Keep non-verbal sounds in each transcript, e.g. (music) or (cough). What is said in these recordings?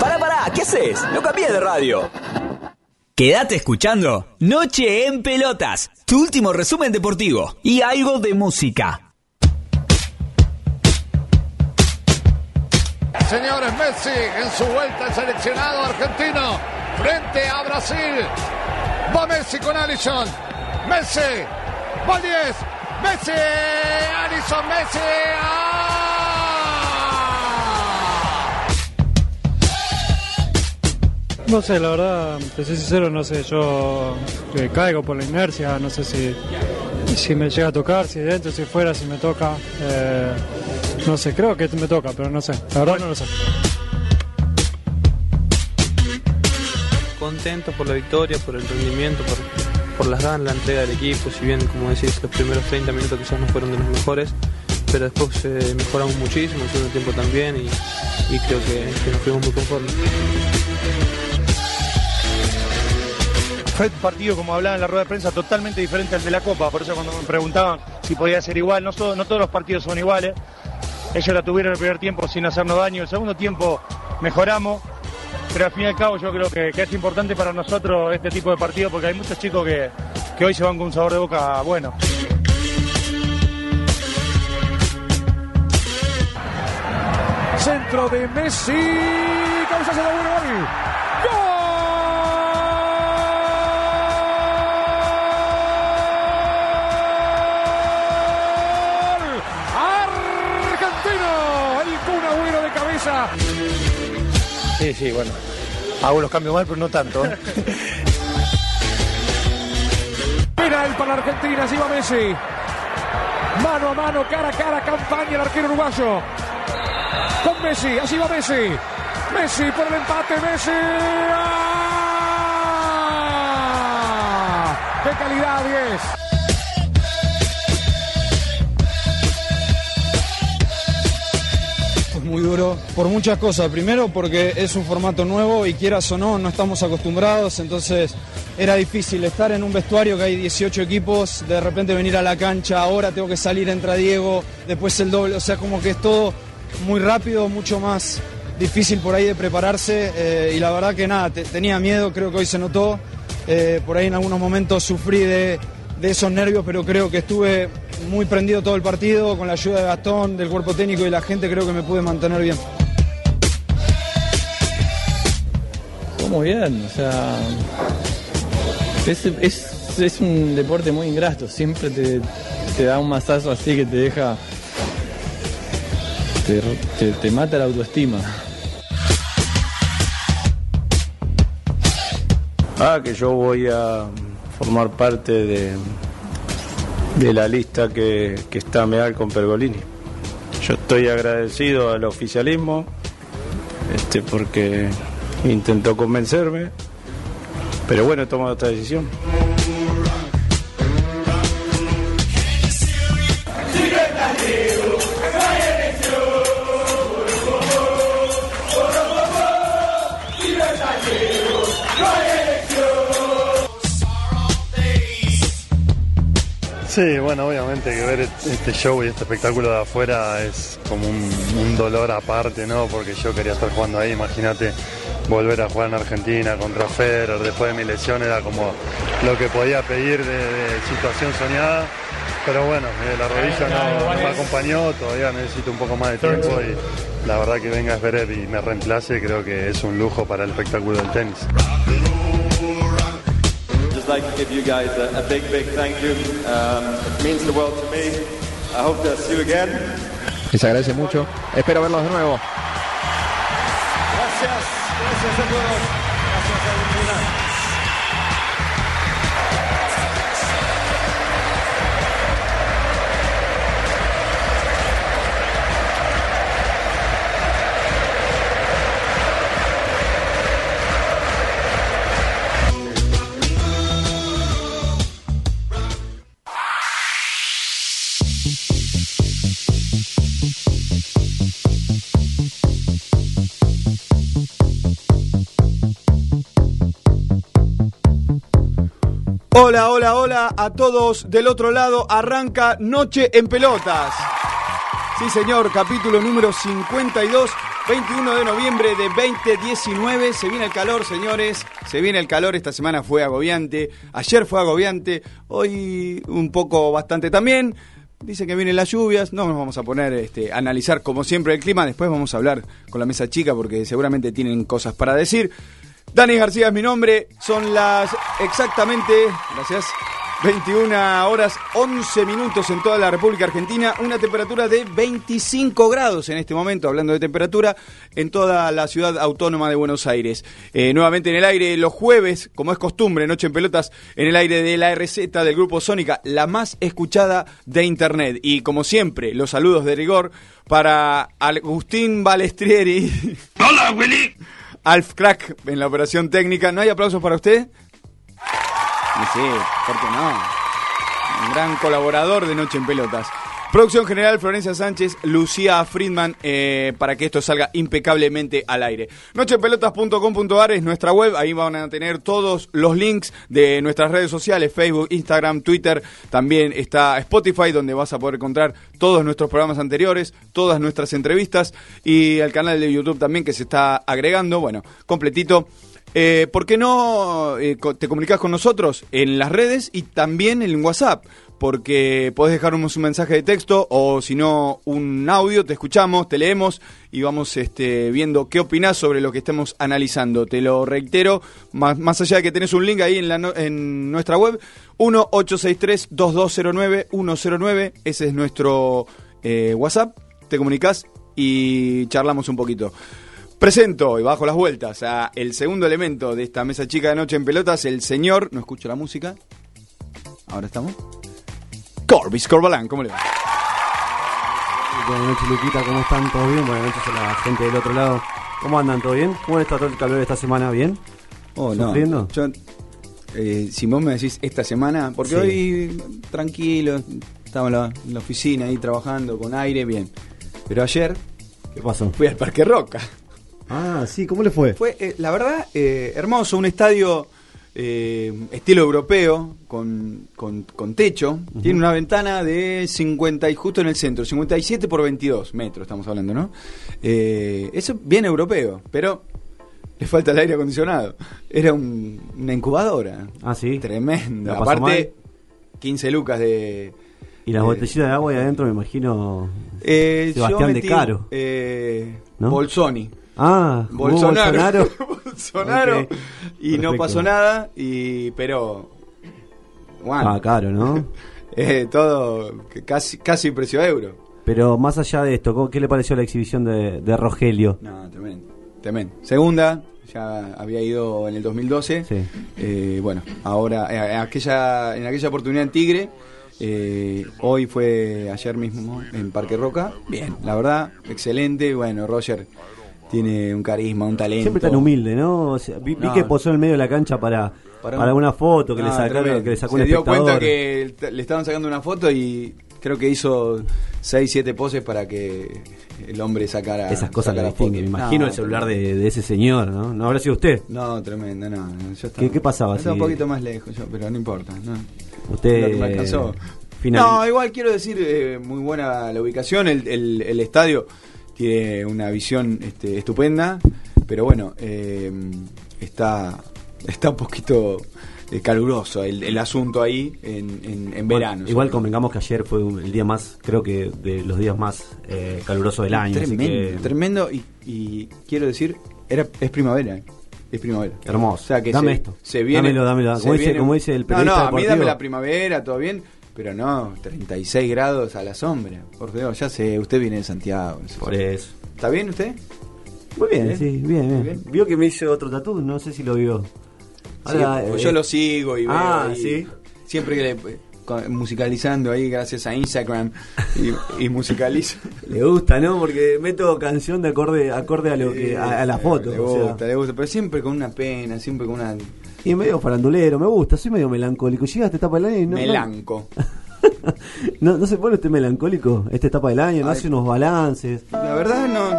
Pará, pará, ¿qué haces? No cambié de radio. Quédate escuchando Noche en Pelotas, tu último resumen deportivo y algo de música. Señores, Messi en su vuelta al seleccionado argentino frente a Brasil. Va Messi con Allison. Messi. Va 10. Messi. Allison Messi. ¡Ah! No sé, la verdad, te soy sincero, no sé, yo eh, caigo por la inercia, no sé si, si me llega a tocar, si dentro, si fuera, si me toca. eh, no sé, creo que me toca, pero no sé, la verdad no lo sé. contento por la victoria, por el rendimiento, por, por las ganas, la entrega del equipo, si bien como decís los primeros 30 minutos quizás no fueron de los mejores, pero después eh, mejoramos muchísimo, el segundo tiempo también y, y creo que, que nos fuimos muy conformes. Fue un partido, como hablaba en la rueda de prensa, totalmente diferente al de la Copa. Por eso cuando me preguntaban si podía ser igual, no, no todos los partidos son iguales. Ellos la tuvieron el primer tiempo sin hacernos daño. El segundo tiempo mejoramos. Pero al fin y al cabo yo creo que, es importante para nosotros este tipo de partido porque hay muchos chicos que, que hoy se van con un sabor de boca bueno. Centro de Messi. De. Sí, sí, bueno. Hago los cambios mal, pero no tanto. (laughs) ¿eh? Penal para Argentina. Así va Messi. Mano a mano, cara a cara, campaña el arquero uruguayo. Con Messi, así va Messi. Messi por el empate, Messi. ¡Ah! ¡Qué calidad, 10! Muy duro por muchas cosas. Primero porque es un formato nuevo y quieras o no, no estamos acostumbrados, entonces era difícil estar en un vestuario que hay 18 equipos, de repente venir a la cancha, ahora tengo que salir, entra Diego, después el doble, o sea, como que es todo muy rápido, mucho más difícil por ahí de prepararse eh, y la verdad que nada, te- tenía miedo, creo que hoy se notó, eh, por ahí en algunos momentos sufrí de, de esos nervios, pero creo que estuve muy prendido todo el partido, con la ayuda de Gastón, del cuerpo técnico y la gente, creo que me pude mantener bien. Muy bien, o sea, es, es, es un deporte muy ingrato, siempre te, te da un masazo así que te deja, te, te- te mata la autoestima. Ah, que yo voy a formar parte de, de la lista que, que está Meal con Pergolini. Yo estoy agradecido al oficialismo este, porque intentó convencerme, pero bueno, he tomado esta decisión. Sí, bueno, obviamente que ver este show y este espectáculo de afuera es como un, un dolor aparte, ¿no? Porque yo quería estar jugando ahí, imagínate volver a jugar en Argentina contra Federer después de mi lesión era como lo que podía pedir de, de situación soñada. Pero bueno, eh, la rodilla no, no me acompañó, todavía necesito un poco más de tiempo y la verdad que venga Zverev y me reemplace creo que es un lujo para el espectáculo del tenis. Like to give you guys a, a big, big thank you. Um, it means the world to me. I hope to see you again. Les agradece mucho. Espero verlos de nuevo. Gracias, gracias a todos. Hola, hola, hola a todos del otro lado. Arranca Noche en Pelotas. Sí, señor, capítulo número 52, 21 de noviembre de 2019. Se viene el calor, señores. Se viene el calor. Esta semana fue agobiante. Ayer fue agobiante. Hoy un poco bastante también. Dice que vienen las lluvias, no nos vamos a poner este, a analizar como siempre el clima, después vamos a hablar con la mesa chica porque seguramente tienen cosas para decir. Dani García es mi nombre, son las exactamente, gracias, 21 horas 11 minutos en toda la República Argentina, una temperatura de 25 grados en este momento, hablando de temperatura, en toda la ciudad autónoma de Buenos Aires. Eh, nuevamente en el aire los jueves, como es costumbre, Noche en Pelotas, en el aire de la RZ del Grupo Sónica, la más escuchada de Internet. Y como siempre, los saludos de rigor para Agustín Balestrieri. ¡Hola, Willy! Alf Crack en la operación técnica. ¿No hay aplausos para usted? Sí, ¿por qué no? Un gran colaborador de Noche en Pelotas. Producción general Florencia Sánchez, Lucía Friedman, eh, para que esto salga impecablemente al aire. Nochepelotas.com.ar es nuestra web, ahí van a tener todos los links de nuestras redes sociales, Facebook, Instagram, Twitter, también está Spotify, donde vas a poder encontrar todos nuestros programas anteriores, todas nuestras entrevistas y el canal de YouTube también que se está agregando, bueno, completito. Eh, ¿Por qué no eh, te comunicas con nosotros en las redes y también en WhatsApp? Porque podés dejarnos un mensaje de texto o si no un audio, te escuchamos, te leemos y vamos este, viendo qué opinás sobre lo que estemos analizando. Te lo reitero, más, más allá de que tenés un link ahí en, la, en nuestra web, 1-863-2209-109, ese es nuestro eh, WhatsApp, te comunicas y charlamos un poquito. Presento y bajo las vueltas a el segundo elemento de esta mesa chica de noche en pelotas, el señor, no escucho la música, ahora estamos, Corbis Corbalán, ¿cómo le va? Buenas noches Luquita, ¿cómo están? ¿Todo bien? Buenas noches a la gente del otro lado. ¿Cómo andan? ¿Todo bien? ¿Cómo está todo el calor esta semana? ¿Bien? Oh, no. ¿Sufriendo? Yo, eh, si vos me decís esta semana, porque Sí. hoy tranquilo, estaba en la, en la oficina ahí trabajando con aire, bien. Pero ayer ¿Qué pasó? fui al Parque Roca. Ah, sí, ¿cómo le fue? Fue, eh, la verdad, eh, hermoso, un estadio eh, estilo europeo, con, con, con techo. Tiene una ventana de 50 y justo en el centro, 57 por 22 metros, estamos hablando, ¿no? Eh, eso bien europeo, pero le falta el aire acondicionado. Era un- una incubadora. Ah, sí. Tremenda. ¿La pasó Aparte, 15 lucas de... Y las eh, botellitas de agua ahí adentro me imagino eh, Sebastián metí, de Caro. eh, ¿No? Bolsoni. Ah, Bolsonaro. Bolsonaro. (laughs) Y no pasó nada, y pero. Bueno, Ah, caro, ¿no? (laughs) eh, todo casi, casi precio euro. Pero más allá de esto, ¿cómo- ¿qué le pareció la exhibición de, de Rogelio? No, tremendo. Tremendo. Segunda, ya había ido en el 2012. Sí. Eh, bueno, ahora, eh, en aquella, en aquella oportunidad en Tigre. eh, hoy fue ayer mismo en Parque Roca. Bien, la verdad, excelente. Bueno, Roger tiene un carisma, un talento. Siempre tan humilde, ¿no? O sea, vi, vi No. que posó en el medio de la cancha para, Para para, un- una foto que, le sacaron, que le sacó Se un dio cuenta que le estaban sacando una foto y creo que hizo 6, 7 poses para que el hombre sacara Esas cosas sacara la distinguen. Me imagino No, el celular de, de ese señor, ¿no? ¿No habrá sido usted? No, tremendo, no. no, yo estaba- ¿Qué- qué pasaba Estaba si- un poquito más lejos yo, pero no importa. No. Usted Lo que me alcanzó. final- No, igual quiero decir, eh, muy buena la ubicación, el, el- el estadio tiene una visión este, estupenda, pero bueno, eh, está, está un poquito eh, caluroso el, el asunto ahí en, en- en verano. Igual convengamos que ayer fue el día más, creo que de los días más eh, calurosos del año. Tremendo, que- tremendo y, y quiero decir, era, es primavera. Es primavera. Hermoso. O sea que Dame se, esto. se viene. Dámelo, dámelo. Como dice- viene- como dice el No, periodista no, a mí dame la primavera, todo bien. Pero no, 36 grados a la sombra. Por Dios, ya sé, usted viene de Santiago. no sé. Por eso. ¿Está bien usted? Muy bien, ¿Bien? sí, bien, bien. Bien. Vio que me hice otro tatu, no sé si lo vio. Sí, pues yo lo sigo y veo Ah, ahí, sí. siempre que le, con- musicalizando ahí gracias a Instagram y, y musicalizo. (laughs) Le gusta, ¿no? Porque meto canción de acorde, acorde a lo que a, a la foto. Le o sea. gusta, le gusta, pero siempre con una pena, siempre con una Y medio farandulero, me gusta, soy medio melancólico. Llega esta etapa del año y no, melanco. (laughs) no, no se pone usted melancólico esta etapa del año, no Ay. hace unos balances. La verdad no,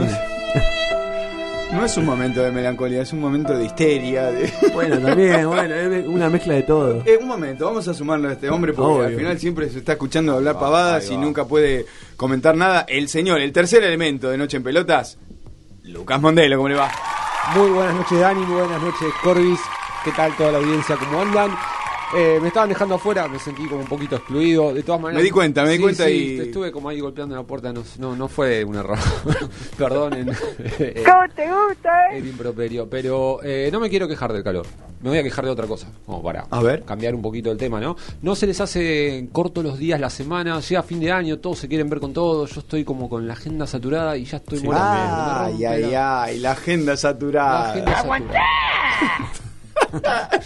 no, No es un momento de melancolía, es un momento de histeria. de- (laughs) Bueno, también, bueno, es una mezcla de todo. Eh, un momento, vamos a sumarlo a este hombre porque Obvio. al final siempre se está escuchando hablar pavadas ahí y nunca puede comentar nada. El señor, el tercer elemento de Noche en Pelotas, Lucas Mondelo, ¿cómo le va? Muy buenas noches Dani, muy buenas noches Corbis, ¿qué tal toda la audiencia? ¿Cómo andan? Eh, me estaban dejando afuera, me sentí como un poquito excluido, de todas maneras... Me di cuenta, me di Sí, cuenta sí, y- Estuve como ahí golpeando la puerta, no, no, no fue un error, (laughs) perdonen (laughs) ¿Cómo te gusta, eh? el improperio, pero eh, no me quiero quejar del calor, me voy a quejar de otra cosa, como para A ver. cambiar un poquito el tema, ¿no? No se les hace corto los días, la semana, llega fin de año, todos se quieren ver con todos, yo estoy como con la agenda saturada y ya estoy Sí. Ay, ay, ay, la agenda saturada. La agenda saturada. (laughs)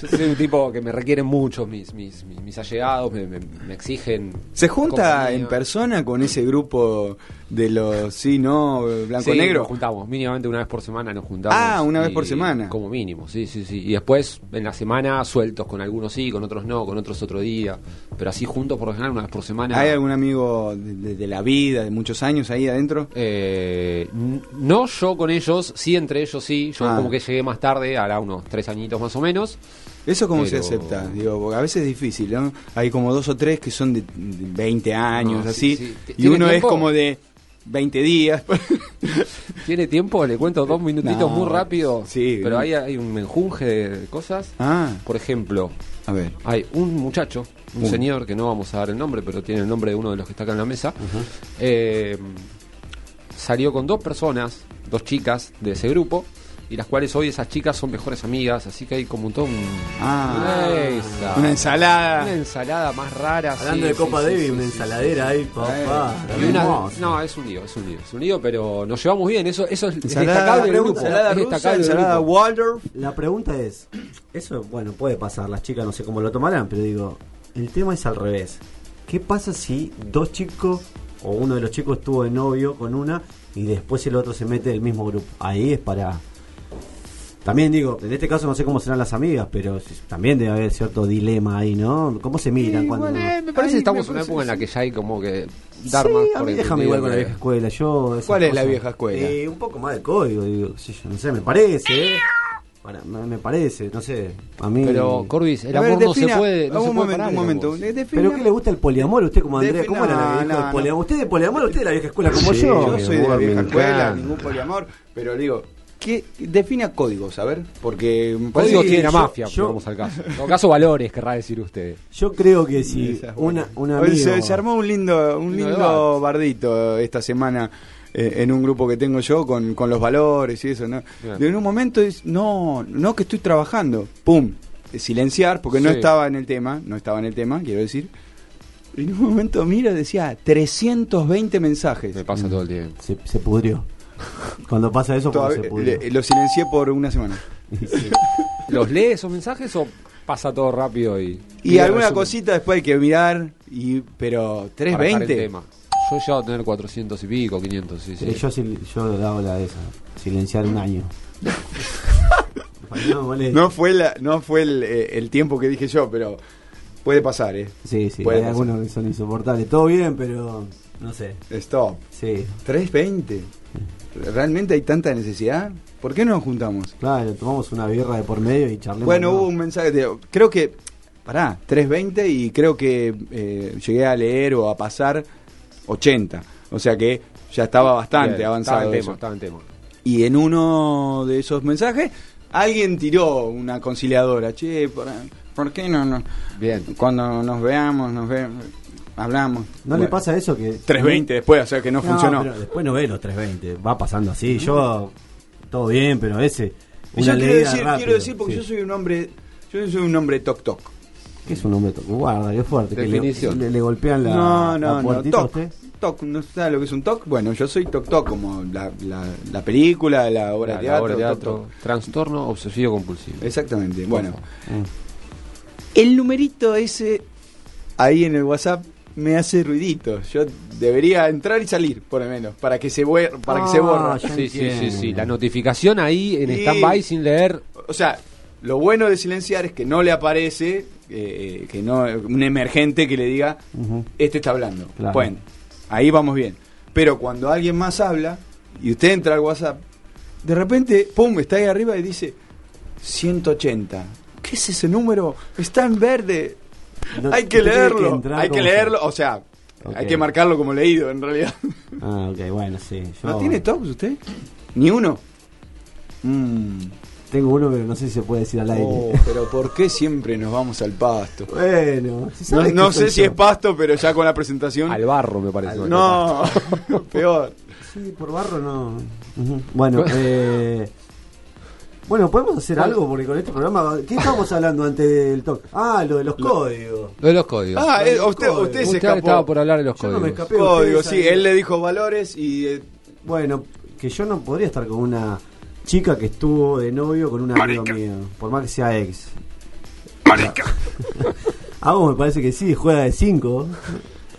Yo soy un tipo que me requieren mucho mis, mis, mis, mis allegados, me, me- me exigen. ¿Se junta compañía. en persona con ese grupo de los sí, no, Sí, blanco-negro? Nos juntamos, mínimamente una vez por semana nos juntamos. Ah, una vez y- por semana. Como mínimo, sí, sí, sí. Y después en la semana sueltos, con algunos sí, con otros no, con otros otro día. Pero así juntos por lo general una vez por semana. ¿Hay algún amigo de, de- de la vida, de muchos años ahí adentro? Eh, no yo con ellos, sí entre ellos sí. Yo Ah. como que llegué más tarde, hará unos tres añitos más o menos. ¿Eso cómo se acepta? Digo, porque a veces es difícil, ¿no? Hay como dos o tres que son de, de 20 años, No, así, sí, sí. y ¿Tiene uno es como de 20 días. (laughs) ¿Tiene tiempo? Le cuento dos minutitos No, muy rápido. sí. Pero ahí hay un menjunje de cosas. Ah, Por ejemplo, a ver. hay un muchacho, un Un. señor, que no vamos a dar el nombre, pero tiene el nombre de uno de los que está acá en la mesa. eh, salió con dos personas, dos chicas de ese grupo, y las cuales hoy esas chicas son mejores amigas, así que hay como un todo un- Ah, Esa. una ensalada. Una ensalada más rara. Hablando sí, de Copa sí, Davis, sí, una sí, ensaladera ahí, papá. Y una- hermoso. no, es un lío, es un lío, es un lío, pero nos llevamos bien, eso, eso es, es Ensalada- destacable del grupo. ensalada es rusa, destacable del ensalada grupo. Waldorf. La pregunta es, eso, bueno, puede pasar, las chicas no sé cómo lo tomarán, pero digo, el tema es al revés. ¿Qué pasa si dos chicos o uno de los chicos estuvo de novio con una y después el otro se mete del mismo grupo? Ahí es para... También digo, en este caso no sé cómo serán las amigas, pero sí- también debe haber cierto dilema ahí, ¿no? ¿Cómo se miran cuando... Eh, me parece que estamos en una época en la que ya hay como que dar Sí, más a por mí déjame igual con la vieja escuela. Yo, ¿Cuál es la vieja escuela? Eh, un poco más de código, digo, yo, no sé, me parece, ¿eh? Me, me parece, no sé. A mí. Pero, Corbis, el ver, amor no se defina- puede. No un se puede momento, parar un el momento. Eh, defina- ¿Pero qué le gusta el poliamor? Usted como Andrea, ¿cómo era la vieja no, del poliamor? no. ¿Usted de poliamor usted de la vieja escuela como Sí, yo? Yo soy de la vieja escuela, ningún poliamor, pero digo, ¿qué defina códigos? A ver, porque Códigos Sí, tiene la mafia, yo- vamos al caso. (laughs) En todo caso, valores, querrá decir usted. Yo creo que si una, Hoy se, se armó un lindo, un Lindo bardito esta semana eh, en un grupo que tengo yo con, con los valores y eso, ¿no? De en un momento es, no, no que estoy trabajando, pum, silenciar, porque no estaba en el tema, no estaba en el tema, quiero decir. Y en un momento miro, decía 320 mensajes. Me pasa todo el tiempo. Se, se pudrió. Cuando pasa eso, se pudrió. le- lo silencié por una semana. (laughs) ¿Los lee esos mensajes o pasa todo rápido y. Y alguna resumen? cosita después hay que mirar, y pero Para dejar el 320. tema. Yo he llegado a tener 400 y pico, 500, sí, sí. Yo, yo hago la de esa, silenciar un año. (laughs) no, fue la, no fue el, eh, el tiempo que dije yo, pero puede pasar, eh. Sí, sí, Puede hay pasar. algunos que son insoportables. Todo bien, pero no sé. Stop. Sí, 320. ¿Realmente hay tanta necesidad? ¿Por qué no nos juntamos? claro, tomamos una birra de por medio y charlemos. Bueno, ¿no? hubo un mensaje de, creo que pará, 320 y creo que eh, llegué a leer o a pasar 80. O sea que ya estaba bastante Bien, avanzado Estaba en eso. tema, estaba en tema. Y en uno de esos mensajes, alguien tiró una conciliadora. Che, ¿por, por qué no, no? Bien. Cuando nos veamos, nos vemos, hablamos. ¿No le pasa eso que... 320 después, o sea que no, funcionó. pero después no ve los 320, va pasando así. Yo, todo bien, pero ese... Una yo quiero decir, rápido, quiero decir porque sí. yo soy un hombre, yo soy un hombre toc toc. ¿Qué es un hombre toco? Guarda, qué fuerte. que le- Definición. le, le golpean la, no, la no, no, a toc, usted. toc, ¿no sabe lo que es un toc? Bueno, yo soy toc toc, como la, la, la película, la obra La- de la teatro. obra de toc, teatro. toc. Trastorno obsesivo compulsivo. Exactamente, bueno. Mm. El numerito ese ahí en el WhatsApp me hace ruidito. Yo debería entrar y salir, por lo menos, para que se, para que se Ah, borra. Sí, sí, sí, sí. La notificación ahí en stand-by sin leer. O sea, lo bueno de silenciar es que no le aparece eh, que no un emergente que le diga este está hablando. Claro. Bueno, ahí vamos bien. Pero cuando alguien más habla y usted entra al WhatsApp de repente, pum, está ahí arriba y dice 180. ¿Qué es ese número? Está en verde. No, hay que leerlo. hay que leerlo. O sea, hay que marcarlo como leído en realidad. Ah, ok, bueno, sí. Yo ¿No tiene tops usted? ¿Ni uno? Mm. Tengo uno, pero no sé si se puede decir al aire. Oh, pero ¿por qué siempre nos vamos al pasto? Bueno, si No, sé si yo. es pasto, pero ya con la presentación. Al barro, me parece. No, (laughs) peor. Sí, por barro no. Bueno, (laughs) eh, bueno, podemos hacer ¿Cuál? algo porque con este programa. ¿Qué estábamos hablando antes del talk? Ah, lo de los códigos. Lo de los códigos. Ah, Los eh, usted, códigos. usted se Usted escapó. estaba por hablar de los Yo no me códigos. escapé. Código, ustedes sí, él le dijo valores y. eh, Bueno, que yo no podría estar con una chica que estuvo de novio con un amigo mío, por más que sea ex. Marica. (laughs) A vos me parece que sí, juega de 5.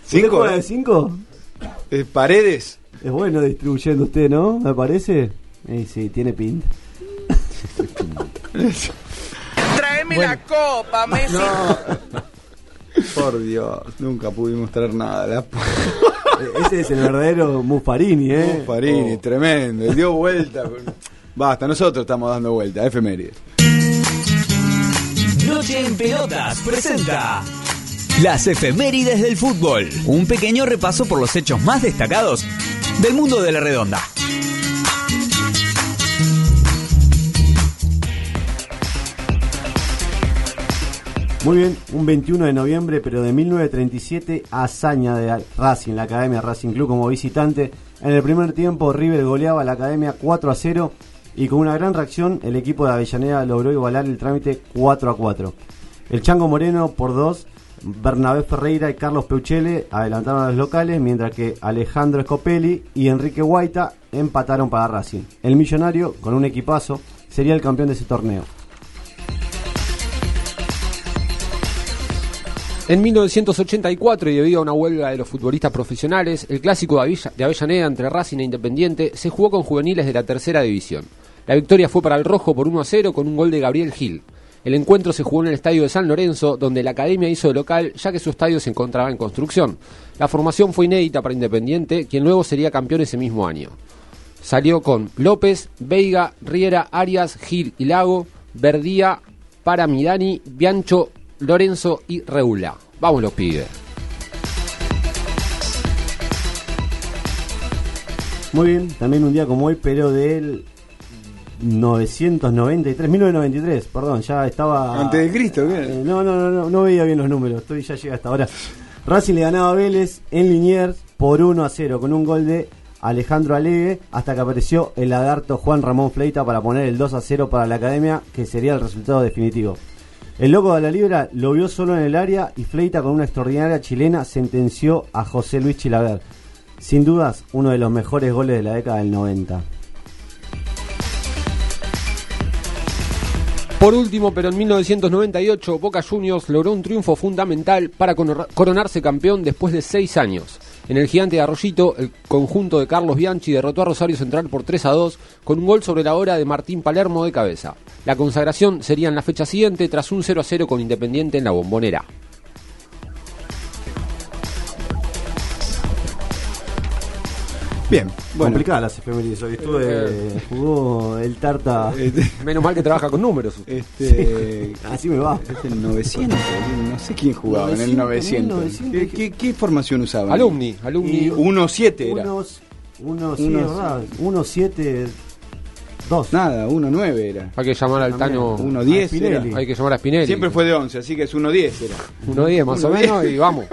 ¿Cinco, juega de 5? eh, paredes. Es bueno distribuyendo usted, ¿no? Me parece. Eh, sí, tiene pinta. (laughs) Tráeme la copa, Messi. Por Dios, nunca pudimos traer nada. La (laughs) Ese es el verdadero Muffarini, ¿eh? Muffarini, tremendo. Dio vuelta. (laughs) Basta, nosotros estamos dando vuelta. Efemérides. Noche en Pelotas presenta las efemérides del fútbol. Un pequeño repaso por los hechos más destacados del mundo de la redonda. Muy bien, un 21 de noviembre, pero de 1937, hazaña de Racing, la Academia Racing Club como visitante. En el primer tiempo, River goleaba a la Academia 4 a 0 y con una gran reacción, el equipo de Avellaneda logró igualar el trámite 4 a 4. El Chango Moreno por 2, Bernabé Ferreira y Carlos Peuchele adelantaron a los locales, mientras que Alejandro Scopelli y Enrique Guaita empataron para Racing. El millonario, con un equipazo, sería el campeón de ese torneo. En 1984, y debido a una huelga de los futbolistas profesionales, el clásico de Avellaneda entre Racing e Independiente se jugó con juveniles de la tercera división. La victoria fue para el Rojo por 1 a 0 con un gol de Gabriel Gil. El encuentro se jugó en el estadio de San Lorenzo, donde la academia hizo de local, ya que su estadio se encontraba en construcción. La formación fue inédita para Independiente, quien luego sería campeón ese mismo año. Salió con López, Veiga, Riera, Arias, Gil y Lago, Verdía, Paramidani, Biancho, Lorenzo y Reula. Vamos los pibes. Muy bien, también un día como hoy, pero del 993, 1993, perdón, ya estaba... Antes de Cristo, ¿qué? Eh, no, no, no, no, no veía bien los números, estoy ya llega hasta ahora. Racing le ganaba a Vélez en Liniers por 1 a 0 con un gol de Alejandro Alegue hasta que apareció el lagarto Juan Ramón Fleita para poner el 2 a 0 para la academia, que sería el resultado definitivo. El loco de la libra lo vio solo en el área y Fleita con una extraordinaria chilena sentenció a José Luis Chilaver. Sin dudas, uno de los mejores goles de la década del 90. Por último, pero en 1998, Boca Juniors logró un triunfo fundamental para coronarse campeón después de seis años. En el gigante de Arroyito, el conjunto de Carlos Bianchi derrotó a Rosario Central por 3 a 2 con un gol sobre la hora de Martín Palermo de cabeza. La consagración sería en la fecha siguiente tras un 0 a 0 con Independiente en la bombonera. Bien, bueno. Complicadas las efemérides hoy. Estuve, jugó el Tarta. Menos mal que trabaja con números. Este, (laughs) Así me va. Es el 900, no sé quién jugaba en el 900. 900, ¿Qué, qué, qué formación usaban? Alumni, alumni. 1-7 era. Unos, unos, sí, Unos- es verdad, unos siete, dos. Nada, 1-9 era. Hay que llamar al. Tano. 1-10 a Spinelli. era. Hay que llamar a Spinelli. Siempre fue de 11, así que es 1-10 era. 1-10 más o 1-10. menos y vamos.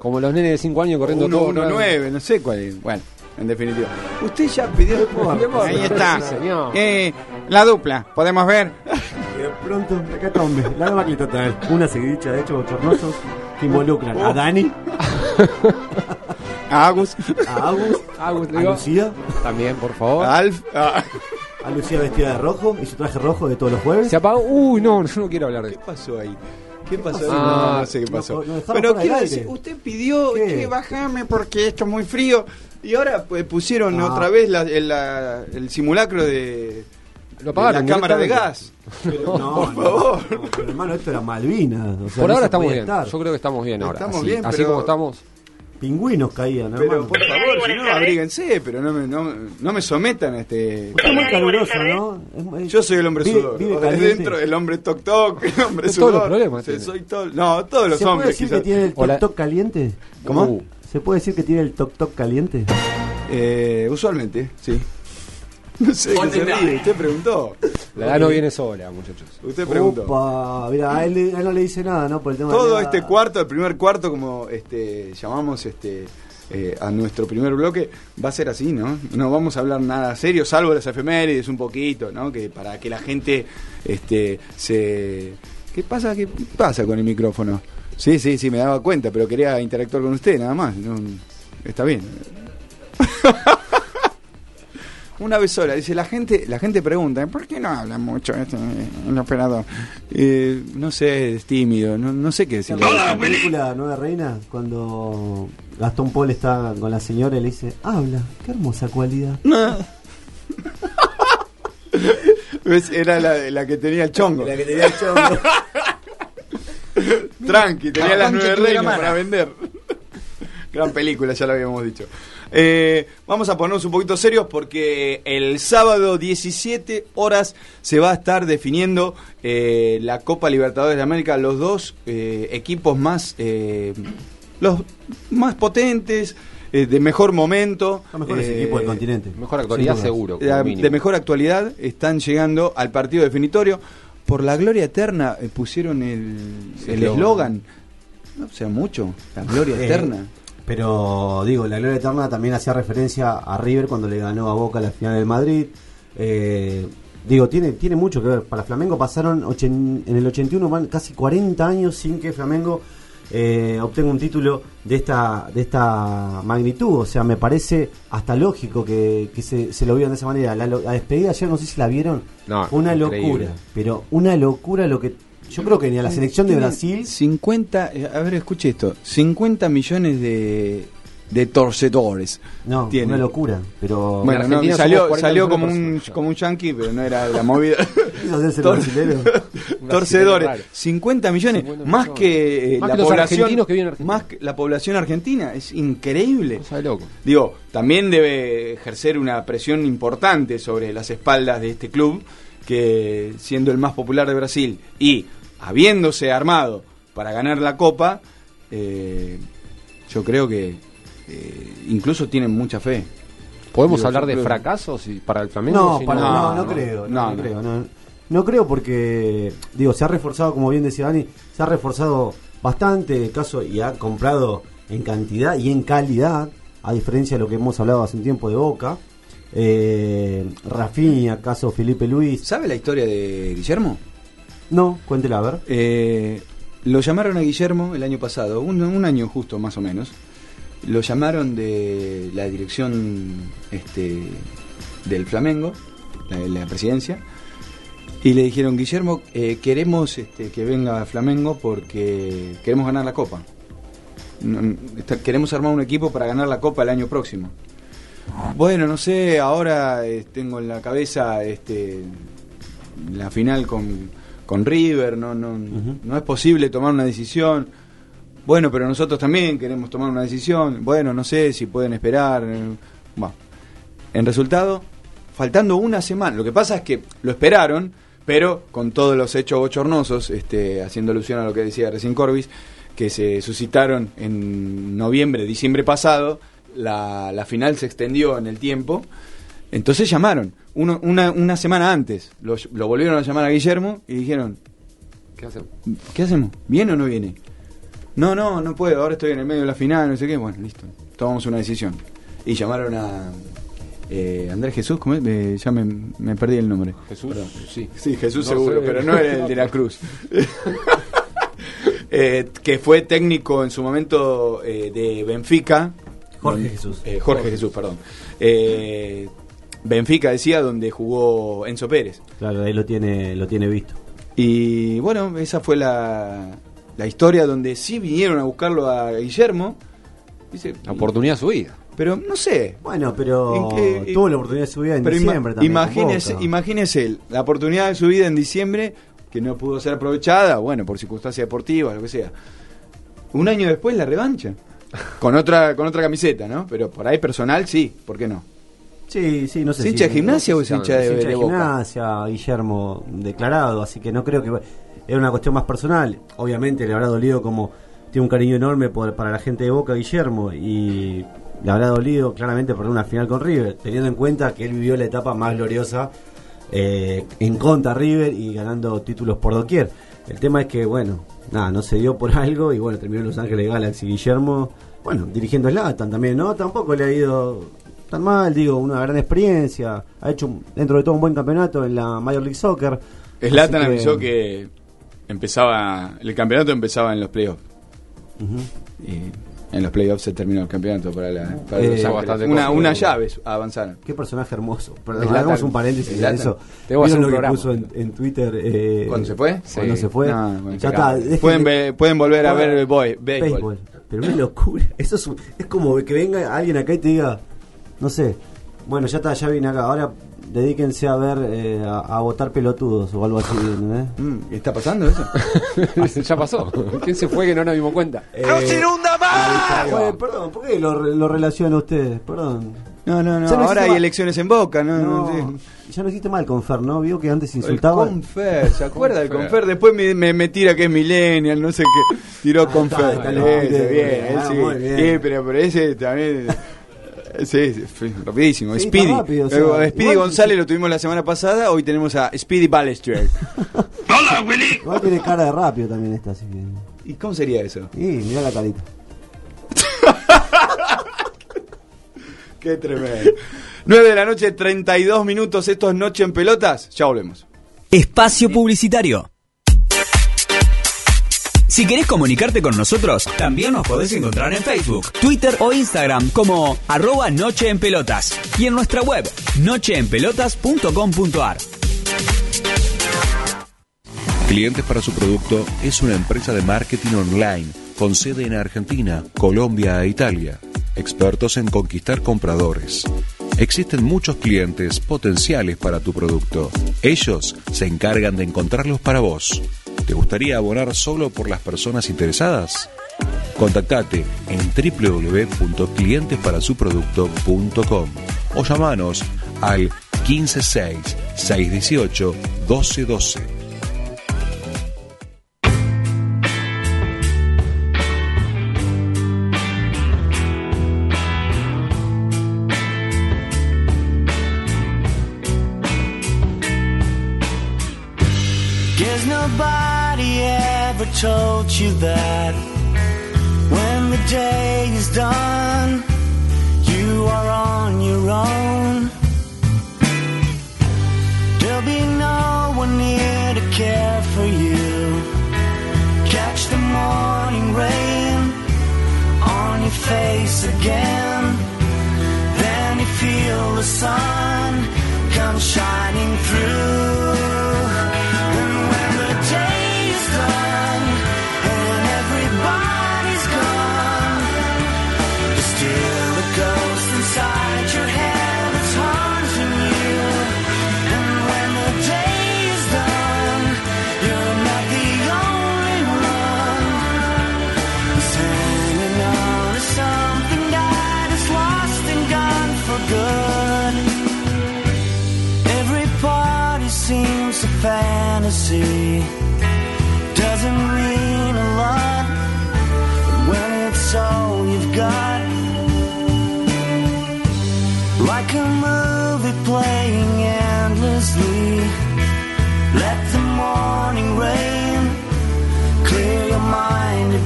Como los nenes de 5 años corriendo todo. 1-9, no sé cuál es. Bueno, en definitiva. Usted ya pidió. Ahí está. Sí, señor. Eh, la dupla, podemos ver. Y de pronto, acá está hombre, la total. Una seguidilla de hechos bochornosos que involucran a Dani, A Agus, a Agus, Agus, a. Lucía, También, por favor. a Alf. a- a Lucía vestida de rojo y su traje rojo de todos los jueves. Se apagó. Uy, no, yo no quiero hablar de ¿Qué eso. pasó ahí? ¿Qué pasó? Ah, no, no sé qué pasó. no fuera quiero decir, usted pidió ¿Qué? que bajame porque esto es muy frío. Y ahora pues, pusieron Ah. otra vez la- el, la- el simulacro de, Lo de apagaron. la cámara de gas. (laughs) Pero, No, por no, favor. no, pero hermano, esto era Malvinas. o sea, Por ahora estamos bien. estar. Yo creo que estamos bien ahora. Estamos así, bien, así pero- como estamos. Pingüinos caían, Pero hermano. por favor, si no, abríguense, pero no me, no, no me sometan a este... Usted es muy caluroso, ¿no? Es- es- Yo soy el hombre vive- sudor. vive caliente. dentro, el hombre toc toc, el hombre Es sudor. todos los problemas Sí, soy todo, no, todos los ¿Se puede hombres decir quizás. que tiene el toc toc caliente? ¿Cómo? Uh, ¿Se puede decir que tiene el toc toc caliente? Eh, usualmente, sí. (laughs) No sé, ¿qué se ríe? Usted preguntó. La edad no viene sola, muchachos. Usted preguntó. Opa, mira, a él, a él no le dice nada, ¿no? Por el tema de Todo la- este cuarto, el primer cuarto, como este llamamos este eh, a nuestro primer bloque, va a ser así, ¿no? No vamos a hablar nada serio, salvo las efemérides un poquito, ¿no? Que para que la gente este se ¿Qué pasa? ¿Qué pasa con el micrófono? Sí, sí, sí, me daba cuenta, pero quería interactuar con usted nada más. no- está bien. (laughs) Una vez sola, dice la gente, la gente pregunta, ¿por qué no habla mucho este, el operador? Eh, no sé, es tímido, no, no sé qué ¿Se decirle. acuerda de la película Nueva Reina? Cuando Gastón Paul está con la señora y le dice, habla, qué hermosa cualidad. (laughs) ¿Ves? Era la, la que tenía el chongo. La que tenía el chongo. Tranqui, tenía las nueve reinas para vender. Gran película, ya lo habíamos dicho. Eh, vamos a ponernos un poquito serios porque el sábado 17 horas se va a estar definiendo eh, la Copa Libertadores de América, los dos eh, equipos más, eh, los más potentes, eh, de mejor momento. Los mejores eh, equipos del continente. Mejor actualidad seguro. la- de mejor actualidad están llegando al partido definitorio. Por la gloria eterna eh, pusieron el Sí, el eslogan. No sea mucho, la gloria Eh, eterna. Pero digo, la Gloria Eterna también hacía referencia a River cuando le ganó a Boca la final del Madrid. Eh, digo, tiene, tiene mucho que ver. Para Flamengo pasaron ochen- en el 81 van casi 40 años sin que Flamengo eh, obtenga un título de esta, de esta magnitud. O sea, me parece hasta lógico que, que se, se lo vieron de esa manera. La, la despedida ayer, no sé si la vieron, No, fue una increíble. locura. Pero una locura lo que... Yo creo que ni a la selección de Brasil... 50, eh, a ver, escuche esto, 50 millones de, de torcedores. No, tiene. una locura. Pero... Bueno, no, salió, somos 40 salió como un, como un yankee, pero no era la movida. (laughs) Tor-. (laughs) Torcedores, raro. 50 millones, 50 más millones. que eh, Más la que los población, argentinos que viven en Argentina. más que la población argentina, es increíble. Cosa de loco. Digo, también debe ejercer una presión importante sobre las espaldas de este club, que siendo el más popular de Brasil y habiéndose armado para ganar la Copa, eh, yo creo que eh, incluso tienen mucha fe. ¿Podemos Digo, hablar de creo- fracasos y para el Flamengo? No, Si para- no, no, no, no, creo, no, no, no no. creo, no. No creo porque, digo, se ha reforzado, como bien decía Dani, se ha reforzado bastante el caso y ha comprado en cantidad y en calidad, a diferencia de lo que hemos hablado hace un tiempo de Boca. Eh, Rafinha, caso Felipe Luis. ¿Sabe la historia de Guillermo? No, cuéntela, a ver. Eh, lo llamaron a Guillermo el año pasado, un, un año justo más o menos. Lo llamaron de la dirección este, del Flamengo, la, la presidencia, y le dijeron, Guillermo, eh, queremos este, que venga Flamengo porque queremos ganar la Copa. No, está- queremos armar un equipo para ganar la Copa el año próximo. Bueno, no sé, ahora eh, tengo en la cabeza este, la final con, con River, no, no, no es posible tomar una decisión. Bueno, pero nosotros también queremos tomar una decisión. Bueno, no sé si pueden esperar. eh, Bueno, en resultado, faltando una semana. Lo que pasa es que lo esperaron, pero con todos los hechos bochornosos, este, haciendo alusión a lo que decía recién Corbis, que se suscitaron en noviembre, diciembre pasado, la, la final se extendió en el tiempo. Entonces llamaron, uno- una, una semana antes, lo, lo volvieron a llamar a Guillermo y dijeron, ¿Qué hacemos? ¿qué hacemos? ¿Viene o no viene? No, no, no puedo, ahora estoy en el medio de la final, no sé qué. Bueno, listo, tomamos una decisión. Y llamaron a eh, Andrés Jesús, ¿cómo es? Eh, ya me, me perdí el nombre. Jesús, Perdón. sí. Sí, Jesús No seguro, sé. pero no era el de la Cruz. (laughs) (laughs) Eh, que fue técnico en su momento de Benfica. Jorge Jesús. eh, Jorge Jesús, perdón. Eh, Benfica decía donde jugó Enzo Pérez. Claro, ahí lo tiene, lo tiene visto. Y bueno, esa fue la, la historia donde sí vinieron a buscarlo a Guillermo. Dice, La oportunidad de su vida. pero no sé. Bueno, pero ¿En qué- tuvo la oportunidad de su vida en Pero ima- diciembre también. imagínese, Boca. imagínese él, la oportunidad de su vida en diciembre que no pudo ser aprovechada, bueno, por circunstancias deportivas, lo que sea. Un año después la revancha. Con otra, con otra camiseta, ¿no? Pero por ahí personal sí, ¿por qué no? Sí, sí, no sé ¿Es hincha de gimnasia o es hincha de- hincha de Boca? gimnasia, Guillermo declarado, así que no creo que era una cuestión más personal. Obviamente le habrá dolido como tiene un cariño enorme por- para la gente de Boca, Guillermo, y le habrá dolido claramente por una final con River, teniendo en cuenta que él vivió la etapa más gloriosa eh, en contra River y ganando títulos por doquier. El tema es que, bueno, nada, no se dio por (laughs) algo y bueno, terminó en Los Ángeles Galaxy. Guillermo, bueno, dirigiendo Slatan también, ¿no? Tampoco le ha ido tan mal, digo, una gran experiencia. Ha hecho dentro de todo un buen campeonato en la Major League Soccer. Slatan avisó que empezaba, el campeonato empezaba en los playoffs. Y en los playoffs se terminó el campeonato para, la, para Eh, bastante Una, una llave avanzaron. Qué personaje hermoso. Perdón, Zlatan. hagamos un paréntesis Zlatan. eso. Hacer ¿Vieron un lo que programa. puso en, en Twitter? eh, ¿Cuándo se fue? Cuando Sí. se fue. No, bueno, ya está. Pueden de- ve- pueden volver a ver el boy- béisbol. Pero una locura. (laughs) Eso es, un- es como que venga alguien acá y te diga, no sé, bueno, ya está, ya vine acá. Ahora dedíquense a ver, eh, a, a votar pelotudos o algo así. Mm, ¿Está pasando eso? (laughs) ya pasó. ¿Quién se fue que no nos dimos cuenta? Eh, Oye, perdón, ¿por qué lo, lo relacionan ustedes? Perdón. No, no, no. Ahora hay más- elecciones en Boca, ¿no? No, no sí. ya no existe mal Confer, ¿no? Vio que antes El insultaba. Confer, ¿se acuerda del Confer. Confer? Después me, me, me tira que es millennial, no sé qué. Tiró Confer. está, está, bien, ah, él sí. muy bien. Sí, pero, pero ese también... Sí, rapidísimo. Sí, Speedy. está rápido, o sea, Eh, Speedy igual- González lo tuvimos la semana pasada, hoy tenemos a Speedy Ballester. (laughs) Igual tiene cara de rápido también esta, así que. ¿Y cómo sería eso? Y mirá la carita. (laughs) Qué tremendo. 9 de la noche, 32 minutos. Esto es Noche en Pelotas. Ya volvemos. Espacio Publicitario. Si querés comunicarte con nosotros, también nos podés encontrar en Facebook, Twitter o Instagram como arroba Noche en Pelotas y en nuestra web nocheenpelotas.com.ar. Clientes para su producto es una empresa de marketing online con sede en Argentina, Colombia e Italia. Expertos en conquistar compradores. Existen muchos clientes potenciales para tu producto. Ellos se encargan de encontrarlos para vos. ¿Te gustaría abonar solo por las personas interesadas? Contactate en www.clientesparasuproducto.com o llamanos al 156 618 1212. Told you that when the day is done, you are on your own. There'll be no one near to care for you. Catch the morning rain on your face again. Then you feel the sun come shining through.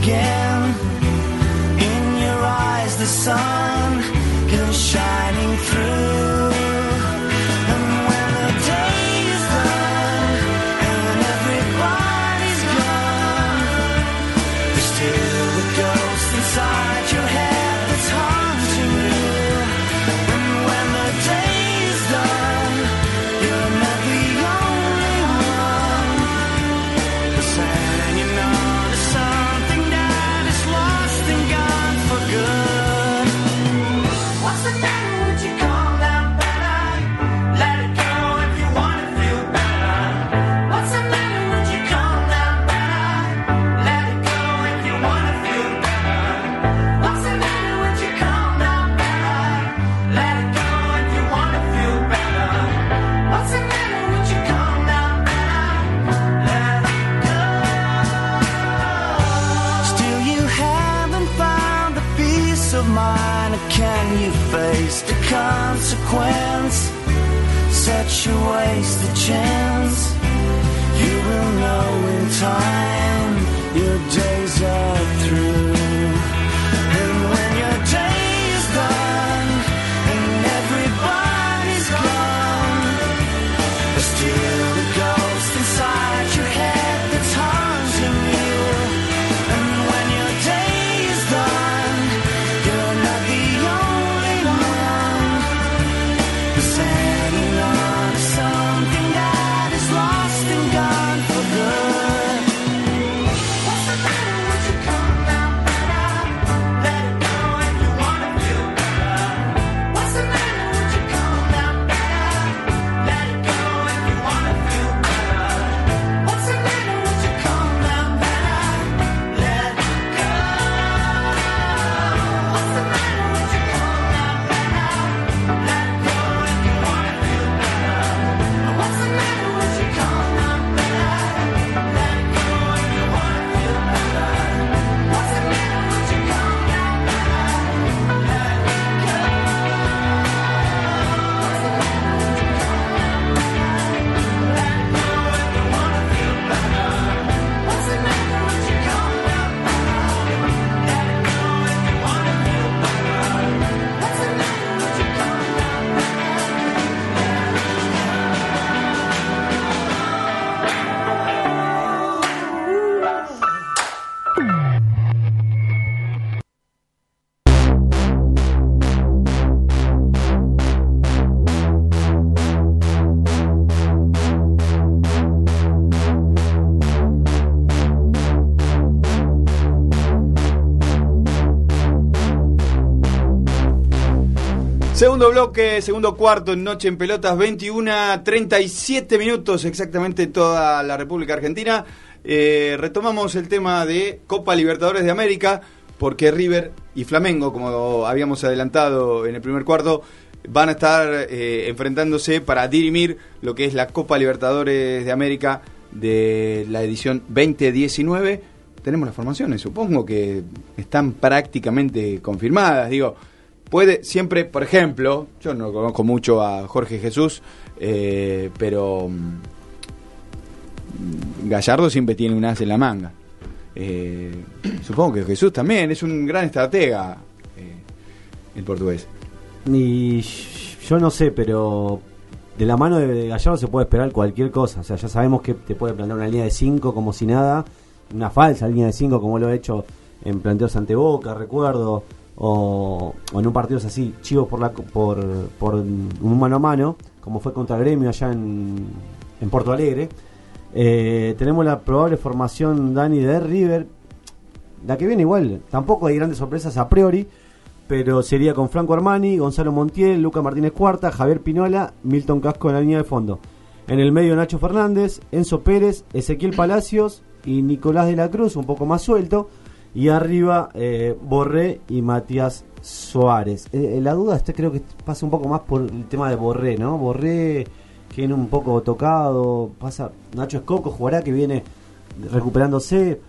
Again. In your eyes, the sun Segundo bloque, segundo cuarto en Noche en Pelotas, 21 37 minutos exactamente toda la República Argentina. Eh, retomamos el tema de Copa Libertadores de América, porque River y Flamengo, como habíamos adelantado en el primer cuarto, van a estar eh, enfrentándose para dirimir lo que es la Copa Libertadores de América de la edición 2019. Tenemos las formaciones, supongo que están prácticamente confirmadas. Digo, puede siempre, por ejemplo, yo no conozco mucho a Jorge Jesús, eh, pero mm, Gallardo siempre tiene un as en la manga. Eh, supongo que Jesús también es un gran estratega, eh, el portugués. Y yo no sé, pero de la mano de Gallardo se puede esperar cualquier cosa. O sea, ya sabemos que te puede plantear una línea de 5 como si nada, una falsa línea de 5 como lo ha hecho en planteos ante Boca, recuerdo, o, o en un partido así, chivos por, la, por, por un mano a mano, como fue contra Gremio allá en, en Porto Alegre. Eh, tenemos la probable formación, Dani, de River. La que viene igual, tampoco hay grandes sorpresas a priori, pero sería con Franco Armani, Gonzalo Montiel, Luca Martínez Cuarta, Javier Pinola, Milton Casco en la línea de fondo. En el medio Nacho Fernández, Enzo Pérez, Ezequiel Palacios y Nicolás de la Cruz, un poco más suelto. Y arriba eh, Borré y Matías Suárez. Eh, la duda este creo que pasa un poco más por el tema de Borré, ¿no? Borré que viene un poco tocado, pasa Nacho Escoco, jugará que viene recuperándose.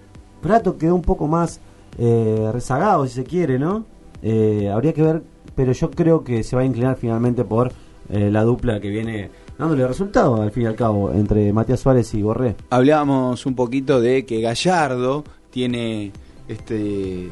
Prato quedó un poco más eh, rezagado, si se quiere, ¿no? Eh, habría que ver, pero yo creo que se va a inclinar finalmente por eh, la dupla que viene dándole resultado al fin y al cabo entre Matías Suárez y Borré. Hablábamos un poquito de que Gallardo tiene este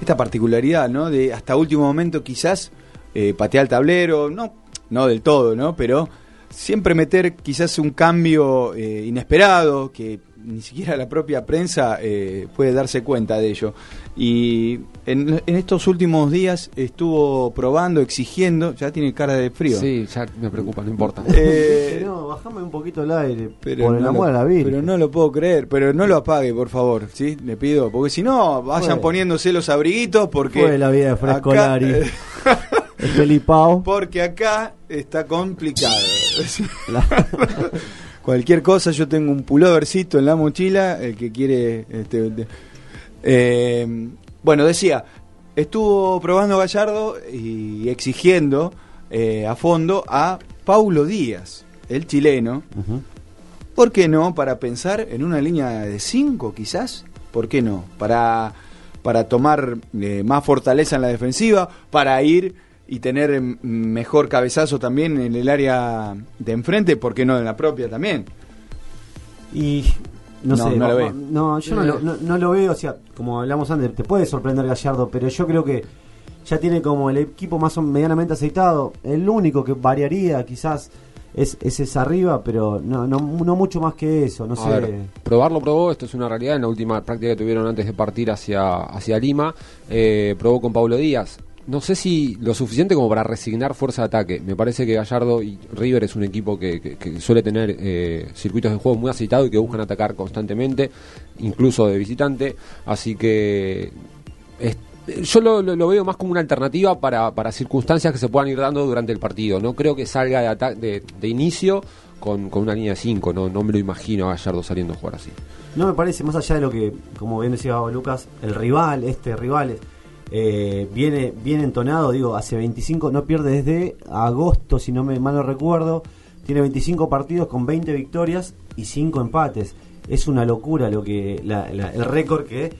esta particularidad, ¿no? De hasta último momento quizás eh, patear el tablero, no, no del todo, ¿no? Pero siempre meter quizás un cambio eh, inesperado que ni siquiera la propia prensa eh, puede darse cuenta de ello. Y en, en estos últimos días estuvo probando, exigiendo, ya tiene cara de frío. Sí, ya me preocupa, no importa. Eh, (laughs) no, bajame un poquito el aire, pero por el no amor lo- a la vida. Pero no lo puedo creer, pero no lo apague, por favor, ¿sí? Le pido, porque si no, vayan Fue. poniéndose los abriguitos porque... Fue la vida de Fresco acá- Lari. (laughs) El Felipao. Porque acá está complicado. (laughs) Cualquier cosa, yo tengo un pullovercito en la mochila, el que quiere... Este, de- eh, bueno, decía, estuvo probando Gallardo y exigiendo eh, a fondo a Paulo Díaz, el chileno. ¿Por qué no? Para pensar en una línea de 5 quizás. ¿Por qué no? Para, para tomar eh, más fortaleza en la defensiva, para ir y tener mm, mejor cabezazo también en el área de enfrente, ¿por qué no en la propia también? Y no, No, sé, no lo no, yo no, lo- no- no lo veo, o sea, como hablamos antes, te puede sorprender Gallardo, pero yo creo que ya tiene como el equipo más o medianamente aceitado. El único que variaría quizás es, es arriba, pero no, no, no mucho más que eso, no A sé. ver, probarlo probó, esto es una realidad. En la última práctica que tuvieron antes de partir hacia, hacia Lima, eh, probó con Pablo Díaz. No sé si lo suficiente como para resignar fuerza de ataque. Me parece que Gallardo y River es un equipo que, suele tener eh, circuitos de juego muy aceitados y que buscan atacar constantemente, incluso de visitante. Así que yo lo, veo más como una alternativa para, circunstancias que se puedan ir dando durante el partido. No creo que salga de, de, inicio con, una línea de 5. No, no me lo imagino a Gallardo saliendo a jugar así. No me parece, más allá de lo que, como bien decía Lucas, el rival, este rival, eh, viene bien entonado, digo, hace 25, no pierde desde agosto, si no me mal no recuerdo, tiene 25 partidos con 20 victorias y 5 empates. Es una locura lo que la- la- el récord que,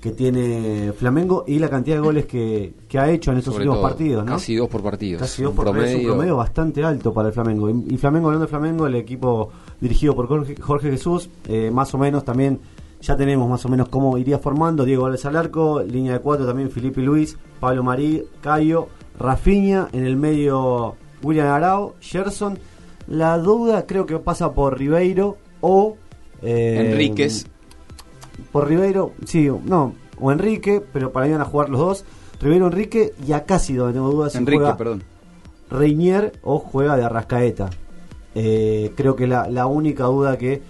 que tiene Flamengo y la cantidad de goles que, que ha hecho en estos Sobre últimos todo, partidos, ¿no? Casi dos por partido. Casi dos por partido, es un promedio. promedio bastante alto para el Flamengo. Y, y Flamengo, hablando de Flamengo, el equipo dirigido por Jorge, Jorge Jesús, eh, más o menos también ya tenemos más o menos cómo iría formando. Diego Valdés al arco, línea de cuatro también Felipe Luis, Pablo Marí, Cayo, Rafinha, en el medio William Arao, Gerson. La duda creo que pasa por Ribeiro o... eh, Enríquez. Por Ribeiro, sí, no, o Enrique, pero para mí van a jugar los dos. Ribeiro, Enrique y acá sí donde tengo dudas. si Enrique, juega perdón. Reinier o juega de Arrascaeta. Eh, creo que la, la única duda que,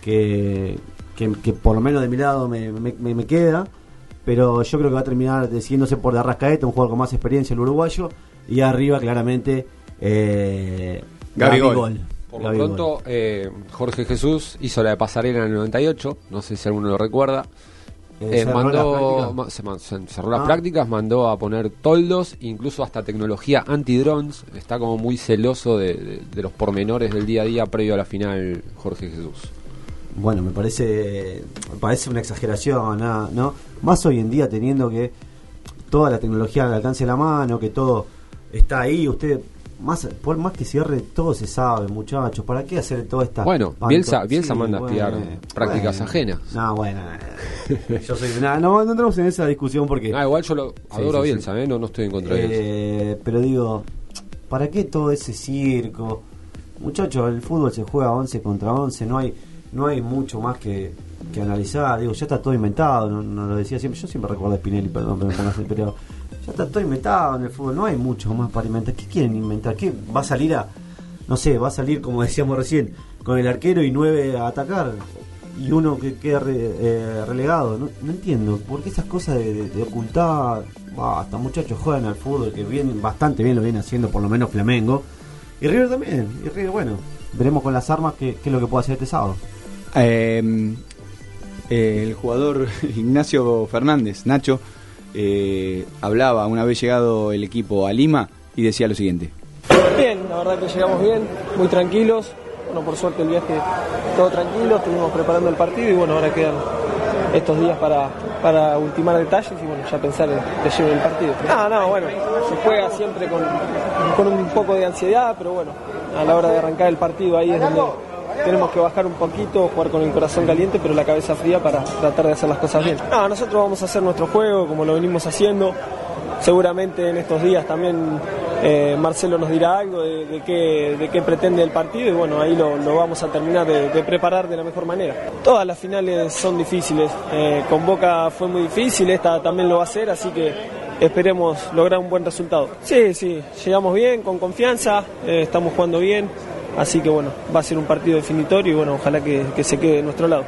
que, que, que por lo menos de mi lado me, me- me- me queda. Pero yo creo que va a terminar decidiéndose por de Arrascaeta, un jugador con más experiencia, el uruguayo. Y arriba, claramente, eh, Gabigol. Por lo pronto, eh, Jorge Jesús hizo la de pasarela en el 98. No sé si alguno lo recuerda. Eh, Eh, ¿cerró las mandó, se, cerró las Ah. prácticas, mandó a poner toldos, incluso hasta tecnología anti-drones. Está como muy celoso de, de- de los pormenores del día a día previo a la final, Jorge Jesús. Bueno, me parece, me parece una exageración, nada, ¿no? Más hoy en día teniendo que toda la tecnología al alcance de la mano, que todo está ahí, usted, más por más que cierre, todo se sabe, muchachos, ¿para qué hacer toda esta... Bueno, Bielsa, Bielsa Sí, manda a espiar bueno, prácticas bueno. ajenas. No, bueno, eh, (laughs) yo soy... nah, no, no entramos en esa discusión porque... Ah, igual yo lo adoro a sí, Bielsa, ¿eh? no, no estoy en contra de Bielsa. Eh, pero digo, ¿para qué todo ese circo? Muchachos, el fútbol se juega 11 contra 11, no hay no hay mucho más que, que analizar. Digo, ya está todo inventado, no, lo decía siempre. Yo siempre recuerdo a Spinelli, perdón pongas, pero ya está todo inventado en el fútbol, no hay mucho más para inventar. ¿Qué quieren inventar? ¿Qué va a salir a, no sé, va a salir como decíamos recién, con el arquero y nueve a atacar? Y uno que queda re- eh, relegado, no, entiendo, ¿por qué esas cosas de, de- ocultar? Basta, muchachos juegan al fútbol, que bien, bastante bien lo viene haciendo, por lo menos Flamengo. Y River también, y River, bueno, veremos con las armas qué, qué es lo que puede hacer este sábado. Eh, el jugador (laughs) Ignacio Fernández, Nacho, eh, hablaba una vez llegado el equipo a Lima y decía lo siguiente. Bien, la verdad que llegamos bien, muy tranquilos. Bueno, por suerte el viaje todo tranquilo, estuvimos preparando el partido y bueno, ahora quedan estos días para, para ultimar detalles y bueno, ya pensar de, de lleno del partido. No, no, bueno, se juega siempre con, con un poco de ansiedad, pero bueno, a la hora de arrancar el partido ahí es donde tenemos que bajar un poquito, jugar con el corazón caliente, pero la cabeza fría para tratar de hacer las cosas bien. No, nosotros vamos a hacer nuestro juego como lo venimos haciendo. Seguramente en estos días también eh, Marcelo nos dirá algo de, qué, de qué pretende el partido y bueno, ahí lo, vamos a terminar de, de preparar de la mejor manera. Todas las finales son difíciles, eh, con Boca fue muy difícil, esta también lo va a ser, así que esperemos lograr un buen resultado. Sí, sí, llegamos bien, con confianza, eh, estamos jugando bien, así que bueno, va a ser un partido definitorio y bueno, ojalá que, que se quede de nuestro lado.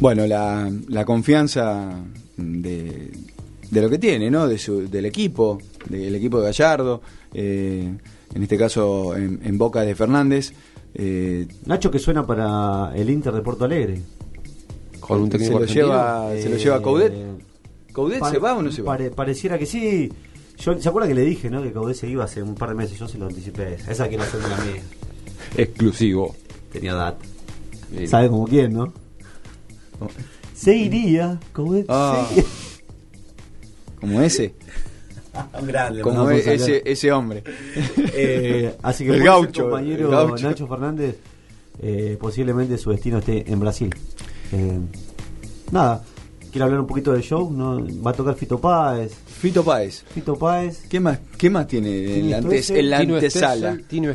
Bueno, la, la confianza de, de lo que tiene, ¿no? De su- del equipo, del equipo de Gallardo, eh, en este caso en, en boca de Fernández. eh, Nacho que suena para el Inter de Porto Alegre. Con un se técnico lo argentino. lleva, se lo lleva Coudet. ¿Coudet Pare- se va o no se va? pare- pareciera que sí. Yo, ¿Se acuerda que le dije, no? Que Coudet se iba hace un par de meses. Yo se lo anticipé. esa. Esa quiero hacerme la mía. Exclusivo. Tenía data. Mira. ¿Sabe como quién, no? Se iría. Es- Ah. se- Como ese. Un (laughs) grande, Como a ese, ese hombre. Eh, así que (laughs) el gaucho. compañero el gaucho. Nacho Fernández, eh, posiblemente su destino esté en Brasil. Eh, nada, quiero hablar un poquito del show. ¿no? Va a tocar Fito Páez. Fito Páez. Fito Páez. ¿Qué más, qué más tiene en la, antes- en la Tino antesala? Tino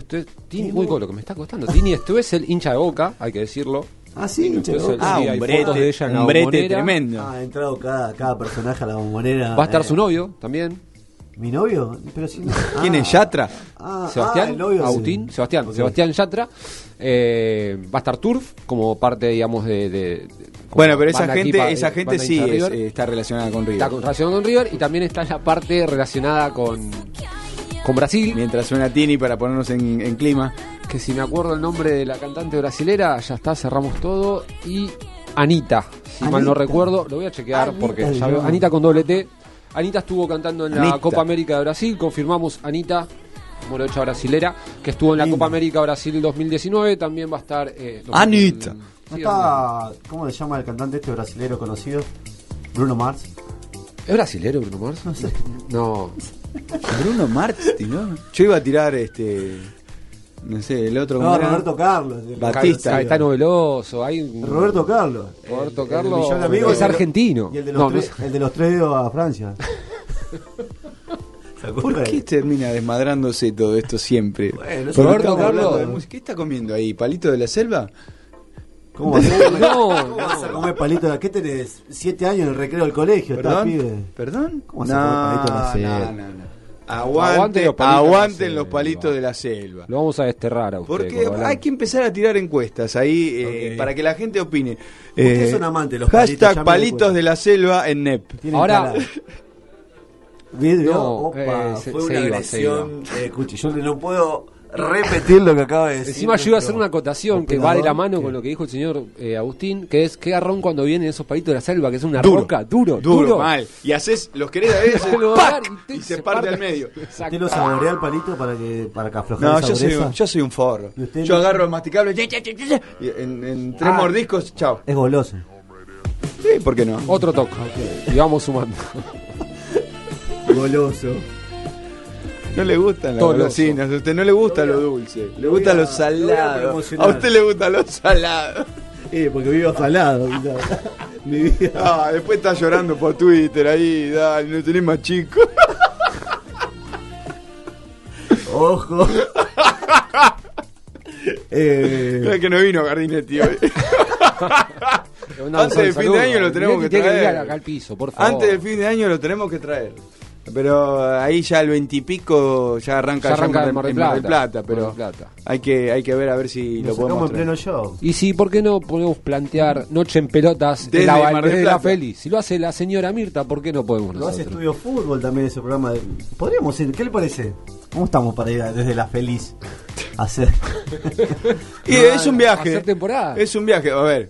uy, con lo que me está costando. Tini Stoessel, hincha de boca, hay que decirlo. Ah, sí, hincha de Boca. Ah, sí, un brete, de ella en la un brete bombonera. tremendo. Ah, ha entrado cada, cada personaje a la bombonera. Va a estar Eh, su novio también, ¿Mi novio? Pero si no- ¿Quién ah. es Yatra? Ah, Sebastián ah, el novio de- Agustín, Sebastián. Sebastián Yatra. Eh, va a estar Turf como parte, digamos, de. de- Bueno, pero esa gente, equipa- esa eh, gente sí es- eh, está relacionada con River. Está con relación con River y también está la parte relacionada con, con Brasil. Mientras suena Tini para ponernos en, en clima. Que si me acuerdo el nombre de la cantante brasilera, ya está, cerramos todo. Y Anita, si mal no recuerdo, lo voy a chequear Anita, porque ya veo- Anita con doble T. Anita estuvo cantando en la. Copa América de Brasil, confirmamos Anita, morocha brasilera, que estuvo en la Copa América Brasil 2019, también va a estar... eh, 2000 Anita. ¿No sí, está, ¿Cómo se llama el cantante este brasilero conocido? Bruno Mars. ¿Es brasilero Bruno Mars? No sé. No. Bruno Marti, ¿no? Yo iba a tirar este. No sé, el otro. No. Roberto Carlos. Batista. Caetano Veloso, hay un- Roberto Carlos. Roberto El- el Carlos de amigos es el argentino. Y el de los, No, no tres, es- el de los tres dedos a Francia. (laughs) ¿Se ¿Por qué termina desmadrándose todo esto siempre? Bueno, Roberto Carlos. ¿Qué está comiendo ahí? ¿Palito de la selva? ¿Cómo vas a comer, (laughs) No, ¿Cómo vas a comer palito de la... ¿Qué tenés? ¿Siete años en el recreo del colegio? ¿Estás, ¿Perdón? pibe? ¿Perdón? ¿Cómo vas a comer palito de la no, selva? no, no. Aguante, Aguante aguanten selva. los palitos de la selva. Lo vamos a desterrar a usted. Porque hay que empezar a tirar encuestas ahí eh, para que la gente opine. Ustedes Eh, son amantes de los palitos, Hashtag palitos de la selva en NEP. Ahora-. Video, No, opa, eh, se- fue se una iba, agresión. Eh, escuche, yo no puedo repetir lo que acaba de decir. Encima yo iba a hacer una acotación que va de la mano que- con lo que dijo el señor eh, Agustín, que es qué garrón cuando vienen esos palitos de la selva, que es una Duro. roca, duro, Duro, duro. mal. Y haces, los querés a veces, (laughs) y se se parte parte. al medio. (laughs) ¿Usted lo saborea el palito para que, para que afloje No, yo soy, yo soy un forro. ¿Y usted Yo no? agarro el masticable y en, en tres Ah. mordiscos, chao. Es goloso. Sí, ¿por qué no? Otro toque. Y vamos sumando. Goloso. No le gustan las golosinas, a usted no le gusta lo dulce, le gusta lo salado. A usted le gusta lo salado. Eh, porque vivo salado. (laughs) Mi vida. Ah, después está llorando por Twitter ahí, dale, no tenés más chico. (laughs) Ojo. (laughs) eh, Es que no vino Gardinetti hoy. Antes del fin de año lo tenemos que traer. venir acá al piso, por favor. Antes del fin de año lo tenemos que traer. Pero ahí ya el veintipico ya arranca, Ya arranca en en Mar del en Mar del Plata. Pero Mar del Plata. hay que hay que ver a ver si lo lo podemos en pleno show. Y sí, ¿por qué no podemos plantear Noche en Pelotas Desde la, Mar del desde la? Si lo hace la señora Mirta, ¿por qué no podemos Lo hace? Estudio Fútbol también ese programa. de- Podríamos ir, ¿qué le parece? ¿Cómo estamos para ir desde la feliz a hacer? (laughs) Y es un viaje. Hacer temporada. Es un viaje, a ver.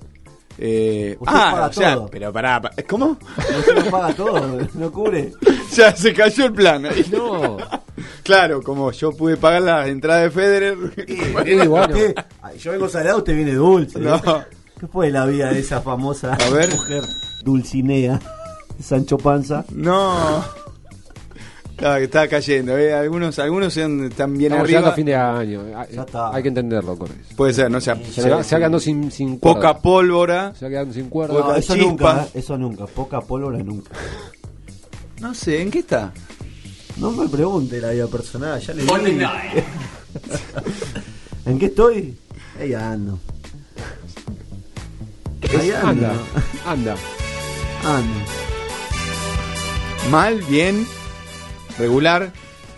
Eh, Usted ah, paga o sea, todo. pero pará, pa- ¿cómo? No se nos paga todo, (laughs) no cubre. Ya se cayó el plan. ahí. No. Claro, como yo pude pagar la entrada de Federer. (laughs) Bueno, Usted- yo vengo salado, usted viene dulce. No. ¿Qué fue la vida de esa famosa A ver. mujer Dulcinea? Sancho Panza. No. Estaba, estaba cayendo, eh. Algunos, algunos están bien estamos llegando arriba. a fin de año. Hay, Ya está. hay que entenderlo, Corres. Puede ser, no sea, Se, va, se va quedando sin, sin poca pólvora. Se va quedando sin cuerda. Poca eso chispa. nunca, ¿eh? eso nunca. Poca pólvora nunca. No sé, ¿en qué está? No me pregunte la vida personal, ya le dije. (laughs) ¿En qué estoy? Ahí ando. Ahí ando. Anda, anda. Ando. Mal, bien, regular,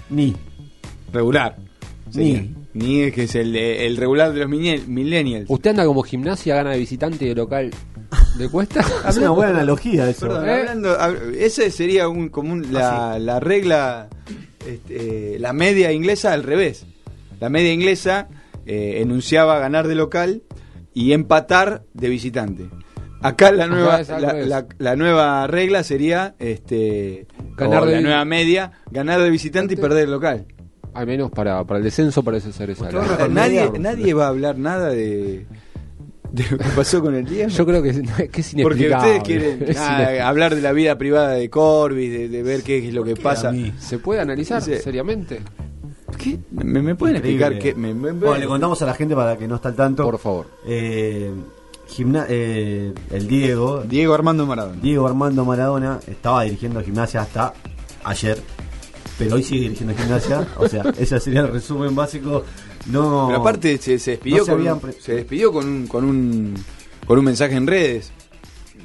Ni. regular. Ni. Sería. Ni es que es el, el regular de los millen- millennials. ¿Usted anda como gimnasia, gana de visitante y de local de cuesta? (laughs) Es una buena analogía eso. Perdón, ¿Eh? hablando, hab- ese sería un común la, la regla, este, la media inglesa al revés. La media inglesa eh, enunciaba ganar de local y empatar de visitante. Acá la nueva, la, la- la nueva regla sería este, Ganar o de la nueva media, ganar de visitante y perder de local. Al menos para, para el descenso parece ser esa. La- con nadie, nadie va a hablar nada de, de lo que pasó con el Diego? Yo creo que, es- que es Porque inexplicable. ustedes quieren (laughs) ah, hablar de la vida privada de Corbis, de, de ver qué es lo que pasa. ¿Se puede analizar Dice- seriamente? ¿Qué? ¿Me, me pueden explicar qué? Me, me- Bueno, le contamos a la gente para que no está al tanto. Por favor. Eh, gimna- eh, el Diego. Diego Armando Maradona. Diego Armando Maradona estaba dirigiendo gimnasia hasta ayer. Pero hoy sigue dirigiendo gimnasia. o sea, (laughs) ese sería el resumen básico. No. Pero aparte se, se despidió no se con habían se despidió con un con un con un mensaje en redes.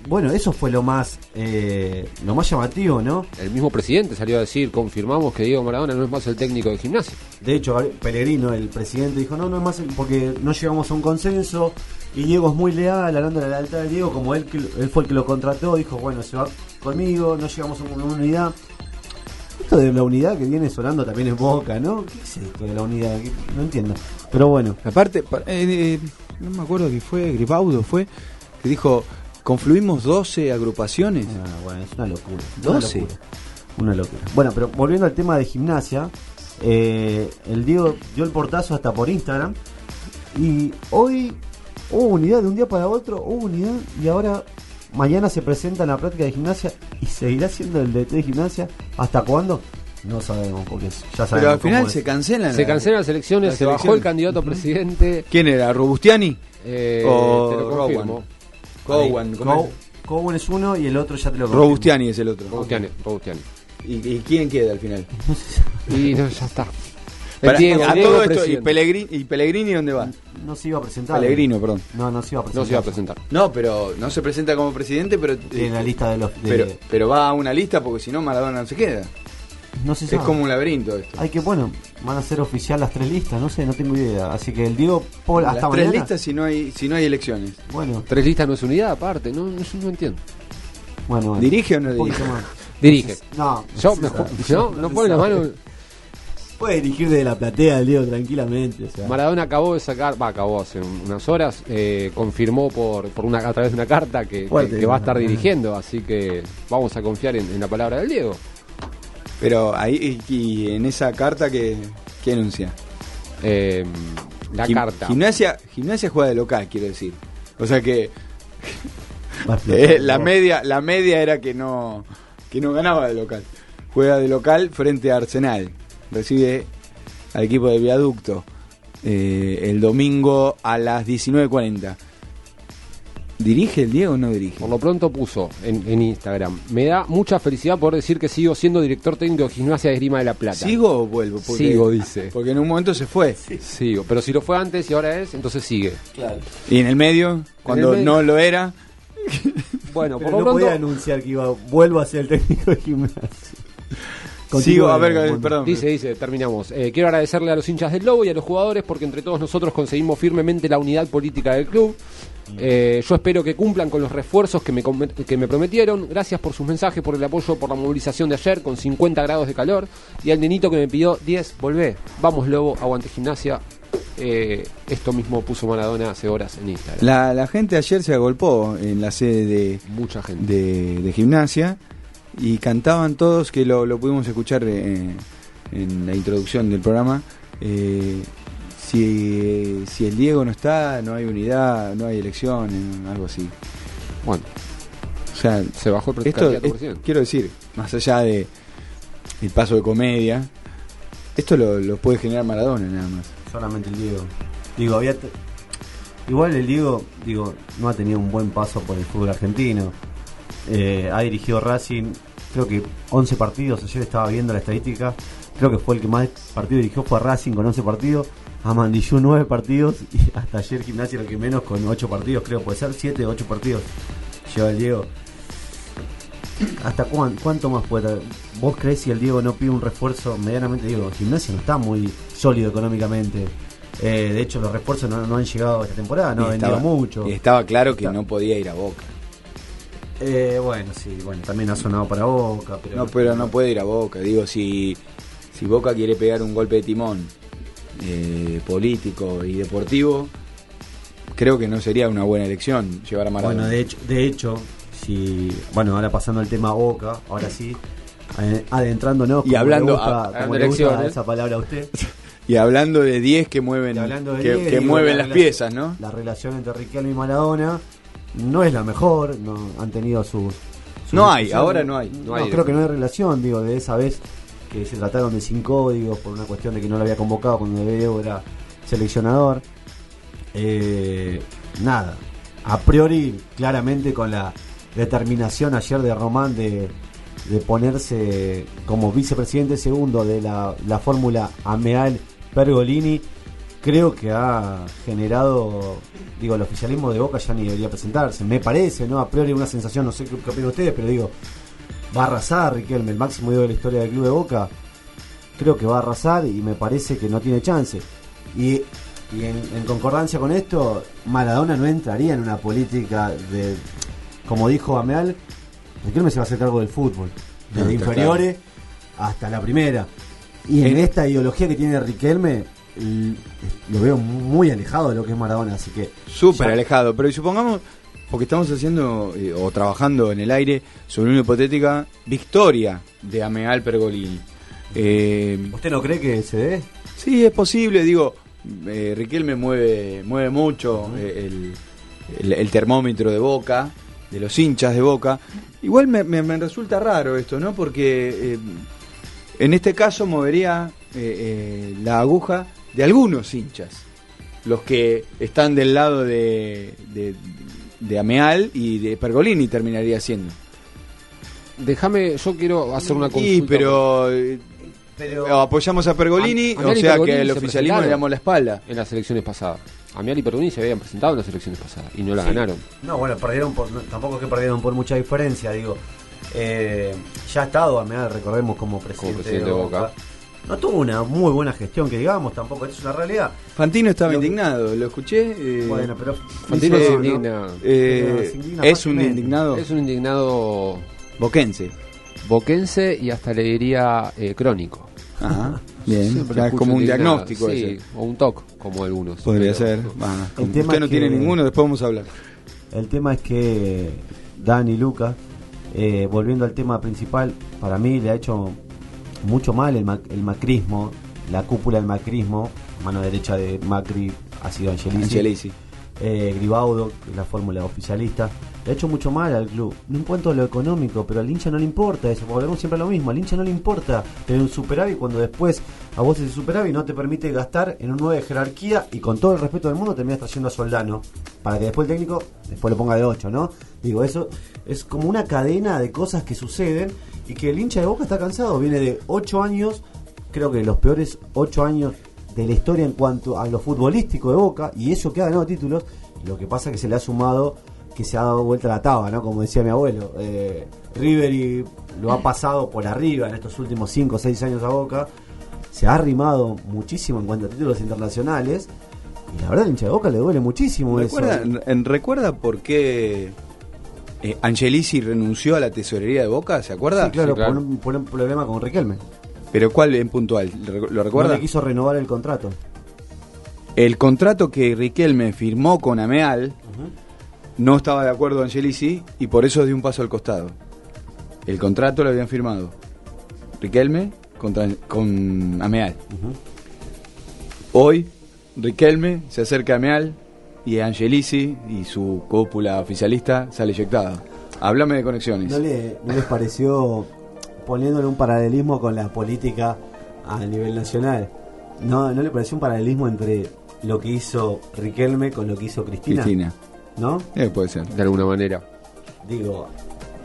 Bueno, eso fue lo más eh, lo más llamativo, ¿no? El mismo presidente salió a decir, confirmamos que Diego Maradona no es más el técnico de gimnasia. De hecho, Pellegrino, el presidente, dijo, no, no es más porque no llegamos a un consenso y Diego es muy leal, hablando de la lealtad de Diego, como él, que- él fue el que lo contrató, dijo, bueno, se va conmigo, no llegamos a una unidad. Esto de la unidad que viene sonando también en boca, ¿no? ¿Qué es esto de la unidad? ¿Qué- No entiendo. Pero bueno. Aparte, pa- eh, eh, no me acuerdo que fue Gribaudo, fue que dijo, confluimos 12 agrupaciones. Ah, bueno, es una locura. Una 12. locura. Una locura. Bueno, pero volviendo al tema de gimnasia, eh, el Diego dio el portazo hasta por Instagram y hoy hubo unidad de un día para otro, hubo unidad y ahora mañana se presenta en la práctica de gimnasia y seguirá siendo el DT de gimnasia. ¿Hasta cuándo? No sabemos, porque ya sabemos. Pero al final es. se cancelan. Se cancelan las elecciones, las se bajó el candidato a presidente. ¿Quién era? ¿Robustiani? Eh, o te lo confirmo. Cowan. ¿cómo Cow- es? Cowan es uno y el otro ya te lo confirmo. Robustiani es el otro. Robustiani, Robustiani. ¿Y, y quién queda al final? Y no, ya está. El Para- Diego, a el Diego todo esto, ¿y. Pellegrini, ¿y Pellegrini dónde va? No se iba a presentar. Pellegrino, perdón. No, no se iba a presentar. No se iba a presentar. No, pero no se presenta como presidente, pero Tiene la lista de los. de- pero, pero va a una lista porque si no Maradona no se queda. No se Es como un laberinto esto. Hay que, bueno, van a ser oficial las tres listas, no sé, no tengo idea. Así que el Diego Paul hasta Las tres mañana. listas si no hay si no hay elecciones. Bueno, Tres listas no es unidad, aparte. No, no, yo no entiendo. bueno, bueno. ¿Dirige o no dirige? más. Dirige. No, Yo, me ju- no, no pone la mano. Puede dirigir desde la platea el Diego tranquilamente. O sea. Maradona acabó de sacar, va, acabó hace un- unas horas, eh, confirmó por, por una, a través de una carta que, que- Fuerte, que va a estar dirigiendo, así que vamos a confiar en, en la palabra del Diego. Pero ahí y, y en esa carta que, que anuncia. Eh, la Gim- carta. Gimnasia, gimnasia juega de local, quiero decir. O sea que (laughs) eh, la media, la media era que no, que no ganaba de local. Juega de local frente a Arsenal. Recibe al equipo de viaducto eh, el domingo a las 19.40. ¿Dirige el Diego o no dirige? Por lo pronto puso en, en Instagram. Me da mucha felicidad poder decir que sigo siendo director técnico de Gimnasia de Esgrima de la Plata. ¿Sigo o vuelvo? Porque- Sigo, dice. Porque en un momento se fue. Sigo. Pero si lo fue antes y ahora es, entonces sigue. Y en el medio, cuando medio. no lo era, Bueno, por Pero lo no podía pronto. anunciar que iba, vuelvo a ser el técnico de gimnasia. sigo, a ver, perdón. Dice, dice, terminamos. Eh, quiero agradecerle a los hinchas del Lobo y a los jugadores porque entre todos nosotros conseguimos firmemente la unidad política del club. Eh, yo espero que cumplan con los refuerzos que me, que me prometieron. Gracias por sus mensajes, por el apoyo, por la movilización de ayer con 50 grados de calor. Y al nenito que me pidió 10, volvé. Vamos Lobo, aguante gimnasia. Eh, esto mismo puso Maradona hace horas en Instagram. La, la gente ayer se agolpó en la sede de, Mucha gente. de, de gimnasia y cantaban todos, que lo, lo pudimos escuchar eh, en la introducción del programa. eh, si, si el Diego no está, no hay unidad, no hay elecciones, algo así. Bueno, O sea, se bajó el esto, es- quiero decir, más allá de el paso de comedia, esto lo, lo puede generar Maradona nada más. Solamente el Diego. Digo, había. te- Igual el Diego, digo, no ha tenido un buen paso por el fútbol argentino. Eh, ha dirigido Racing, creo que 11 partidos. Ayer estaba viendo la estadística. Creo que fue el que más partidos dirigió, fue a Racing con 11 partidos. A Mandillú 9 partidos. Y hasta ayer Gimnasia lo que menos con 8 partidos, creo. Puede ser 7 o 8 partidos. Lleva el Diego. ¿Hasta cuán- cuánto más puede? ¿Vos crees si el Diego no pide un refuerzo medianamente? Digo, Gimnasia no está muy sólido económicamente. Eh, de hecho, los refuerzos no, no han llegado esta temporada, no Y ha vendido mucho. y estaba claro que Está- no podía ir a Boca. Eh, bueno, sí, bueno, también ha sonado para Boca, pero... No, pero no puede ir a Boca. Digo, si, si Boca quiere pegar un golpe de timón eh, político y deportivo, creo que no sería una buena elección llevar a Maradona. Bueno, de hecho, de hecho, si... Bueno, ahora pasando al tema Boca, ahora sí, eh, adentrándonos... Y hablando- gusta, hablando como gusta esa palabra a usted. (laughs) Y hablando de 10 que mueven, que, 10, que digo, mueven la las piezas, ¿no? La relación entre Riquelme y Maradona no es la mejor, no han tenido sus... sus No hay, ahora no hay. No, No hay. creo que no hay relación, digo, de esa vez que se trataron de sin códigos por una cuestión de que no lo había convocado cuando Diego era seleccionador. Eh, nada, a priori, claramente con la determinación ayer de Román de, ponerse como vicepresidente segundo de la, la fórmula Ameal Pergolini, creo que ha generado, digo, el oficialismo de Boca ya ni debería presentarse, me parece, ¿no? A priori una sensación, no sé qué opinan ustedes, pero digo, va a arrasar Riquelme, el máximo ídolo de la historia del club de Boca, creo que va a arrasar y me parece que no tiene chance. Y, y en, en concordancia con esto, Maradona no entraría en una política de, como dijo Ameal, Riquelme se va a hacer cargo del fútbol, desde inferiores hasta la primera. Y en esta ideología que tiene Riquelme, lo veo muy alejado de lo que es Maradona, así que... Súper ya- alejado. Pero y supongamos, porque estamos haciendo eh, o trabajando en el aire sobre una hipotética victoria de Ameal Pergolini. Eh, ¿Usted no cree que se dé? Sí, es posible, digo, eh, Riquelme mueve, mueve mucho eh, el, el- el termómetro de Boca, de los hinchas de Boca. Igual me, me- me resulta raro esto, ¿no? Porque en este caso movería la aguja de algunos hinchas, los que están del lado de, de, de Ameal y de Pergolini terminaría siendo. Déjame, yo quiero hacer una consulta. Pero, eh, apoyamos a Pergolini, o sea Pergolini que el se oficialismo le damos la espalda. En las elecciones pasadas. Amial y Pergolini se habían presentado en las elecciones pasadas y no la Sí. ganaron. No, bueno, perdieron por, no, tampoco es que perdieron por mucha diferencia, digo. Eh, ya ha estado Ameal, recordemos, como presidente, presidente de de Boca. No tuvo una muy buena gestión, que digamos, tampoco es una realidad. Fantino estaba Lo indignado, lo escuché. eh, Bueno, pero Fantino se ¿no? indigna. Eh, Pero se indigna es un indignado Es un indignado boquense. boquense y hasta le diría eh, crónico. Ajá, (laughs) bien. Es como un indignado. diagnóstico Sí, ese. o un TOC, como algunos. Podría Pero- ser. Como tema usted no es tiene ninguno, después vamos a hablar. El tema es que Dani Luca, eh, volviendo al tema principal, para mí le ha hecho mucho mal el, el macrismo, la cúpula del macrismo, mano derecha de Macri ha sido Angelici. Angelici. Eh, Gribaudo, la fórmula oficialista, le ha hecho mucho mal al club. No en cuanto a lo económico, pero al hincha no le importa eso, porque volvemos siempre a lo mismo. Al hincha no le importa tener un superávit cuando después a vos ese superávit no te permite gastar en un 9 de jerarquía y con todo el respeto del mundo terminas trayendo a Soldano para que después el técnico después lo ponga de 8, ¿no? Digo, eso es como una cadena de cosas que suceden y que el hincha de Boca está cansado. Viene de 8 años, creo que los peores 8 años de la historia en cuanto a lo futbolístico de Boca y eso que ha ganado títulos. Lo que pasa es que se le ha sumado que se ha dado vuelta la taba, ¿no? Como decía mi abuelo. Eh, River lo ha pasado por arriba en estos últimos 5 o 6 años a Boca. Se ha arrimado muchísimo en cuanto a títulos internacionales. Y la verdad, al hincha de Boca le duele muchísimo ¿Recuerda, eso. en- ¿Recuerda por qué eh, Angelici renunció a la tesorería de Boca? ¿Se acuerda? Sí, claro, Por, un, por un problema con Riquelme. ¿Pero cuál en puntual? ¿Lo No recuerda? le quiso renovar el contrato. El contrato que Riquelme firmó con Ameal no estaba de acuerdo Angelici y por eso dio un paso al costado. El contrato lo habían firmado Riquelme contra- con Ameal. Hoy Riquelme se acerca a Ameal y Angelici y su cúpula oficialista sale eyectada. Háblame de conexiones. ¿No, le, ¿No les pareció poniéndole un paralelismo con la política a nivel nacional? ¿No, ¿No le pareció un paralelismo entre lo que hizo Riquelme con lo que hizo Cristina? Cristina. ¿No? Eh, puede ser. De alguna manera. Digo,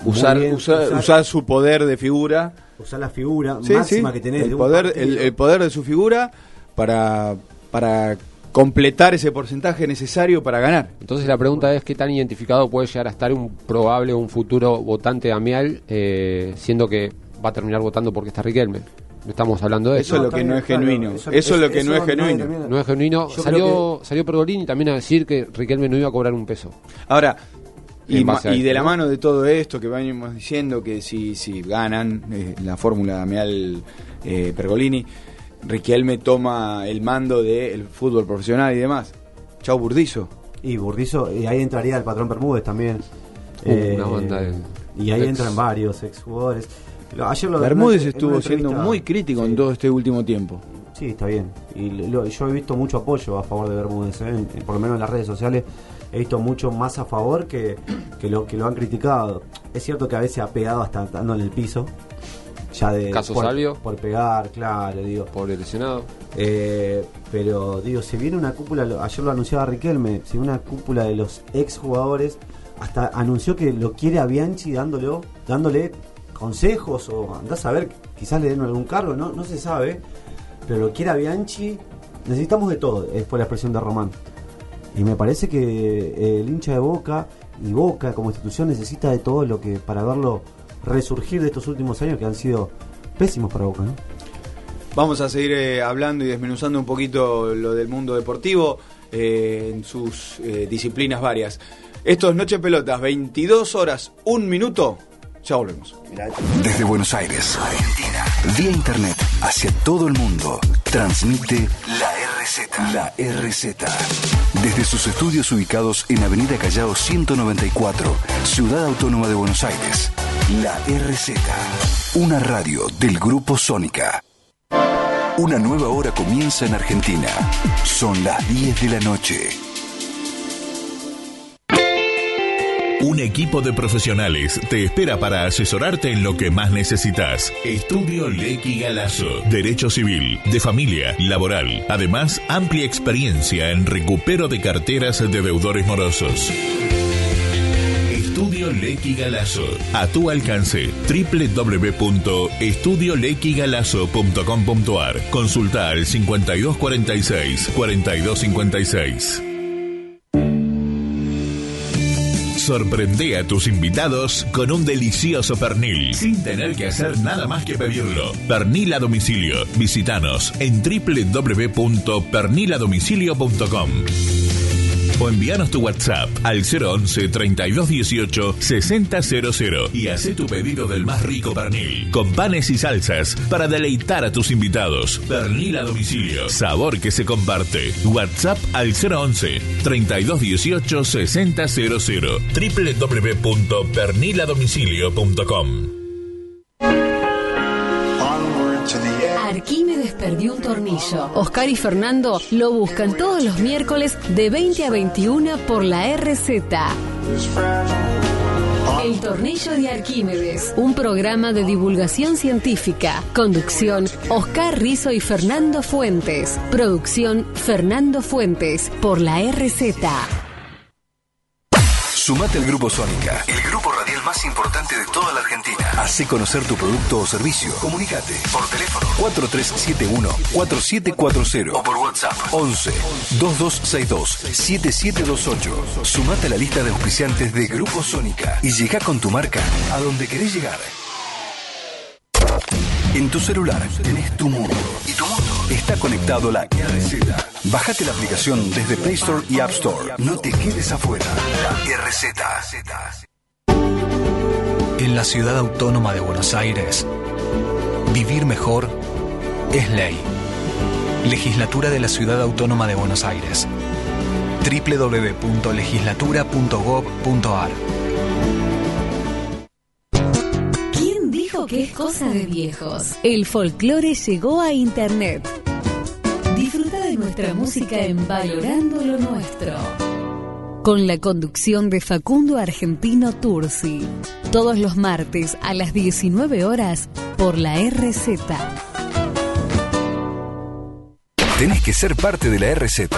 Usar, bien, usar, usar su poder de figura usar la figura Sí, máxima sí, que tenés de el un poder, el poder de su figura para, para completar ese porcentaje necesario para ganar. Entonces la pregunta es qué tan identificado puede llegar a estar un probable o un futuro votante de Amial, eh, siendo que va a terminar votando porque está Riquelme. No estamos hablando de eso. Eso es lo que no es genuino. Eso es lo que no es genuino. No es genuino. Salió, salió Pergolini también a decir que Riquelme no iba a cobrar un peso. Ahora, y, de la ¿no? mano de todo esto que venimos diciendo, que si, si ganan eh, la fórmula Ameal eh, Pergolini, Riquelme toma el mando del fútbol profesional y demás. Chau Burdizo. Y Burdizo, y ahí entraría el patrón Bermúdez también. Uh, una banda de y ahí ex- entran varios exjugadores. Lo- Ayer lo Bermúdez en estuvo siendo muy crítico en todo este último tiempo. Sí, está bien. Y lo- yo he visto mucho apoyo a favor de Bermúdez, ¿eh? En- por lo menos en las redes sociales he visto mucho más a favor que, que lo que lo han criticado. Es cierto que a veces ha pegado hasta estando en el piso. Ya de Caso por, Salvio. por pegar, claro, digo. Pobre lesionado. Eh, pero digo, se viene una cúpula, ayer lo anunciaba Riquelme, se viene una cúpula de los ex jugadores, hasta anunció que lo quiere a Bianchi dándole, dándole consejos o andás a ver, quizás le den algún cargo, no, no se sabe, pero lo quiere a Bianchi, necesitamos de todo, es por la expresión de Román. Y me parece que eh, el hincha de Boca y Boca como institución necesita de todo lo que para verlo resurgir de estos últimos años que han sido pésimos para Boca, ¿no? Vamos a seguir eh, hablando y desmenuzando un poquito lo del mundo deportivo eh, en sus eh, disciplinas varias. Esto es Noche Pelotas, 22 horas, un minuto. Ya volvemos. Desde Buenos Aires, Argentina, vía internet hacia todo el mundo, transmite la RZ. La RZ. Desde sus estudios ubicados en Avenida Callao 194, Ciudad Autónoma de Buenos Aires. La RZ. Una radio del Grupo Sónica. Una nueva hora comienza en Argentina. Son las 10 de la noche. Un equipo de profesionales te espera para asesorarte en lo que más necesitas. Estudio Lecky Galazo. Derecho civil, de familia, laboral. Además, amplia experiencia en recupero de carteras de deudores morosos. Estudio Lecky Galazo. A tu alcance. www.estudiolequigalazo.com.ar. Consulta al 5246 4256. Sorprende a tus invitados con un delicioso pernil, sin tener que hacer nada más que pedirlo. Pernil a domicilio. Visítanos en www.perniladomicilio.com o envíanos tu WhatsApp al 011 3218 6000 y haz tu pedido del más rico pernil, con panes y salsas para deleitar a tus invitados. Pernil a domicilio, sabor que se comparte. WhatsApp al 011 3218 6000 www.perniladomicilio.com Arquímedes perdió un tornillo. Oscar y Fernando lo buscan todos los miércoles de 20 a 21 por la RZ. El Tornillo de Arquímedes, un programa de divulgación científica. Conducción, Oscar Rizo y Fernando Fuentes. Producción, Fernando Fuentes, por la RZ. Sumate al Grupo Sónica, más importante de toda la Argentina. Hace conocer tu producto o servicio. Comunicate por teléfono 4371-4740 o por WhatsApp 11 2262 7728. Sumate a la lista de auspiciantes de Grupo Sónica y llega con tu marca a donde querés llegar. En tu celular tenés tu mundo y tu mundo está conectado a la RZ. Bájate la aplicación desde Play Store y App Store. No te quedes afuera. La RZ. En la ciudad autónoma de Buenos Aires, vivir mejor es ley. Legislatura de la Ciudad Autónoma de Buenos Aires. www.legislatura.gov.ar ¿Quién dijo que es cosa de viejos? El folclore llegó a Internet. Disfruta de nuestra música en Valorando lo Nuestro. Con la conducción de Facundo Argentino Tursi. Todos los martes a las 19 horas por la RZ. Tenés que ser parte de la RZ.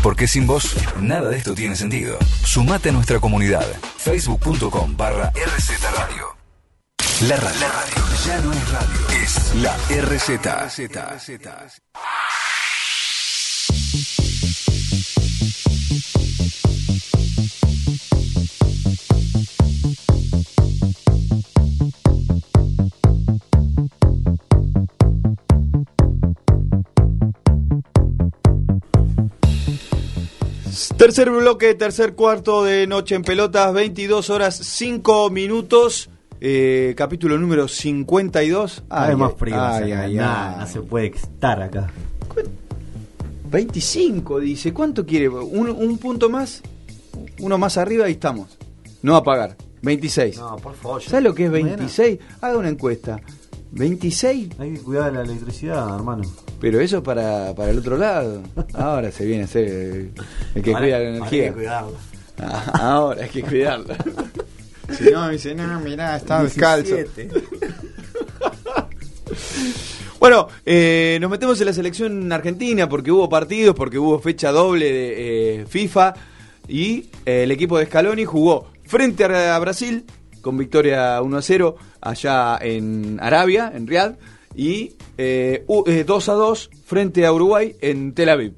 Porque sin vos, nada de esto tiene sentido. Sumate a nuestra comunidad. Facebook.com barra RZ Radio. La radio. La radio ya no es radio. Es la RZ. Tercer bloque, tercer cuarto de Noche en Pelotas, 22 horas 5 minutos. eh, capítulo número 52. Cada vez más frío. Ay, ay, nada, ay. no se puede estar acá. 25, dice. ¿Cuánto quiere? ¿Un, un punto más? Uno más arriba y estamos. No a pagar. 26. No, por favor. ¿Sabes lo que es mañana 26? Haga una encuesta. ¿26? Hay que cuidar de la electricidad, hermano. Pero eso para, para el otro lado. Ahora se viene a ser el, el que Ahora- cuida la ahora energía. hay que cuidarla. Ah, ahora hay que cuidarla. Si no, dice, no, mirá, está descalzo. 17. Bueno, eh, nos metemos en la selección argentina porque hubo partidos, porque hubo fecha doble de eh, FIFA y eh, el equipo de Scaloni jugó frente a Brasil con victoria 1 a 0 allá en Arabia, en Riyadh, y eh, u- eh, 2 a 2 frente a Uruguay en Tel Aviv.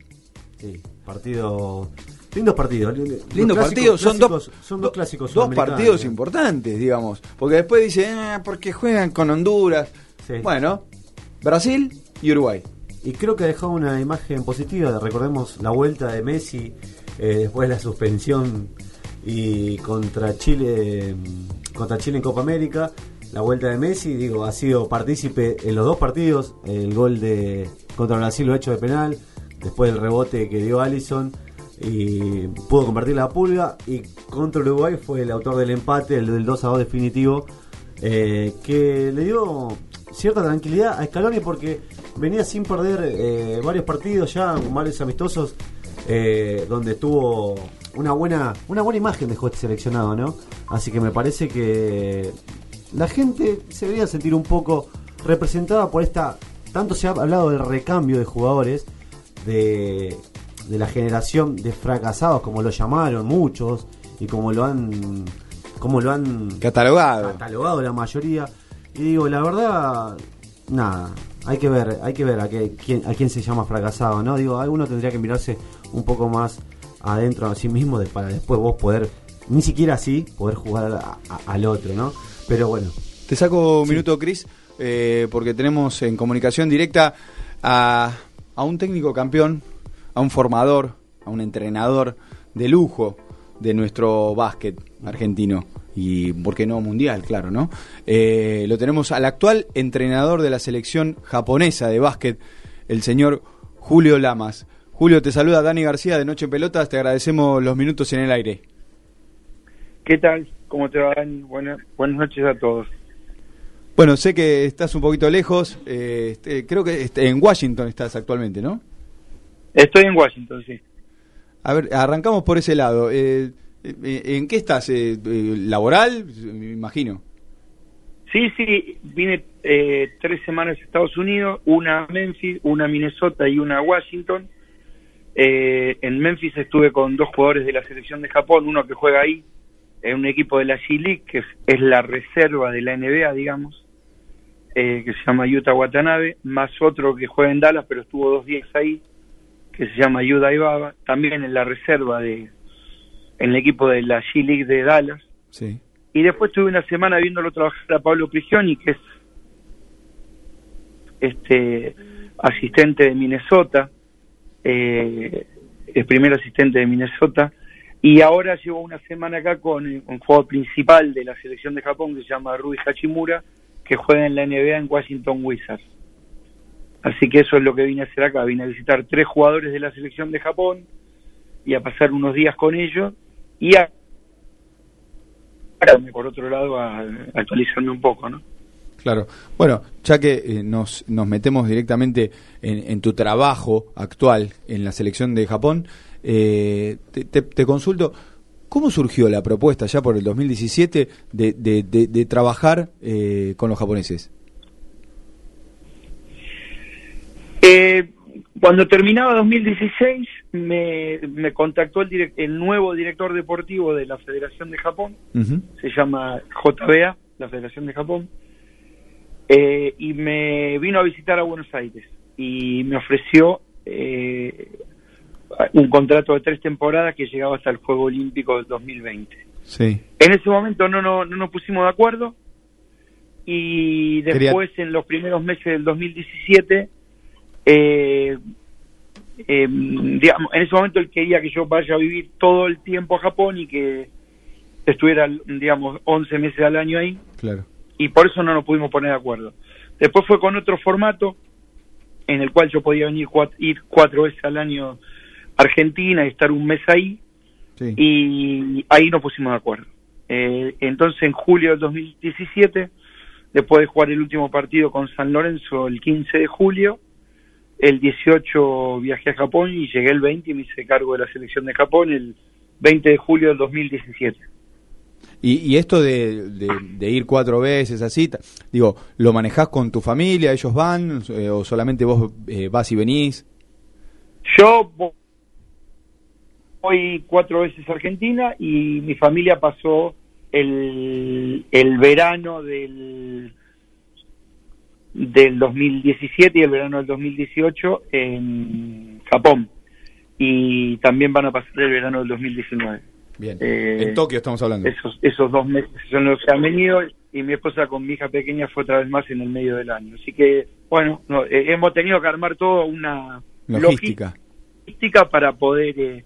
Sí, partido. Lindos partidos. Lindos partidos, son dos, clásicos- son dos clásicos dos partidos importantes, digamos. Porque después dice, "Ah, porque juegan con Honduras. Bueno, Brasil y Uruguay. Y creo que ha dejado una imagen positiva. Recordemos la vuelta de Messi eh, después de la suspensión y contra Chile contra Chile en Copa América. La vuelta de Messi, digo, ha sido partícipe en los dos partidos. El gol de contra Brasil lo ha hecho de penal. Después del rebote que dio Allison y pudo convertir la pulga. Y contra Uruguay fue el autor del empate, el del 2 a 2 definitivo, eh, que le dio cierta tranquilidad a Scaloni porque venía sin perder eh, varios partidos ya, varios amistosos, eh, donde tuvo una buena, una buena imagen dejó este seleccionado, ¿no? Así que me parece que la gente se debería sentir un poco representada por esta. Tanto se ha hablado del recambio de jugadores, de, de la generación de fracasados, como lo llamaron muchos, y como lo han. como lo han Catalogado. catalogado la mayoría. Y digo, la verdad, nada, hay que ver, hay que ver a, qué, quién, a quién se llama fracasado, ¿no? Digo, alguno tendría que mirarse un poco más adentro a sí mismo de- para después vos poder, ni siquiera así, poder jugar a- a- al otro, ¿no? Pero bueno. Te saco un minuto, Cris, eh, porque tenemos en comunicación directa a, a un técnico campeón, a un formador, a un entrenador de lujo de nuestro básquet argentino y, ¿por qué no, mundial, claro, ¿no? Eh, lo tenemos al actual entrenador de la selección japonesa de básquet, el señor Julio Lamas. Julio, te saluda Dani García de Noche en Pelotas, te agradecemos los minutos en el aire. ¿Qué tal? ¿Cómo te va, Dani? Buenas, buenas noches a todos. Bueno, sé que estás un poquito lejos, eh, este, creo que este, en Washington estás actualmente, ¿no? Estoy en Washington, sí. A ver, arrancamos por ese lado. Eh, eh, ¿En qué estás? Eh, eh, ¿Laboral? Me imagino. Sí, sí, vine eh, tres semanas a Estados Unidos, una a Memphis, una a Minnesota y una a Washington. Eh, en Memphis estuve con dos jugadores de la selección de Japón, uno que juega ahí, en un equipo de la G-League, que es, es la reserva de la NBA, digamos, eh, que se llama Utah Watanabe, más otro que juega en Dallas, pero estuvo dos días ahí, que se llama Yuda Ibaba, también en la reserva de en el equipo de la G-League de Dallas. Sí. Y después tuve una semana viéndolo trabajar a Pablo Prigioni, que es este asistente de Minnesota, eh, el primer asistente de Minnesota, y ahora llevo una semana acá con eh, un jugador principal de la selección de Japón que se llama Rui Hachimura, que juega en la NBA en Washington Wizards. Así que eso es lo que vine a hacer acá, vine a visitar tres jugadores de la selección de Japón y a pasar unos días con ellos y a por otro lado a actualizarme un poco, ¿no? Claro. Bueno, ya que eh, nos, nos metemos directamente en, en tu trabajo actual en la selección de Japón, eh, te, te- te consulto, ¿cómo surgió la propuesta ya por el 2017 de, de, de- de trabajar eh, con los japoneses? Eh, cuando terminaba 2016 me, me contactó el, direc- el nuevo director deportivo de la Federación de Japón, se llama JBA, la Federación de Japón, eh, y me vino a visitar a Buenos Aires y me ofreció eh, un contrato de tres temporadas que llegaba hasta el Juego Olímpico del 2020. Sí. En ese momento no, no, no nos pusimos de acuerdo y Quería- después en los primeros meses del 2017, eh, eh, digamos, en ese momento él quería que yo vaya a vivir todo el tiempo a Japón y que estuviera, digamos, 11 meses al año ahí Claro. y por eso no nos pudimos poner de acuerdo. Después fue con otro formato en el cual yo podía venir cuat- ir cuatro veces al año Argentina y estar un mes ahí y ahí nos pusimos de acuerdo. Eh, entonces en julio del 2017, después de jugar el último partido con San Lorenzo el 15 de julio, el 18 viajé a Japón y llegué el 20 y me hice cargo de la selección de Japón el 20 de julio del 2017. Y, y esto de, de- de ir cuatro veces así, digo, ¿lo manejás con tu familia? ¿Ellos van? eh, ¿O solamente vos eh, vas y venís? Yo voy cuatro veces a Argentina y mi familia pasó el, el verano del del 2017 y el verano del 2018 en Japón y también van a pasar el verano del 2019. Bien. Eh, en Tokio estamos hablando. Esos, esos dos meses son los que han venido y mi esposa con mi hija pequeña fue otra vez más en el medio del año. Así que, bueno, no, eh, hemos tenido que armar todo una Logística. logística para poder eh,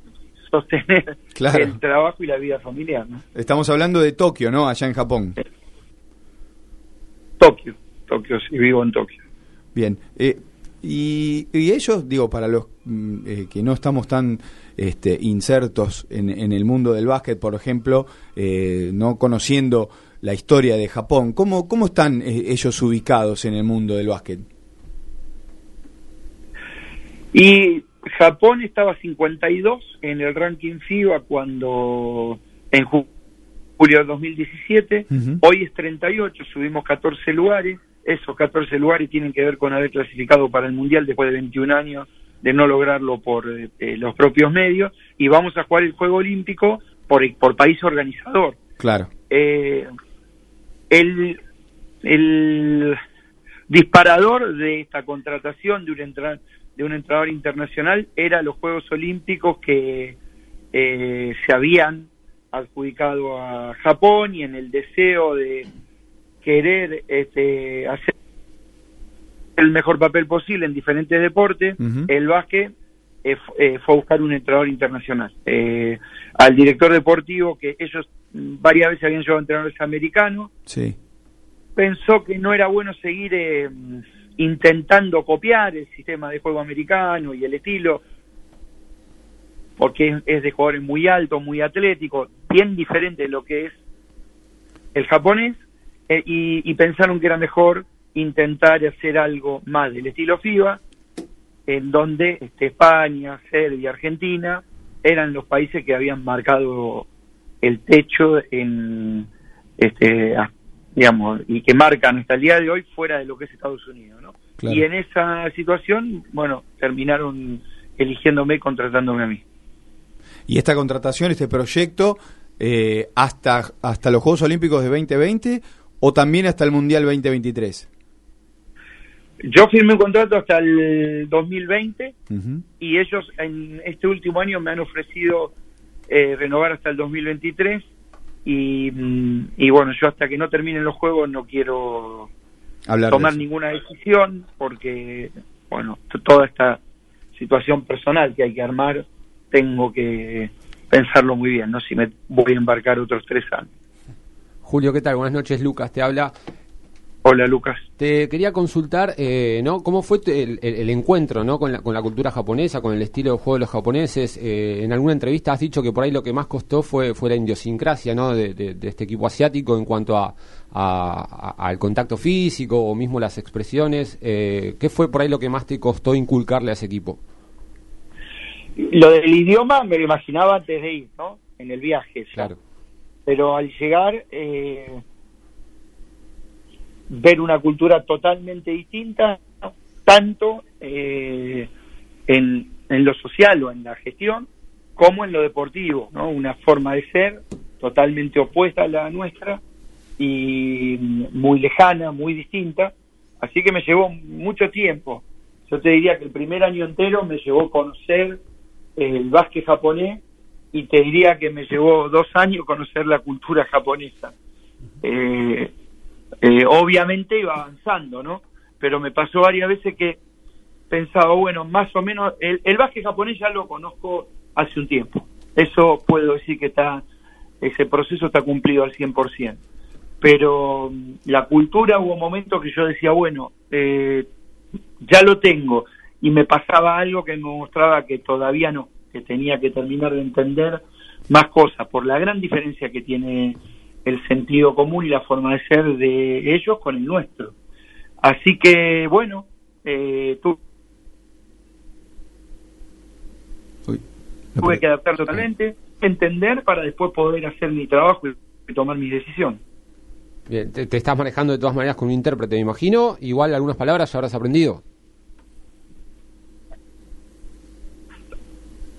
sostener (laughs) Claro. el trabajo y la vida familiar. ¿no? Estamos hablando de Tokio, ¿no? Allá en Japón. Tokio, Tokio, sí, vivo en Tokio. Bien. Eh, y, y ellos, digo, para los mm, eh, que no estamos tan este, insertos en, en el mundo del básquet, por ejemplo, eh, no conociendo la historia de Japón, ¿cómo, cómo están eh, ellos ubicados en el mundo del básquet? Y Japón estaba 52 en el ranking FIBA cuando en ju- julio del 2017, hoy es 38, subimos 14 lugares, esos 14 lugares tienen que ver con haber clasificado para el Mundial después de 21 años de no lograrlo por eh, eh, los propios medios y vamos a jugar el Juego Olímpico por, por país organizador. Claro. Eh, el, el disparador de esta contratación de un, de un entrenador internacional era los Juegos Olímpicos que eh, se habían adjudicado a Japón y en el deseo de querer este, hacer el mejor papel posible en diferentes deportes, el básquet eh, eh, fue a buscar un entrenador internacional. Eh, al director deportivo, que ellos mm, varias veces habían llevado entrenadores americanos, Sí. pensó que no era bueno seguir eh, intentando copiar el sistema de juego americano y el estilo, porque es, de jugadores muy altos, muy atléticos, bien diferente de lo que es el japonés, eh, y, y pensaron que era mejor intentar hacer algo más del estilo FIBA, en donde este, España, Serbia, Argentina eran los países que habían marcado el techo en este digamos y que marcan hasta el día de hoy fuera de lo que es Estados Unidos ¿no? Claro. y en esa situación bueno terminaron eligiéndome y contratándome a mí Y esta contratación, este proyecto, eh, hasta, hasta los Juegos Olímpicos de 2020 o también hasta el Mundial 2023? yo firmé un contrato hasta el 2020 Ujú. y ellos en este último año me han ofrecido eh, renovar hasta el 2023 y, mm, y bueno, yo hasta que no terminen los juegos no quiero Hablar tomar ninguna decisión porque, bueno, toda esta situación personal que hay que armar, tengo que pensarlo muy bien, ¿no? Si me voy a embarcar otros tres años. Julio, ¿qué tal? Buenas noches, Lucas, te habla. Hola, Lucas. Te quería consultar, eh, ¿no? ¿Cómo fue el, el- el encuentro, ¿no? Con la, con la cultura japonesa, con el estilo de juego de los japoneses. Eh, en alguna entrevista has dicho que por ahí lo que más costó fue, fue la idiosincrasia, ¿no? De, de- de este equipo asiático en cuanto a, a- a- al contacto físico o mismo las expresiones. Eh, ¿Qué fue por ahí lo que más te costó inculcarle a ese equipo? Lo del idioma me lo imaginaba antes de ir, ¿no? En el viaje. ya. Claro. Pero al llegar, eh, ver una cultura totalmente distinta, tanto eh, en, en lo social o en la gestión, como en lo deportivo, ¿no? Una forma de ser totalmente opuesta a la nuestra y muy lejana, muy distinta. Así que me llevó mucho tiempo. Yo te diría que el primer año entero me llevó conocer el básquet japonés y te diría que me llevó dos años conocer la cultura japonesa. Eh, eh, obviamente iba avanzando, ¿no? Pero me pasó varias veces que pensaba, bueno, más o menos, el, el básquet japonés ya lo conozco hace un tiempo. Eso puedo decir que está, ese proceso está cumplido al 100%. Pero mm, la cultura hubo momentos que yo decía, bueno, eh, ya lo tengo. Y me pasaba algo que me mostraba que todavía no, que tenía que terminar de entender más cosas, por la gran diferencia que tiene el sentido común y la forma de ser de ellos con el nuestro. Así que, bueno, eh, tú tuve que adaptar totalmente, entender para después poder hacer mi trabajo y tomar mis decisiones. Bien, te, te, estás manejando de todas maneras con un intérprete, me imagino. Igual algunas palabras ya habrás aprendido.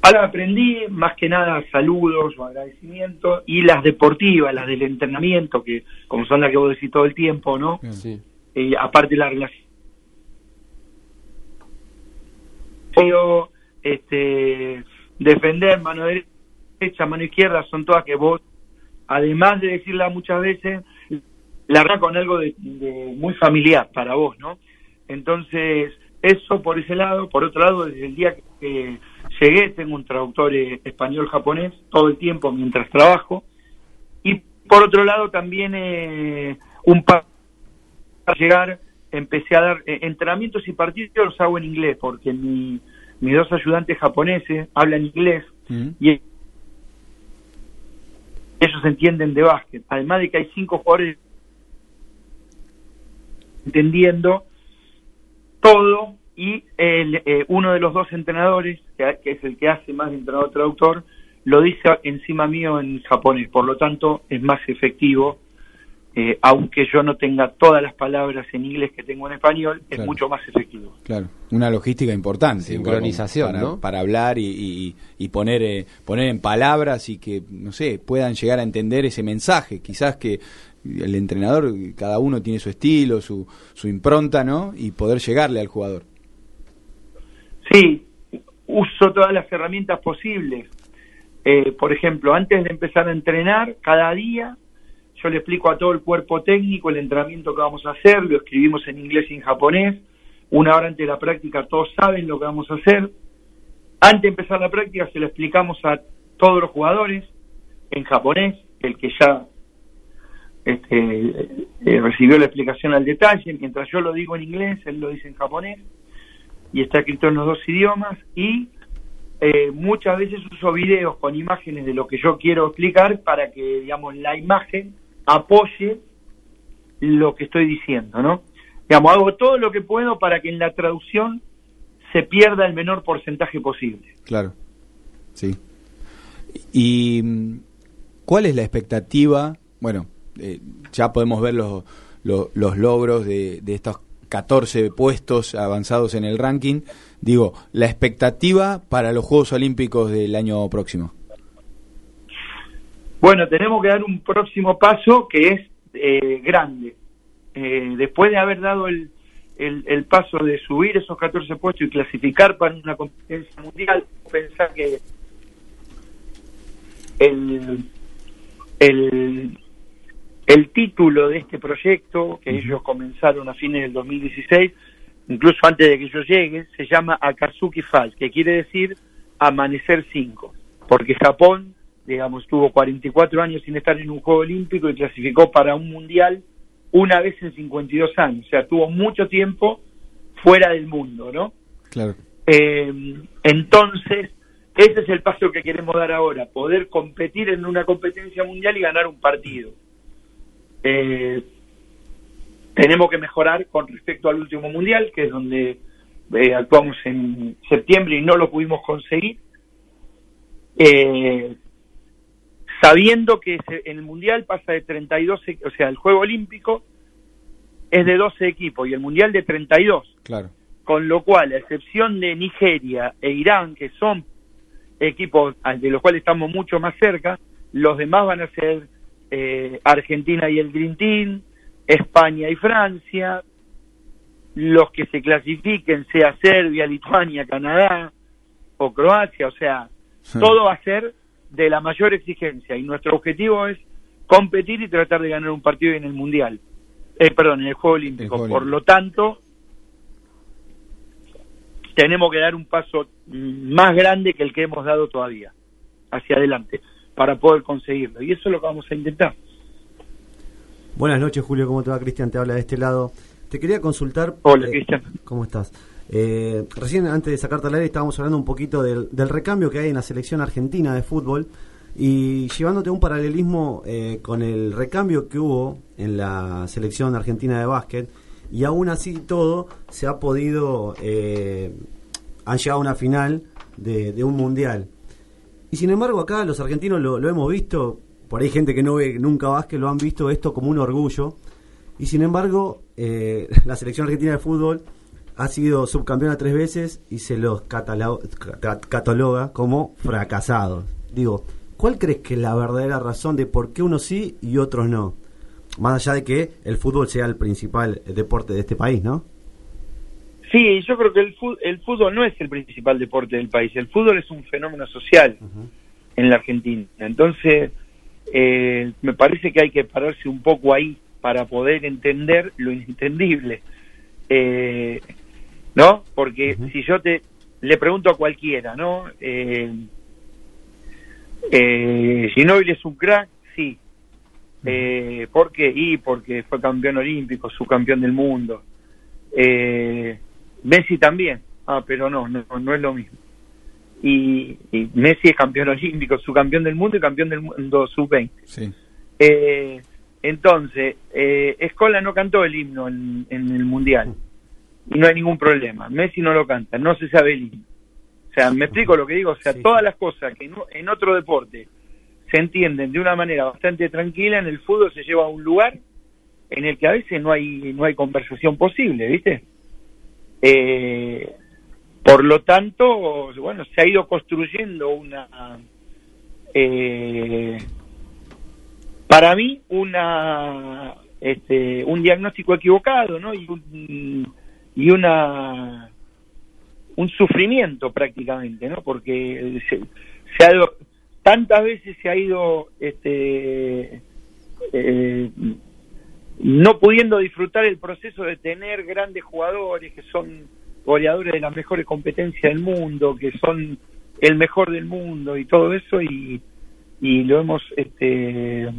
Ahora aprendí más que nada saludos o agradecimientos y las deportivas, las del entrenamiento, que como son las que vos decís todo el tiempo, ¿no? Sí. Eh, aparte la relación. Pero, Este, defender mano derecha, mano izquierda, son todas que vos, además de decirla muchas veces, la verdad con algo de, de muy familiar para vos, ¿no? Entonces, eso por ese lado. Por otro lado, desde el día que llegué, tengo un traductor eh, español-japonés todo el tiempo mientras trabajo. Y por otro lado, también eh, un pa- para llegar, empecé a dar eh, entrenamientos y partidos, los hago en inglés, porque mi, mis dos ayudantes japoneses hablan inglés y ellos entienden de básquet. Además de que hay cinco jugadores entendiendo todo y el, eh, uno de los dos entrenadores, que, que es el que hace más de entrenador traductor, lo dice encima mío en japonés, por lo tanto es más efectivo, eh, aunque yo no tenga todas las palabras en inglés que tengo en español, es Claro. mucho más efectivo. Claro, una logística importante. Sincronización, para, ¿no? Para hablar y, y- y poner, eh, poner en palabras y que, no sé, puedan llegar a entender ese mensaje. Quizás que el entrenador, cada uno tiene su estilo, su, su impronta, ¿no? Y poder llegarle al jugador. Sí, uso todas las herramientas posibles. Eh, por ejemplo, antes de empezar a entrenar, cada día yo le explico a todo el cuerpo técnico el entrenamiento que vamos a hacer, lo escribimos en inglés y en japonés. Una hora antes de la práctica todos saben lo que vamos a hacer. Antes de empezar la práctica se lo explicamos a todos los jugadores en japonés, el que ya este, eh, recibió la explicación al detalle, mientras yo lo digo en inglés, él lo dice en japonés y está escrito en los dos idiomas y eh, muchas veces uso videos con imágenes de lo que yo quiero explicar para que digamos la imagen apoye lo que estoy diciendo, ¿no? Digamos, hago todo lo que puedo para que en la traducción se pierda el menor porcentaje posible. Claro, sí. ¿Y cuál es la expectativa? Bueno, eh, ya podemos ver los, los, los logros de, de estos 14 puestos avanzados en el ranking. Digo, la expectativa para los Juegos Olímpicos del año próximo. Bueno, tenemos que dar un próximo paso que es eh, grande. Eh, después de haber dado el, el, paso de subir esos 14 puestos y clasificar para una competencia mundial, pensar que el, el, el título de este proyecto, que ellos comenzaron a fines del 2016, incluso antes de que yo llegue, se llama Akatsuki Fall, que quiere decir Amanecer 5, porque Japón, digamos, tuvo 44 años sin estar en un Juego Olímpico y clasificó para un Mundial una vez en 52 años, o sea, tuvo mucho tiempo fuera del mundo, ¿no? Claro. Eh, entonces, ese es el paso que queremos dar ahora, poder competir en una competencia mundial y ganar un partido. Eh, tenemos que mejorar con respecto al último mundial, que es donde eh, actuamos en septiembre y no lo pudimos conseguir. Eh, sabiendo que en el mundial pasa de 32, e- o sea, el juego olímpico es de 12 equipos y el mundial de 32 Claro. con lo cual, a excepción de Nigeria e Irán, que son equipos de los cuales estamos mucho más cerca, los demás van a ser eh, Argentina y el Green Team, España y Francia, los que se clasifiquen, sea Serbia, Lituania, Canadá o Croacia, o sea, todo va a ser de la mayor exigencia y nuestro objetivo es competir y tratar de ganar un partido en el Mundial, eh, perdón, en el Juego Olímpico. Juego Por lo tanto, tenemos que dar un paso mm, más grande que el que hemos dado todavía hacia adelante para poder conseguirlo y eso es lo que vamos a intentar. Buenas noches, Julio. ¿Cómo te va? Cristian te habla de este lado. Te quería consultar. Hola, eh, Cristian. ¿Cómo estás? Eh, recién, antes de sacarte al aire, estábamos hablando un poquito del, del recambio que hay en la selección argentina de fútbol y llevándote un paralelismo eh, con el recambio que hubo en la selección argentina de básquet y aún así todo se ha podido, eh, han llegado a una final de, de un mundial. Y sin embargo, acá los argentinos lo, hemos visto, por ahí gente que no ve nunca básquet lo han visto esto como un orgullo. Y sin embargo, eh, (laughs) la selección argentina de fútbol ha sido subcampeona tres veces y se los catalo- ca- cataloga como fracasados. Digo, ¿cuál crees que es la verdadera razón de por qué unos sí y otros no? Más allá de que el fútbol sea el principal deporte de este país, ¿no? Sí, yo creo que el fútbol, el fútbol no es el principal deporte del país. El fútbol es un fenómeno social en la Argentina. Entonces, eh, me parece que hay que pararse un poco ahí para poder entender lo inentendible. Eh, ¿No? Porque si yo te le pregunto a cualquiera, ¿no? Eh, eh, Ginóbili es un crack, sí. Eh, ¿Por qué? Y porque fue campeón olímpico, subcampeón del mundo. Eh, Messi también. Ah, pero no, no, no es lo mismo. Y, y Messi es campeón olímpico, subcampeón del mundo y campeón del mundo sub-20. Sí. Eh, entonces, eh, Escola no cantó el himno en, en el Mundial. Y no hay ningún problema. Messi no lo canta, no se sabe el himno. O sea, me explico lo que digo. O sea, todas las cosas que no- en otro deporte se entienden de una manera bastante tranquila, en el fútbol se lleva a un lugar en el que a veces no hay, no hay conversación posible, ¿viste? Eh, por lo tanto, bueno, se ha ido construyendo una... eh, para mí una este, un diagnóstico equivocado no y un, y una un sufrimiento prácticamente no porque se, se ha ido- tantas veces se ha ido este eh, no pudiendo disfrutar el proceso de tener grandes jugadores que son goleadores de las mejores competencias del mundo que son el mejor del mundo y todo eso y y lo hemos este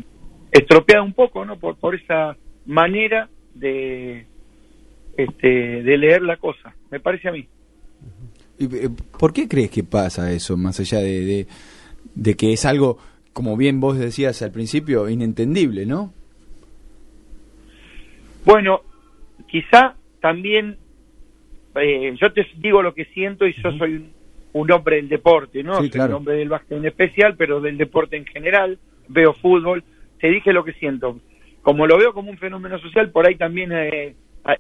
estropeado un poco no por por esa manera de este de leer la cosa me parece a mí ¿Y, eh, ¿Por qué crees que pasa eso, más allá de, de, de que es algo, como bien vos decías al principio, inentendible, ¿no? Bueno, quizá también, eh, yo te digo lo que siento y yo soy un, un hombre del deporte, ¿no? Sí, Soy claro. un hombre del básquet en especial, pero del deporte en general, veo fútbol, te dije lo que siento. Como lo veo como un fenómeno social, por ahí también eh, (laughs)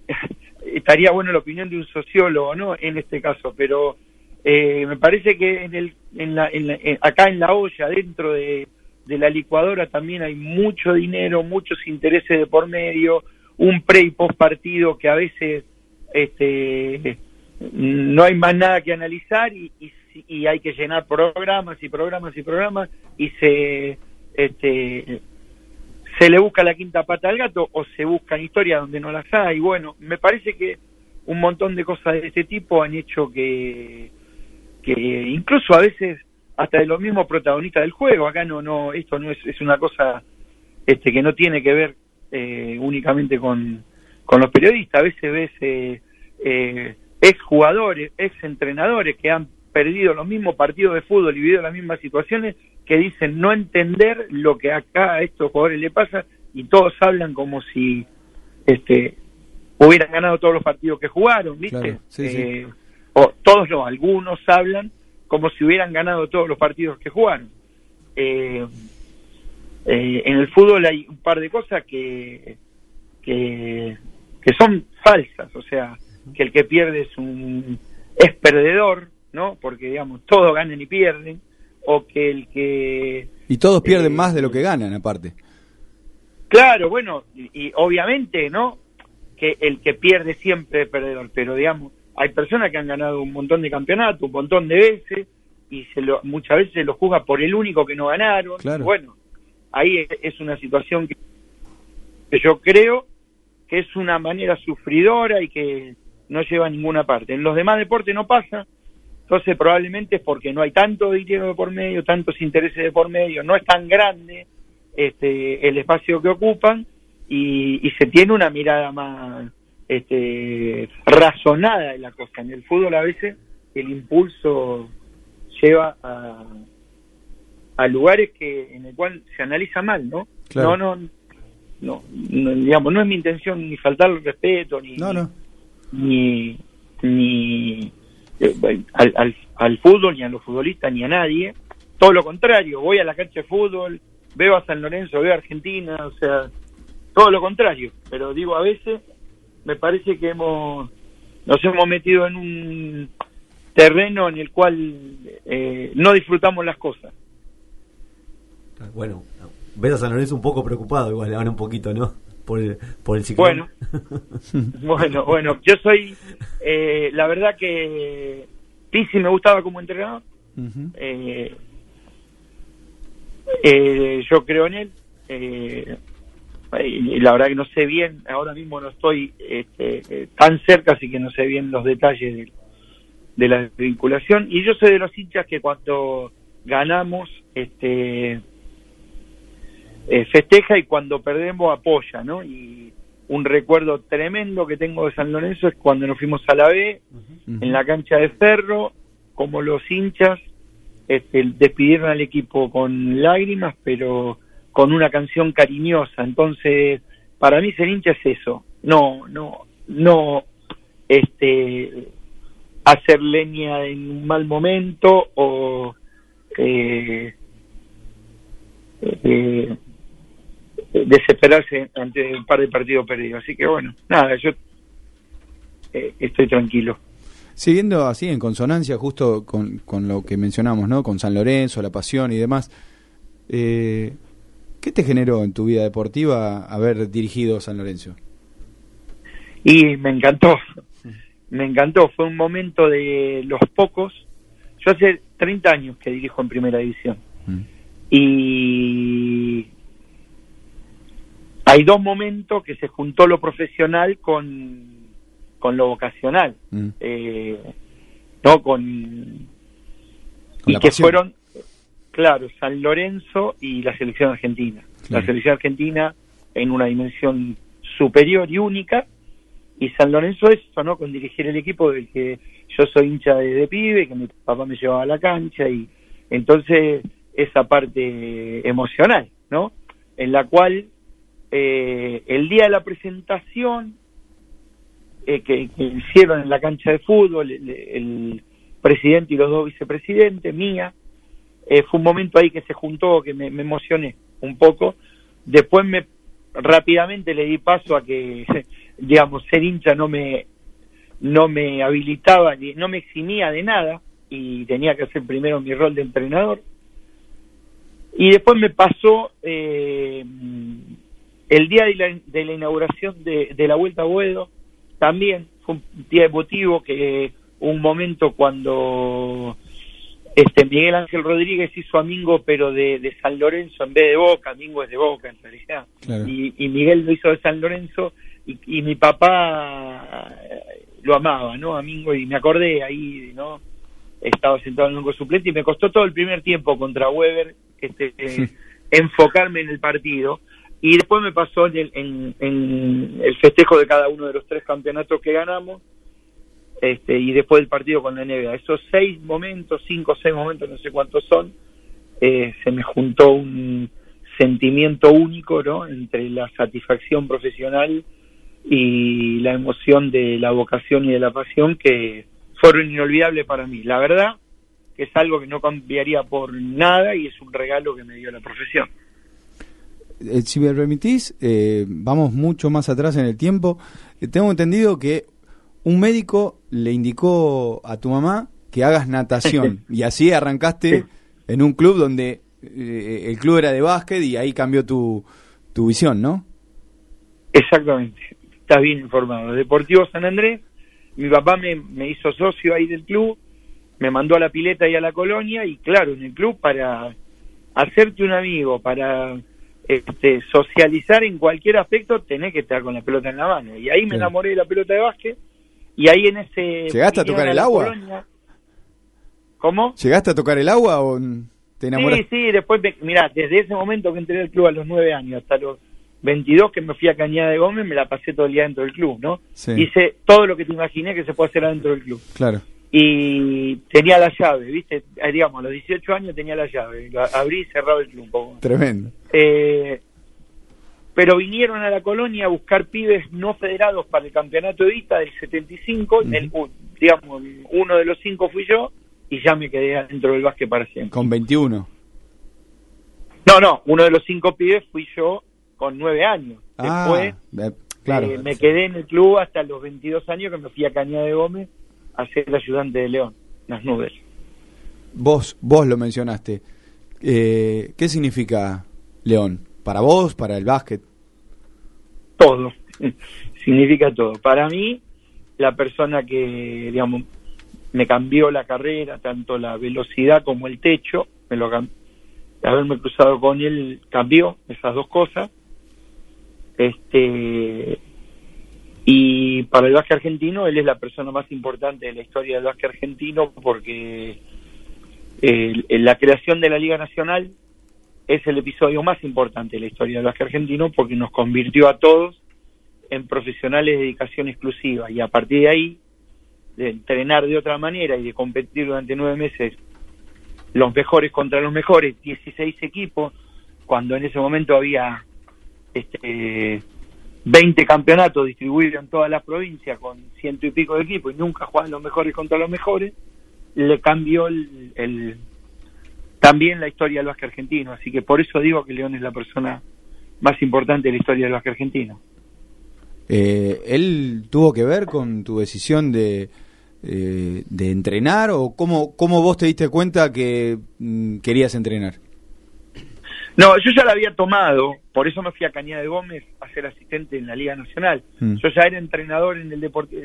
estaría bueno la opinión de un sociólogo, ¿no? En este caso, pero eh, me parece que en el, en la, en la- en- acá en la olla, dentro de, de la licuadora, también hay mucho dinero, muchos intereses de por medio, un pre y post partido que a veces este, no hay más nada que analizar y, y, y hay que llenar programas y programas y programas y se este se le busca la quinta pata al gato o se buscan historias donde no las hay. Bueno, me parece que un montón de cosas de este tipo han hecho que, que incluso a veces hasta de los mismos protagonistas del juego, acá no, no, esto no es, es una cosa este que no tiene que ver eh, únicamente con, con los periodistas, a veces ves eh, eh, ex jugadores, ex entrenadores que han perdido los mismos partidos de fútbol y vivido las mismas situaciones que dicen no entender lo que acá a estos jugadores le pasa y todos hablan como si este hubieran ganado todos los partidos que jugaron, ¿viste? Claro, sí, sí. Eh, o todos no, algunos hablan como si hubieran ganado todos los partidos que jugaron. Eh, eh, en el fútbol hay un par de cosas que, que, que son falsas, o sea, que el que pierde es un es perdedor, ¿no? Porque digamos, todos ganan y pierden, o que el que Y todos pierden más de lo que ganan, aparte. Claro, bueno, y, y obviamente, ¿no? Que el que pierde siempre es perdedor, pero digamos, hay personas que han ganado un montón de campeonatos, un montón de veces, y se lo, muchas veces se lo juzga por el único que no ganaron. Claro. Bueno, ahí es, una situación que yo creo que es una manera sufridora y que no lleva a ninguna parte. En los demás deportes no pasa, entonces probablemente es porque no hay tanto dinero de por medio, tantos intereses de por medio, no es tan grande este, el espacio que ocupan y, y se tiene una mirada más este, razonada de la cosa. En el fútbol a veces el impulso lleva a, a lugares que en el cual se analiza mal, ¿no? Claro. No, no, no, no, digamos, no es mi intención ni faltar el respeto ni No, no. ni ni eh, al, al, al fútbol ni a los futbolistas ni a nadie todo lo contrario, voy a la cancha de fútbol, veo a San Lorenzo, veo a Argentina, o sea, todo lo contrario. Pero digo, a veces me parece que hemos nos hemos metido en un terreno en el cual eh, no disfrutamos las cosas. Bueno, ves a San Lorenzo un poco preocupado, igual le van un poquito, ¿no? Por el, por el Bueno, (laughs) bueno, bueno, yo soy, eh, la verdad que Pizzi me gustaba como entrenador. eh, eh, yo creo en él. Eh, y la verdad que no sé bien, ahora mismo no estoy este, tan cerca, así que no sé bien los detalles de, de la vinculación. Y yo soy de los hinchas que cuando ganamos, este eh, festeja y cuando perdemos apoya, ¿no? Y un recuerdo tremendo que tengo de San Lorenzo es cuando nos fuimos a la B, en la cancha de Ferro, como los hinchas este, despidieron al equipo con lágrimas, pero con una canción cariñosa. Entonces, para mí ser hincha es eso, no, no, no, este, hacer leña en un mal momento o eh, eh, desesperarse ante un par de partidos perdidos. Así que bueno, nada, yo eh, estoy tranquilo. Siguiendo así en consonancia justo con, con lo que mencionamos, ¿no? Con San Lorenzo, la pasión y demás. Eh, ¿Qué te generó en tu vida deportiva haber dirigido San Lorenzo? Y me encantó, me encantó. Fue un momento de los pocos. Yo hace 30 años que dirijo en primera división. Y hay dos momentos que se juntó lo profesional con, con lo vocacional. Eh, no, con. y que pasión. fueron, claro, San Lorenzo y la selección argentina. La selección argentina en una dimensión superior y única. Y San Lorenzo eso, ¿no? Con dirigir el equipo del que yo soy hincha de, de pibe, que mi papá me llevaba a la cancha y entonces esa parte emocional, ¿no? En la cual eh, el día de la presentación eh, que, hicieron en la cancha de fútbol el, presidente y los dos vicepresidentes, mía, eh, fue un momento ahí que se juntó, que me, emocioné un poco. Después me rápidamente le di paso a que, (laughs) digamos, ser hincha no me no me habilitaba, no me eximía de nada y tenía que hacer primero mi rol de entrenador. Y después me pasó eh, el día de la, de la inauguración de, de la Vuelta a Boedo, también fue un día emotivo, que un momento cuando este Miguel Ángel Rodríguez hizo a Mingo, pero de, de San Lorenzo en vez de Boca, Mingo es de Boca en realidad, Claro. y, y Miguel lo hizo de San Lorenzo, y, y mi papá eh, lo amaba, ¿no? A Mingo, y me acordé ahí, ¿no? Estaba sentado en el banco suplente y me costó todo el primer tiempo contra Weber este, (laughs) eh, enfocarme en el partido. Y después me pasó en el, en- el festejo de cada uno de los tres campeonatos que ganamos, este, y después del partido con la NBA. Esos seis momentos, cinco o seis momentos, no sé cuántos son, eh, se me juntó un sentimiento único, ¿no? Entre la satisfacción profesional y la emoción de la vocación y de la pasión que fueron inolvidables para mí. La verdad que es algo que no cambiaría por nada y es un regalo que me dio la profesión. Eh, si me permitís, eh, vamos mucho más atrás en el tiempo. Eh, tengo entendido que un médico le indicó a tu mamá que hagas natación (laughs) y así arrancaste en un club donde eh, el club era de básquet y ahí cambió tu, tu visión, ¿no? Exactamente, estás bien informado. Deportivo San Andrés, mi papá me, me hizo socio ahí del club, me mandó a la pileta y a la colonia y claro, en el club para hacerte un amigo, para este, socializar en cualquier aspecto, tenés que estar con la pelota en la mano. Y ahí me enamoré de la pelota de básquet y ahí en ese... ¿Llegaste a tocar el agua? colonia- ¿Cómo? ¿Llegaste a tocar el agua o te enamoraste? Sí, sí, después, me, mirá, desde ese momento que entré al club a los nueve años hasta los 22 que me fui a Cañada de Gómez, me la pasé todo el día dentro del club, ¿no? Sí. Hice todo lo que te imaginé que se puede hacer adentro del club. Claro. Y tenía la llave, ¿viste? Eh, digamos, a los 18 años tenía la llave. Lo abrí y cerraba el club. Tremendo. Eh, pero vinieron a la colonia a buscar pibes no federados para el campeonato de Vita del 75, el- u- digamos, uno de los cinco fui yo, y ya me quedé adentro del básquet para siempre. Con 21. No, no, uno de los cinco pibes fui yo con nueve años. Después Ah, claro. eh, me quedé en el club hasta los 22 años que me fui a Cañada de Gómez a ser ayudante de León, las nubes. Vos, vos lo mencionaste. Eh, ¿Qué significa León? ¿Para vos? ¿Para el básquet? todo, (laughs) significa todo. Para mí, la persona que, digamos, me cambió la carrera, tanto la velocidad como el techo, me lo haberme cruzado con él cambió esas dos cosas. Este y para el básquet argentino él es la persona más importante de la historia del básquet argentino porque el- el- la creación de la Liga Nacional es el episodio más importante de la historia del básquet argentino porque nos convirtió a todos en profesionales de dedicación exclusiva. Y a partir de ahí de entrenar de otra manera y de competir durante nueve meses los mejores contra los mejores, 16 equipos, cuando en ese momento había este 20 campeonatos distribuidos en todas las provincias con ciento y pico de equipos y nunca jugaban los mejores contra los mejores, le cambió el, el- también la historia del básquet argentino. Así que por eso digo que León es la persona más importante de la historia del básquet argentino. Eh, ¿Él tuvo que ver con tu decisión de, eh, de entrenar o cómo, cómo vos te diste cuenta que mm, querías entrenar? No, yo ya la había tomado, por eso me fui a Cañada de Gómez a ser asistente en la Liga Nacional. Mm. Yo ya era entrenador en el Deportivo.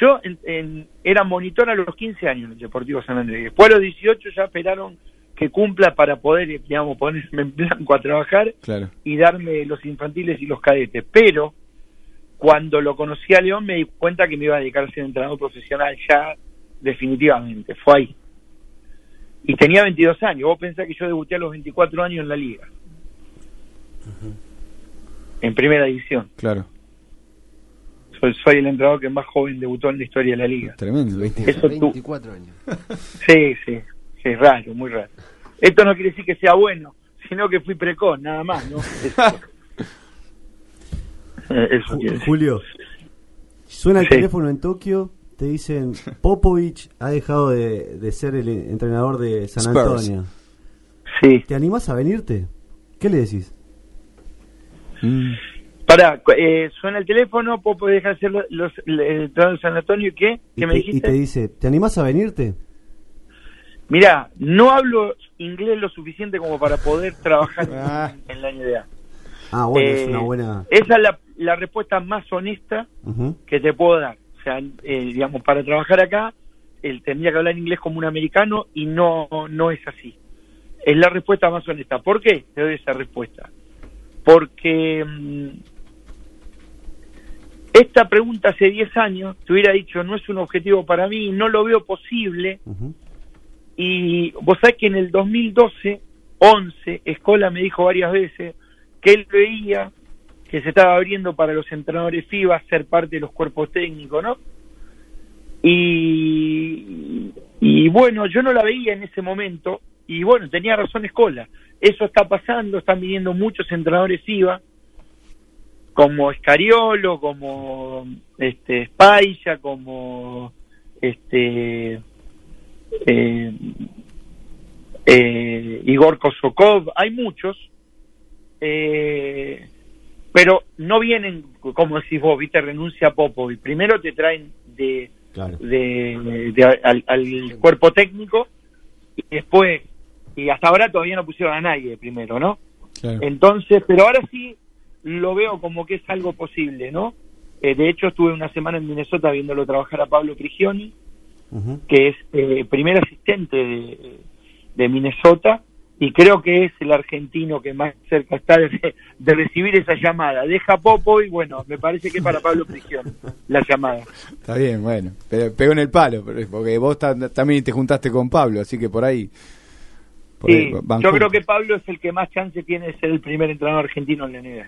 Yo en- en- era monitor a los 15 años en el Deportivo San Andrés. Después a los 18 ya esperaron que cumpla para poder, digamos, ponerme en blanco a trabajar Claro. y darme los infantiles y los cadetes. Pero cuando lo conocí a León me di cuenta que me iba a dedicar a ser entrenador profesional ya definitivamente. Fue ahí. Y tenía 22 años. Vos pensás que yo debuté a los 24 años en la liga. En primera división. Claro. Soy, soy el entrenador que más joven debutó en la historia de la liga. Tremendo. Eso tú- 24 años. Sí, sí, sí, raro, muy raro. Esto no quiere decir que sea bueno, sino que fui precoz, nada más, ¿no? (laughs) Eso, eso. Julio, suena el Sí. teléfono en Tokio, te dicen (laughs) Popovich ha dejado de, de ser el entrenador de San Spurs. Antonio. Sí. ¿Te animás a venirte? ¿Qué le decís? Pará, cu- eh, suena el teléfono, Popo deja de hacer los, los, el entrenador de San Antonio, ¿y qué? Y ¿Qué me te, y dijiste? te dice, ¿te animás a venirte? Mira, no hablo inglés lo suficiente como para poder trabajar (laughs) en, en la NBA. Ah, bueno, es Eh, una buena... Esa es la, la respuesta más honesta que te puedo dar. O sea, eh, digamos, para trabajar acá, él tendría que hablar inglés como un americano y no, no es así. Es la respuesta más honesta. ¿Por qué te doy esa respuesta? Porque mm, esta pregunta hace 10 años te hubiera dicho no es un objetivo para mí, no lo veo posible. Y vos sabés que en el 2012, 11, Escola me dijo varias veces que él veía que se estaba abriendo para los entrenadores FIBA ser parte de los cuerpos técnicos, ¿no? Y, y bueno, yo no la veía en ese momento y bueno, tenía razón Escola. Eso está pasando, están viniendo muchos entrenadores FIBA como Escariolo, como este Spaya, como este eh, eh, Igor Kosokov, hay muchos, eh, pero no vienen, como decís vos, viste, renuncia a Popovic. Primero te traen de, de, de- al, al cuerpo técnico y después, y hasta ahora todavía no pusieron a nadie primero, ¿no? Entonces, pero ahora sí lo veo como que es algo posible, ¿no? Eh, de hecho, estuve una semana en Minnesota viéndolo trabajar a Pablo Prigioni, que es eh, primer asistente de, de Minnesota, y creo que es el argentino que más cerca está de, de recibir esa llamada. Deja Popo y bueno, me parece que es para Pablo Prigioni la llamada. Está bien, bueno. Pero pegó en el palo, pero- porque vos ta- también te juntaste con Pablo, así que por ahí. por Sí, ahí van yo creo que Pablo es el que más chance tiene de ser el primer entrenador argentino en la NBA.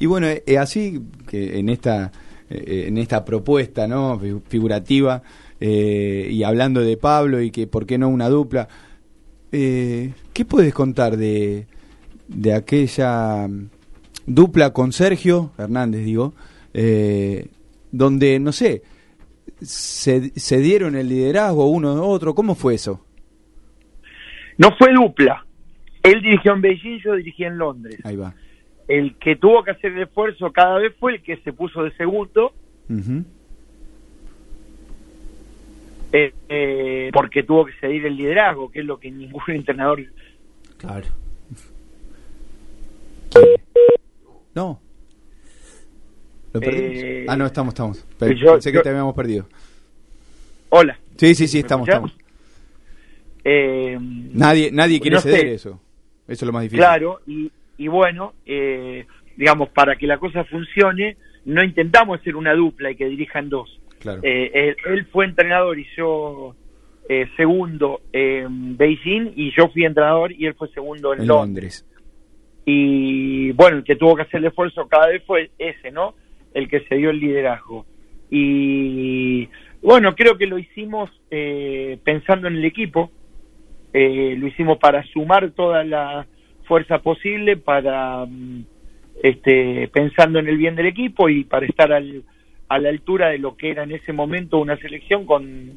Y bueno, es así que en esta eh, en esta propuesta no Fi- figurativa eh, y hablando de Pablo y que por qué no una dupla, eh, ¿qué puedes contar de, de aquella dupla con Sergio Hernández, digo, eh, donde, no sé, se, se dieron el liderazgo uno de otro? ¿Cómo fue eso? No fue dupla. Él dirigió en Beijing, yo dirigí en Londres. Ahí va. El que tuvo que hacer el esfuerzo cada vez fue el que se puso de segundo. Eh, eh, porque tuvo que ceder el liderazgo, que es lo que ningún (laughs) entrenador... Claro. No. ¿Lo perdimos? Eh, ah, no, estamos, estamos. Pe- yo- Pensé que yo- te habíamos perdido. Hola. Sí, sí, sí, ¿Me estamos, estamos. Eh, Nadie, nadie quiere no ceder sé. eso. Eso es lo más difícil. Claro, y, y bueno, eh, digamos, para que la cosa funcione, no intentamos hacer una dupla y que dirijan dos. Claro. Eh, él, él fue entrenador y yo eh, segundo en Beijing y yo fui entrenador y él fue segundo en, en Londres. Londres. Y bueno, el que tuvo que hacer el esfuerzo cada vez fue ese, ¿no? El que se dio el liderazgo. Y bueno, creo que lo hicimos eh, pensando en el equipo, eh, lo hicimos para sumar toda la fuerza posible, para mm, este, pensando en el bien del equipo y para estar al, a la altura de lo que era en ese momento una selección con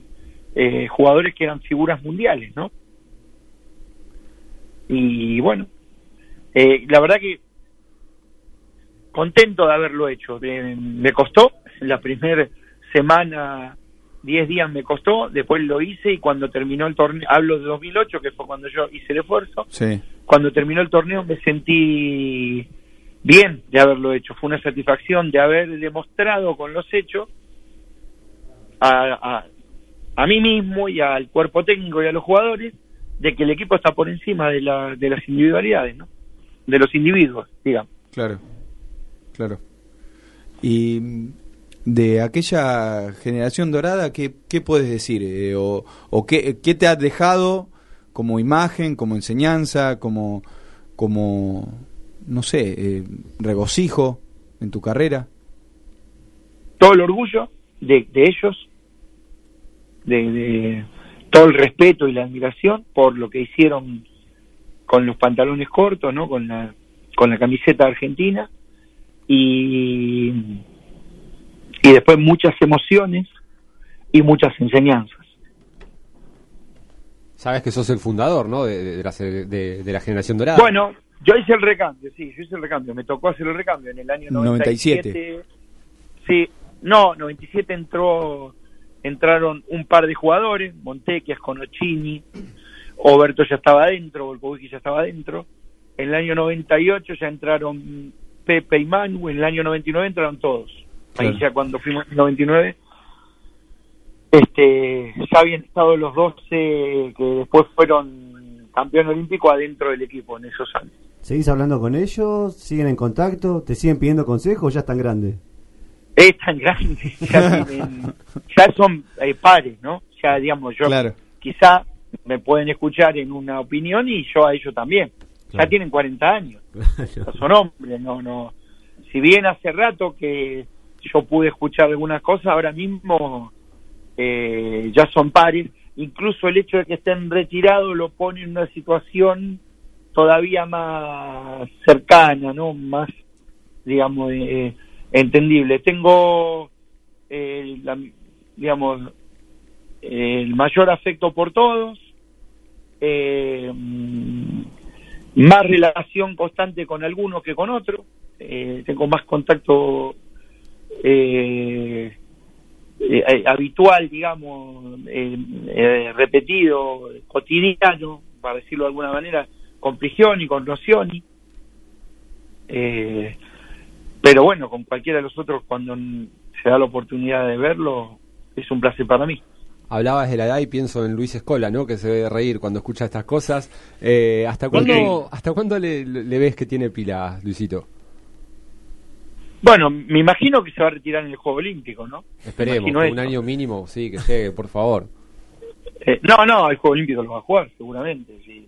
eh, jugadores que eran figuras mundiales, ¿no? Y bueno, eh, la verdad que contento de haberlo hecho. Eh, me costó, la primera semana, 10 días me costó, después lo hice y cuando terminó el torneo, hablo de 2008, que fue cuando yo hice el esfuerzo, Sí. cuando terminó el torneo me sentí bien de haberlo hecho. Fue una satisfacción de haber demostrado con los hechos a, a, a mí mismo y al cuerpo técnico y a los jugadores de que el equipo está por encima de, la, de las individualidades, ¿no? De los individuos, digamos. Claro, claro. Y de aquella generación dorada, ¿qué, qué puedes decir? Eh, o o qué, qué te has dejado como imagen, como enseñanza, como, como no sé, eh, regocijo en tu carrera? todo el orgullo de, de ellos, de, de todo el respeto y la admiración por lo que hicieron con los pantalones cortos, ¿no? Con la con la camiseta argentina y y después muchas emociones y muchas enseñanzas. Sabes que sos el fundador, ¿no? De, de- de la, de la generación dorada. Bueno, yo hice el recambio, sí, yo hice el recambio, me tocó hacer el recambio en el año 97. Sí, no, 97 entró entraron un par de jugadores, Montequias, Conocini, Oberto ya estaba adentro, Volkovicki ya estaba adentro. En el año 98 ya entraron Pepe y Manu, en el año 99 entraron todos. Ahí Claro. ya cuando fuimos en el 99 este ya habían estado los 12 que después fueron campeón olímpico adentro del equipo en esos años. ¿Seguís hablando con ellos? ¿Siguen en contacto? ¿Te siguen pidiendo consejos o ya están grandes? es tan grande, (laughs) ya, tienen- ya son eh, pares, ¿no? Ya, digamos, yo Claro. quizá me pueden escuchar en una opinión y yo a ellos también. Ya tienen 40 años, ya son hombres, no, no. Si bien hace rato que yo pude escuchar algunas cosas, ahora mismo eh, ya son pares. Incluso el hecho de que estén retirados lo pone en una situación todavía más cercana, ¿no? Más, digamos, eh, entendible. Tengo, eh, la- digamos, el mayor afecto por todos, eh, más relación constante con algunos que con otros, eh, tengo más contacto eh, eh, habitual, digamos, repetido, cotidiano, para decirlo de alguna manera, con Prigioni, con Nocioni. Eh, pero bueno, con cualquiera de los otros, cuando se da la oportunidad de verlo, es un placer para mí. Hablabas de la edad y pienso en Luis Escola, ¿no? Que se debe reír cuando escucha estas cosas. Eh, ¿Hasta cuándo, ¿hasta cuándo le, le ves que tiene pila, Luisito? Bueno, me imagino que se va a retirar en el Juego Olímpico, ¿no? Esperemos, un año mínimo, sí, que llegue, por favor. Eh, no, no, el Juego Olímpico lo va a jugar, seguramente. Si,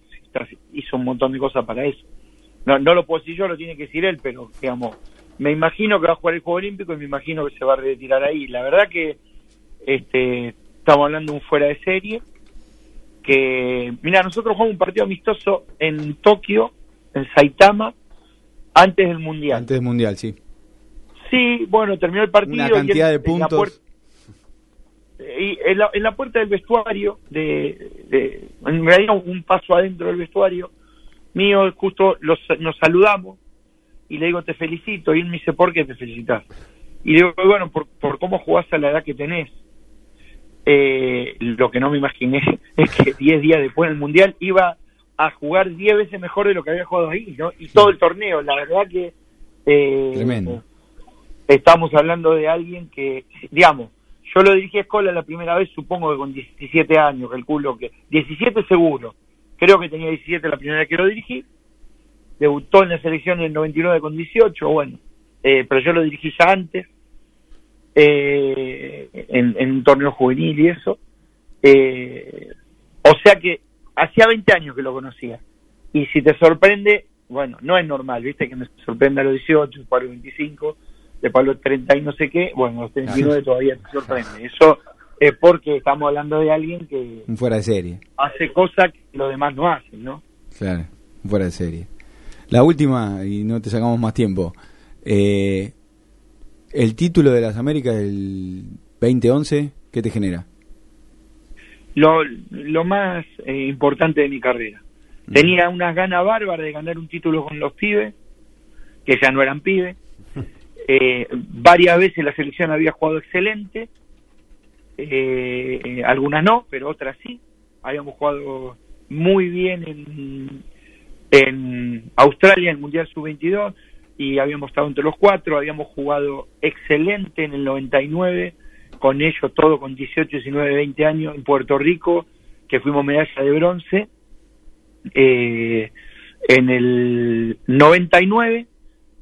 hizo un montón de cosas para eso. No, no lo puedo decir yo, lo tiene que decir él, pero digamos, me imagino que va a jugar el Juego Olímpico y me imagino que se va a retirar ahí. La verdad que este estamos hablando de un fuera de serie. Que, mira, nosotros jugamos un partido amistoso en Tokio, en Saitama, antes del Mundial. Antes del Mundial, sí. Sí, bueno, terminó el partido. Una y él cantidad de puntos. Y en la, en la puerta del vestuario, de, de, en realidad un paso adentro del vestuario mío, justo los, nos saludamos y le digo, te felicito. Y él me dice, ¿por qué te felicitas? Y le digo, bueno, por, por cómo jugás a la edad que tenés. Eh, lo que no me imaginé (laughs) es que 10 días después del Mundial iba a jugar 10 veces mejor de lo que había jugado ahí, ¿no? Y todo el torneo, la verdad que... Eh, Tremendo. Estamos hablando de alguien que, digamos, yo lo dirigí a Escola la primera vez, supongo que con 17 años, calculo que... 17 seguro, creo que tenía 17 la primera vez que lo dirigí, debutó en la selección en el 99 con 18, bueno, eh, pero yo lo dirigí ya antes, eh, en, en un torneo juvenil y eso. Eh, o sea que hacía 20 años que lo conocía. Y si te sorprende, bueno, no es normal, viste, que me sorprenda a los 18, después a los 25, a los 30 y no sé qué, bueno, a los 39 todavía te sorprende. Eso es porque estamos hablando de alguien que fuera de serie. hace cosas que los demás no hacen, ¿no? Claro, fuera de serie. La última, y no te sacamos más tiempo. Eh, el título de las Américas del 2011, ¿qué te genera? lo, lo más eh, importante de mi carrera. Tenía unas ganas bárbaras de ganar un título con los pibes, que ya no eran pibes. Eh, varias veces la selección había jugado excelente, eh, algunas no, pero otras sí. Habíamos jugado muy bien en, en Australia, en el Mundial Sub-22, y habíamos estado entre los cuatro, habíamos jugado excelente en el 99 con ellos, todo con 18, 19, 20 años en Puerto Rico, que fuimos medalla de bronce. Eh, en el 99,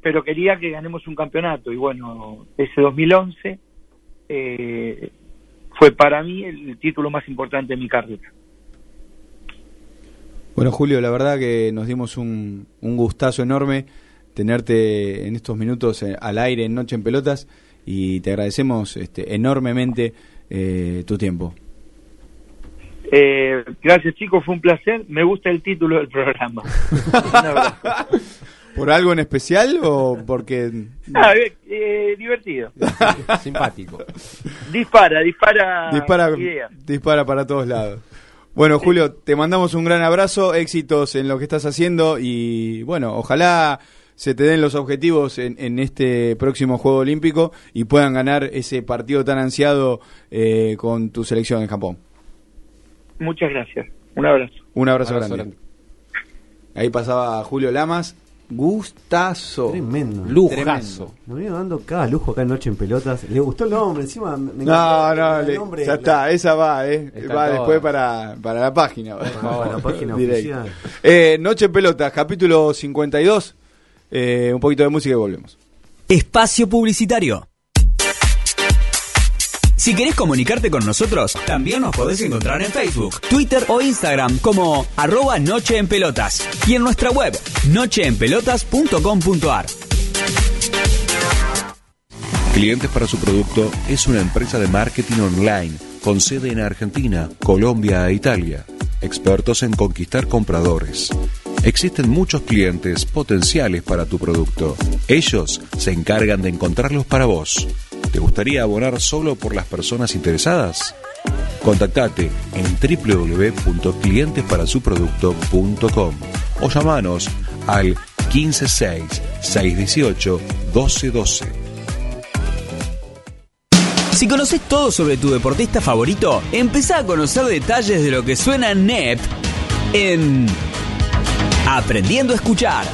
pero quería que ganemos un campeonato. Y bueno, ese 2011 eh, fue para mí el título más importante de mi carrera. Bueno, Julio, la verdad que nos dimos un, un gustazo enorme tenerte en estos minutos eh, al aire en Noche en Pelotas y te agradecemos este, enormemente eh, tu tiempo. Eh, gracias chicos, fue un placer. Me gusta el título del programa. (laughs) ¿Por algo en especial o porque...? (laughs) Ah, eh, eh, divertido. (laughs) Simpático. Dispara, dispara, dispara, dispara para todos lados. Bueno, Julio, te mandamos un gran abrazo, éxitos en lo que estás haciendo y bueno, ojalá se te den los objetivos en, en este próximo Juego Olímpico y puedan ganar ese partido tan ansiado eh, con tu selección en Japón. Muchas gracias. Un abrazo. Un abrazo, Abrazo grande. Ahí pasaba Julio Lamas. Gustazo. Tremendo. Lujazo. Nos viene dando cada lujo acá en Noche en Pelotas. Le gustó el nombre, encima me No, no, el le- nombre, ya la- está, esa va, ¿eh? Está va toda. después para, para la página. la página (laughs) oficial. Eh, Noche en Pelotas, capítulo 52. Eh, un poquito de música y volvemos. Espacio Publicitario. Si querés comunicarte con nosotros, también nos podés encontrar en Facebook, Twitter o Instagram como arroba Noche en Pelotas y en nuestra web nocheenpelotas.com.ar. Clientes para su producto es una empresa de marketing online con sede en Argentina, Colombia e Italia. Expertos en conquistar compradores. Existen muchos clientes potenciales para tu producto. Ellos se encargan de encontrarlos para vos. ¿Te gustaría abonar solo por las personas interesadas? Contactate en www.clientesparasuproducto.com o llamanos al 156-618-1212. Si conoces todo sobre tu deportista favorito, empezá a conocer detalles de lo que suena NEP en Aprendiendo a Escuchar.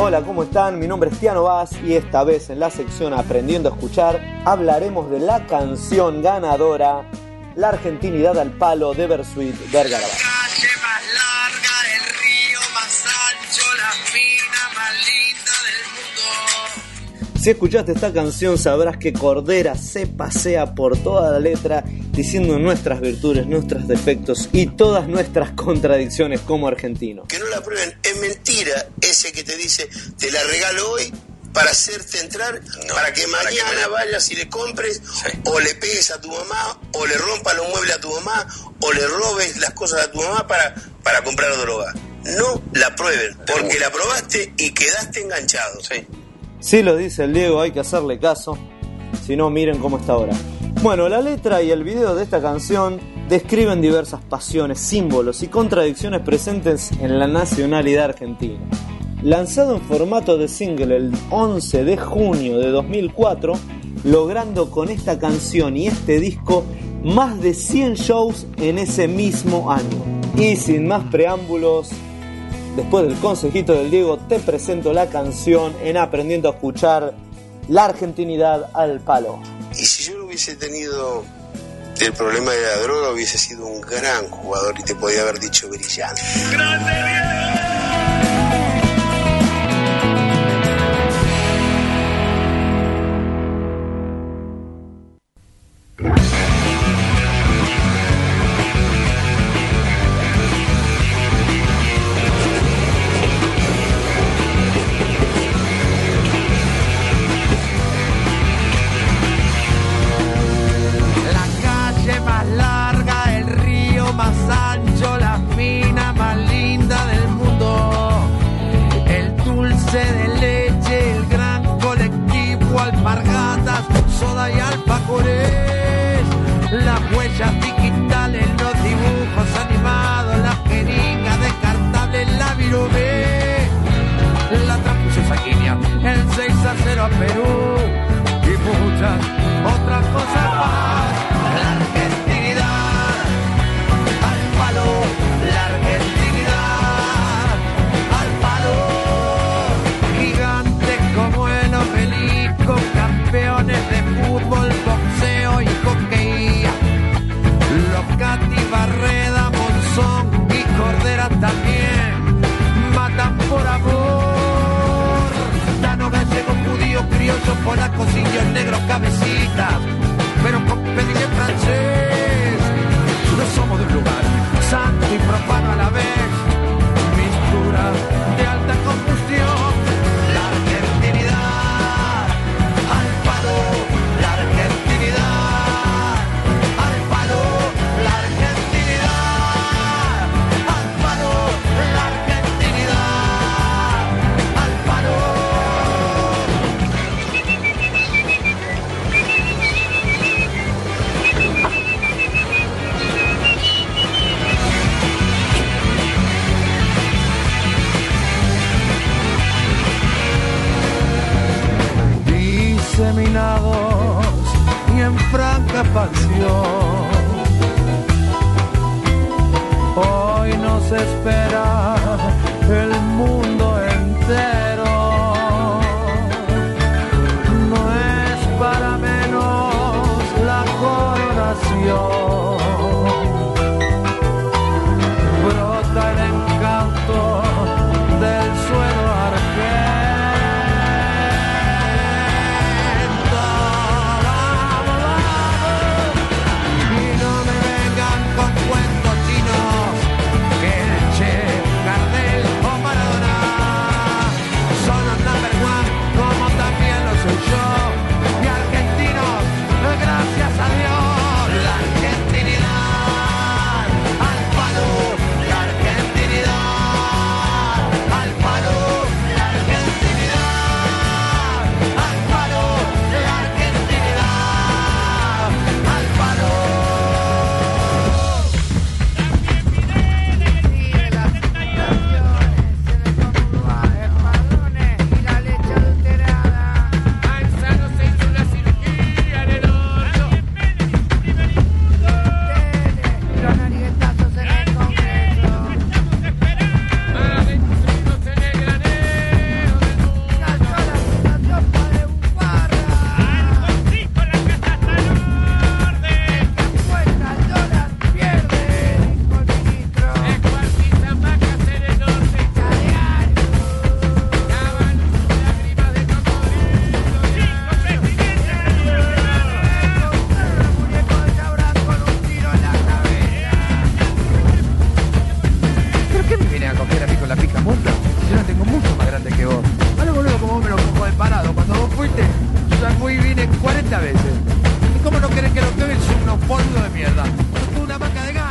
Hola, ¿cómo están? Mi nombre es Tiano Vaz y esta vez en la sección Aprendiendo a Escuchar hablaremos de la canción ganadora La Argentinidad al Palo de Bersuit Vergara. Si escuchaste esta canción sabrás que Cordera se pasea por toda la letra diciendo nuestras virtudes, nuestros defectos y todas nuestras contradicciones como argentino. que no la prueben. Es mentira ese que te dice, te la regalo hoy para hacerte entrar, para que mañana vayas y le compres, o le pegues a tu mamá, o le rompas los muebles a tu mamá, o le robes las cosas a tu mamá para, para comprar droga. No la prueben, porque la probaste y quedaste enganchado. Si lo dice el Diego, hay que hacerle caso. Si no, miren cómo está ahora. Bueno, la letra y el video de esta canción describen diversas pasiones, símbolos y contradicciones presentes en la nacionalidad argentina. Lanzado en formato de single el 11 de junio de 2004, logrando con esta canción y este disco más de 100 shows en ese mismo año. Y sin más preámbulos, después del consejito del Diego, te presento la canción en Aprendiendo a escuchar la argentinidad al palo. Y si yo no hubiese tenido el problema de la droga, hubiese sido un gran jugador y te podía haber dicho brillante. La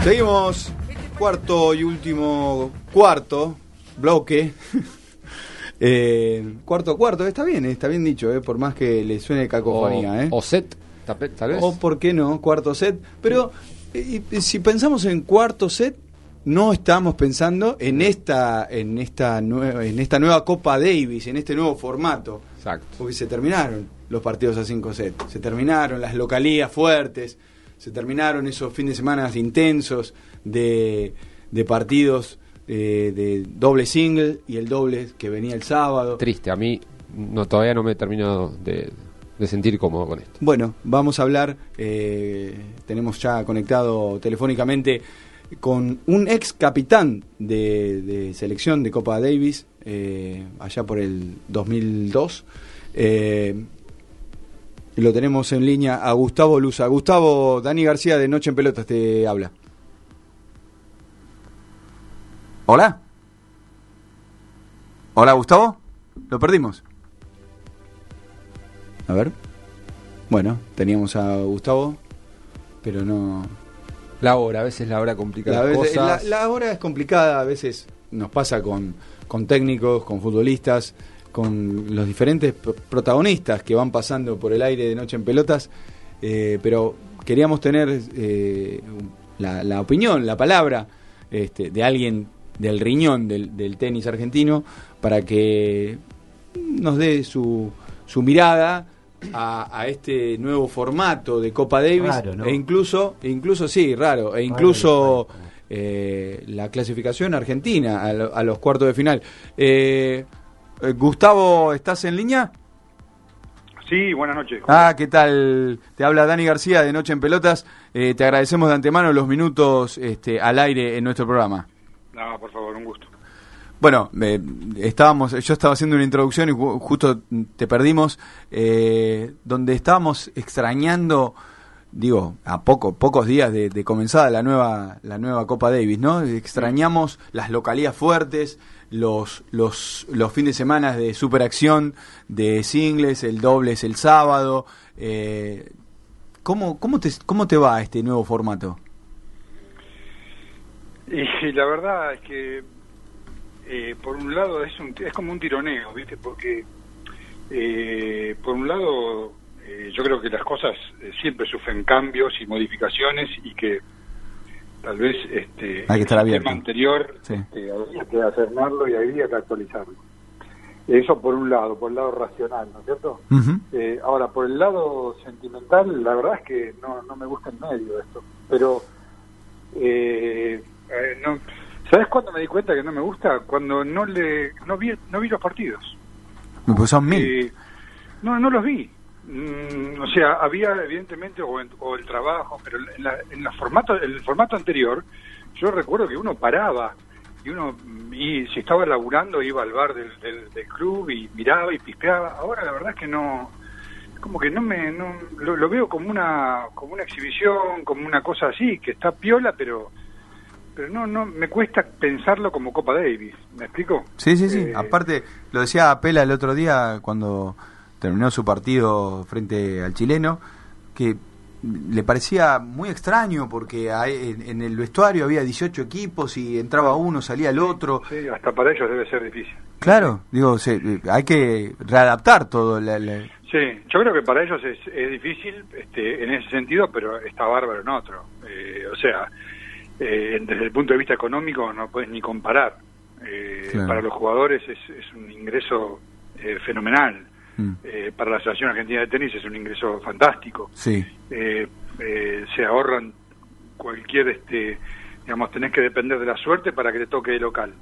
Seguimos, cuarto y último cuarto, bloque. (laughs) Eh, cuarto cuarto, está bien, está bien dicho, eh, por más que le suene cacofonía. O- eh. o set, tal vez. O por qué no, cuarto set. Pero eh, y- si pensamos en cuarto set, no estamos pensando en esta, en esta nueva, en esta nueva Copa Davis, en este nuevo formato. Exacto. Porque se terminaron los partidos a 5 sets, se terminaron las localías fuertes, se terminaron esos fines de semana intensos de, de partidos eh, de doble single y el doble que venía el sábado. Triste, a mí no, todavía no me he terminado de, de sentir cómodo con esto. Bueno, vamos a hablar, eh, tenemos ya conectado telefónicamente con un ex capitán de, de selección de Copa Davis, eh, allá por el 2002. Eh, lo tenemos en línea a Gustavo Luza. Gustavo, Dani García de Noche en Pelotas te habla. Hola. Hola, Gustavo. Lo perdimos. A ver. Bueno, teníamos a Gustavo, pero no. La hora, a veces la hora complica La, las vez- cosas. la- la hora es complicada, a veces nos pasa con, con técnicos, con futbolistas, con los diferentes pro- protagonistas que van pasando por el aire de Noche en Pelotas, eh, pero queríamos tener eh, la, la opinión, la palabra este, de alguien del riñón del, del tenis argentino para que nos dé su, su mirada a, a este nuevo formato de Copa Davis Raro, ¿no? e incluso e incluso sí raro e incluso eh, la clasificación argentina a, lo- a los cuartos de final Eh, eh, Gustavo estás en línea Sí, buenas noches. ah qué tal te habla Dani García de Noche en Pelotas Eh, te agradecemos de antemano los minutos este, al aire en nuestro programa No, por favor, un gusto. Bueno, eh, estábamos, yo estaba haciendo una introducción y ju- justo te perdimos, eh, donde estábamos extrañando, digo, a poco, pocos días de, de comenzada la nueva, la nueva Copa Davis, ¿no? Extrañamos las localías fuertes, los, los, los fines de semana de superacción, de singles, el dobles el sábado. Eh, ¿cómo, cómo, te, ¿Cómo te va este nuevo formato? Y la verdad es que, eh, por un lado, es, un, es como un tironeo, ¿viste? Porque, eh, por un lado, eh, yo creo que las cosas eh, siempre sufren cambios y modificaciones y que tal vez este, Hay que estar el tema anterior Sí. este, que alternarlo y habría que actualizarlo. Eso por un lado, por el lado racional, ¿no es cierto? Eh, ahora, por el lado sentimental, la verdad es que no, no me gusta en medio esto. Pero, eh, eh, no, ¿sabes cuándo me di cuenta que no me gusta? Cuando no le no vi, no vi los partidos. Pues son mil. Eh, no, no los vi. Mm, o sea, había evidentemente o, en- o el trabajo, pero en, la, en la formato, el formato anterior, yo recuerdo que uno paraba y uno y si estaba laburando iba al bar del, del, del club y miraba y pispeaba. Ahora la verdad es que no, como que no me, no, lo, lo veo como una, como una exhibición, como una cosa así que está piola, pero, pero no, no me cuesta pensarlo como Copa Davis. ¿Me explico? Sí, sí, sí. Eh, Aparte, lo decía Apela el otro día cuando terminó su partido frente al chileno, que le parecía muy extraño porque hay- en, el vestuario había 18 equipos y entraba uno, salía el otro. Sí, hasta para ellos debe ser difícil. Claro, digo, se- hay que readaptar todo. la- la- Sí, yo creo que para ellos es, es difícil este, en ese sentido, pero está bárbaro en otro. Eh, o sea, eh, desde el punto de vista económico no puedes ni comparar. Eh, Claro. Para los jugadores es, es un ingreso eh, fenomenal. Mm. Eh, para la Asociación Argentina de Tenis es un ingreso fantástico. Sí. Eh, eh, se ahorran cualquier, este, digamos, tenés que depender de la suerte para que te toque de local.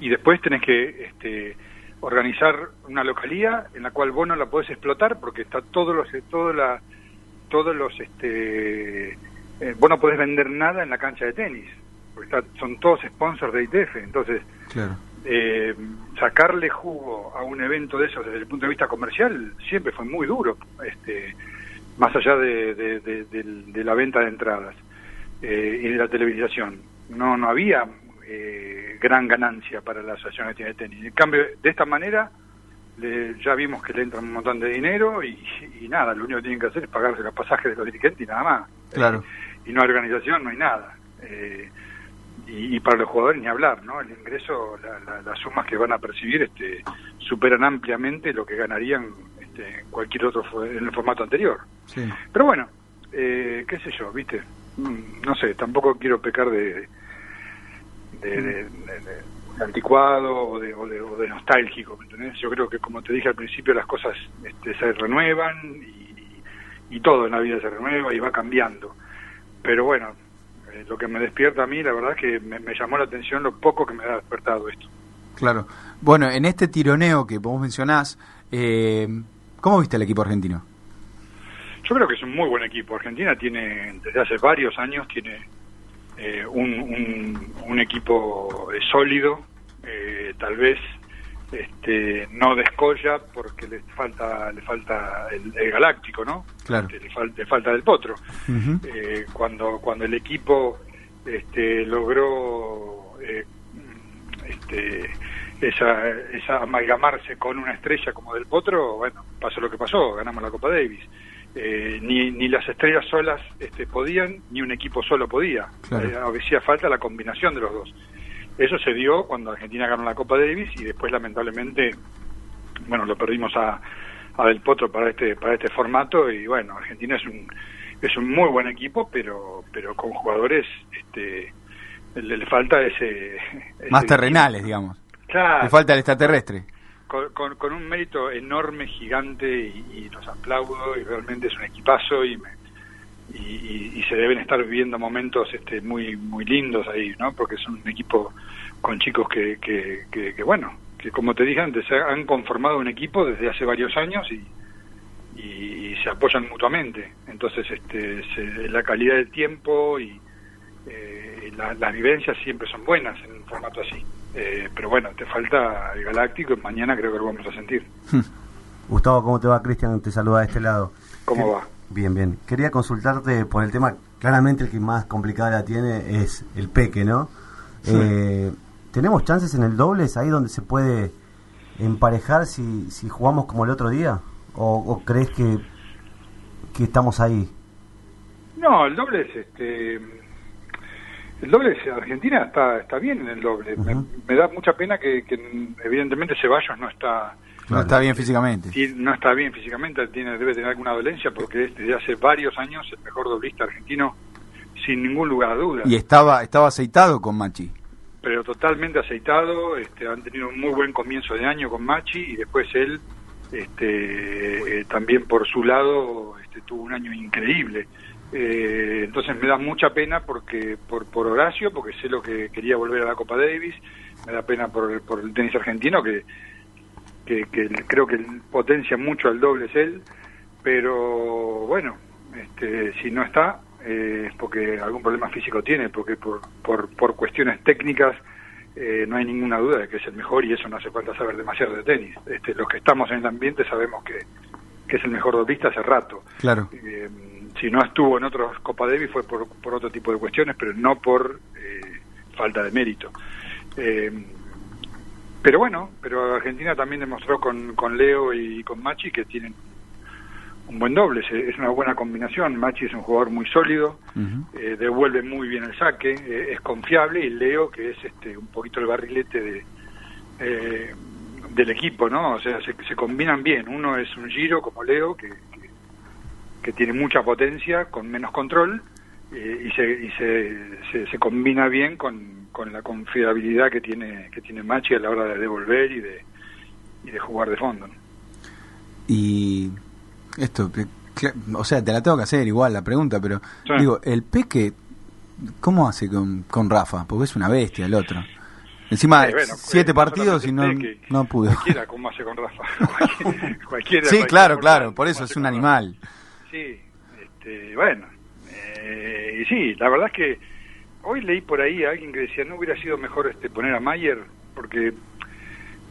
Y después tenés que este, organizar una localía en la cual vos no la podés explotar porque está todos los, todo la, todos los, este, eh, vos no podés vender nada en la cancha de tenis, porque está- son todos sponsors de ITF, entonces Claro. Eh, sacarle jugo a un evento de esos desde el punto de vista comercial siempre fue muy duro, este, más allá de, de- de- del- de la venta de entradas eh, y de la televisación. No, no había eh, gran ganancia para la Asociación Argentina de Tenis. En cambio, de esta manera, le- ya vimos que le entra un montón de dinero y, y nada, lo único que tienen que hacer es pagarse los pasajes de los dirigentes y nada más. Claro. Y no hay organización, no hay nada. eh, y, y para los jugadores ni hablar, ¿no? El ingreso, la- la- las sumas que van a percibir este, superan ampliamente lo que ganarían este, en cualquier otro en el formato anterior. Sí. Pero bueno, eh, qué sé yo, ¿viste? Mm, No sé, tampoco quiero pecar de, de, de- de- de anticuado o de, o, de, o de nostálgico, ¿me entendés? Yo creo que, como te dije al principio, las cosas este, se renuevan y, y todo en la vida se renueva y va cambiando. Pero bueno, eh, lo que me despierta a mí, la verdad es que me, me llamó la atención lo poco que me ha despertado esto. Claro. Bueno, en este tironeo que vos mencionás, eh, ¿cómo viste el equipo argentino? Yo creo que es un muy buen equipo. Argentina tiene, desde hace varios años, tiene eh, un, un, un equipo eh, sólido, eh, tal vez este, no descolla porque le falta le falta el, el galáctico, ¿no? Claro. Este, le, falta, le falta del potro. Eh, cuando cuando el equipo este, logró eh, este, esa, esa amalgamarse con una estrella como del potro, bueno, pasó lo que pasó, ganamos la Copa Davis. Eh, ni, ni las estrellas solas este, podían, ni un equipo solo podía. Claro. Eh, hacía falta la combinación de los dos. Eso se dio cuando Argentina ganó la Copa Davis y después lamentablemente, bueno, lo perdimos a, a Del Potro para este para este formato y bueno, Argentina es un es un muy buen equipo, pero pero con jugadores este le, le falta ese, ese Más terrenales, digamos. Claro. Le falta el extraterrestre. con, con, con un mérito enorme, gigante, y, y los aplaudo, y realmente es un equipazo, y, me- y, y- y se deben estar viviendo momentos este, muy muy lindos ahí, ¿no? Porque es un equipo con chicos que, que, que, que, bueno, que como te dije antes, han conformado un equipo desde hace varios años y, y, se apoyan mutuamente. Entonces, este, se- la calidad del tiempo y eh, la- las vivencias siempre son buenas en un formato así. Eh, pero bueno, te falta el Galáctico y mañana creo que lo vamos a sentir. (laughs) Gustavo, ¿cómo te va? Cristian te saluda de este lado. ¿Cómo va? Bien, bien. Quería consultarte por el tema, claramente el que más complicada la tiene es el peque, ¿no? Eh, ¿Tenemos chances en el dobles ahí donde se puede emparejar si, si jugamos como el otro día? ¿O, o crees que, que estamos ahí? No, el doble es este. El doble es Argentina está está bien en el doble. me, me da mucha pena que, que evidentemente Ceballos no está No está bien físicamente. ti- no está bien físicamente, tiene debe tener alguna dolencia porque es desde hace varios años el mejor doblista argentino sin ningún lugar a dudas. Y estaba, estaba aceitado con Machi. pero totalmente aceitado, este, han tenido un muy buen comienzo de año con Machi y después él este, eh, también por su lado este, tuvo un año increíble. Eh, entonces me da mucha pena porque por, por Horacio, porque sé lo que quería volver a la Copa Davis, me da pena por, por el tenis argentino que, que, que creo que potencia mucho al doble es él, pero bueno, este, si no está eh, es porque algún problema físico tiene, porque por, por, por cuestiones técnicas eh, no hay ninguna duda de que es el mejor y eso no hace falta saber demasiado de tenis. Este, los que estamos en el ambiente sabemos que, que es el mejor doblista hace rato. Claro. Eh, si no estuvo en otros Copa Davis fue por, por otro tipo de cuestiones, pero no por eh, falta de mérito. Pero bueno, pero Argentina también demostró con, con Leo y con Machi que tienen un buen doble, es, una buena combinación. Machi es un jugador muy sólido, eh, devuelve muy bien el saque, eh, es confiable y Leo que es este un poquito el barrilete de eh, del equipo, ¿no? O sea, se, se combinan bien. Uno es un giro como Leo que, que, que tiene mucha potencia con menos control eh, y, se, y se, se, se combina bien con, con la confiabilidad que tiene que tiene Machi a la hora de devolver y de y de jugar de fondo. ¿no? Y esto, o sea, te la tengo que hacer igual la pregunta, pero Sí. digo, el Peque, ¿cómo hace con, con Rafa? Porque es una bestia el otro. Encima, Sí, bueno, siete partidos y no, Peque, no pudo. Cualquiera, como hace con Rafa. (laughs) Cualquiera- cualquiera, Sí, claro, claro, por eso es un animal. Sí, este, bueno, eh, y sí, la verdad es que hoy leí por ahí a alguien que decía no hubiera sido mejor este poner a Mayer porque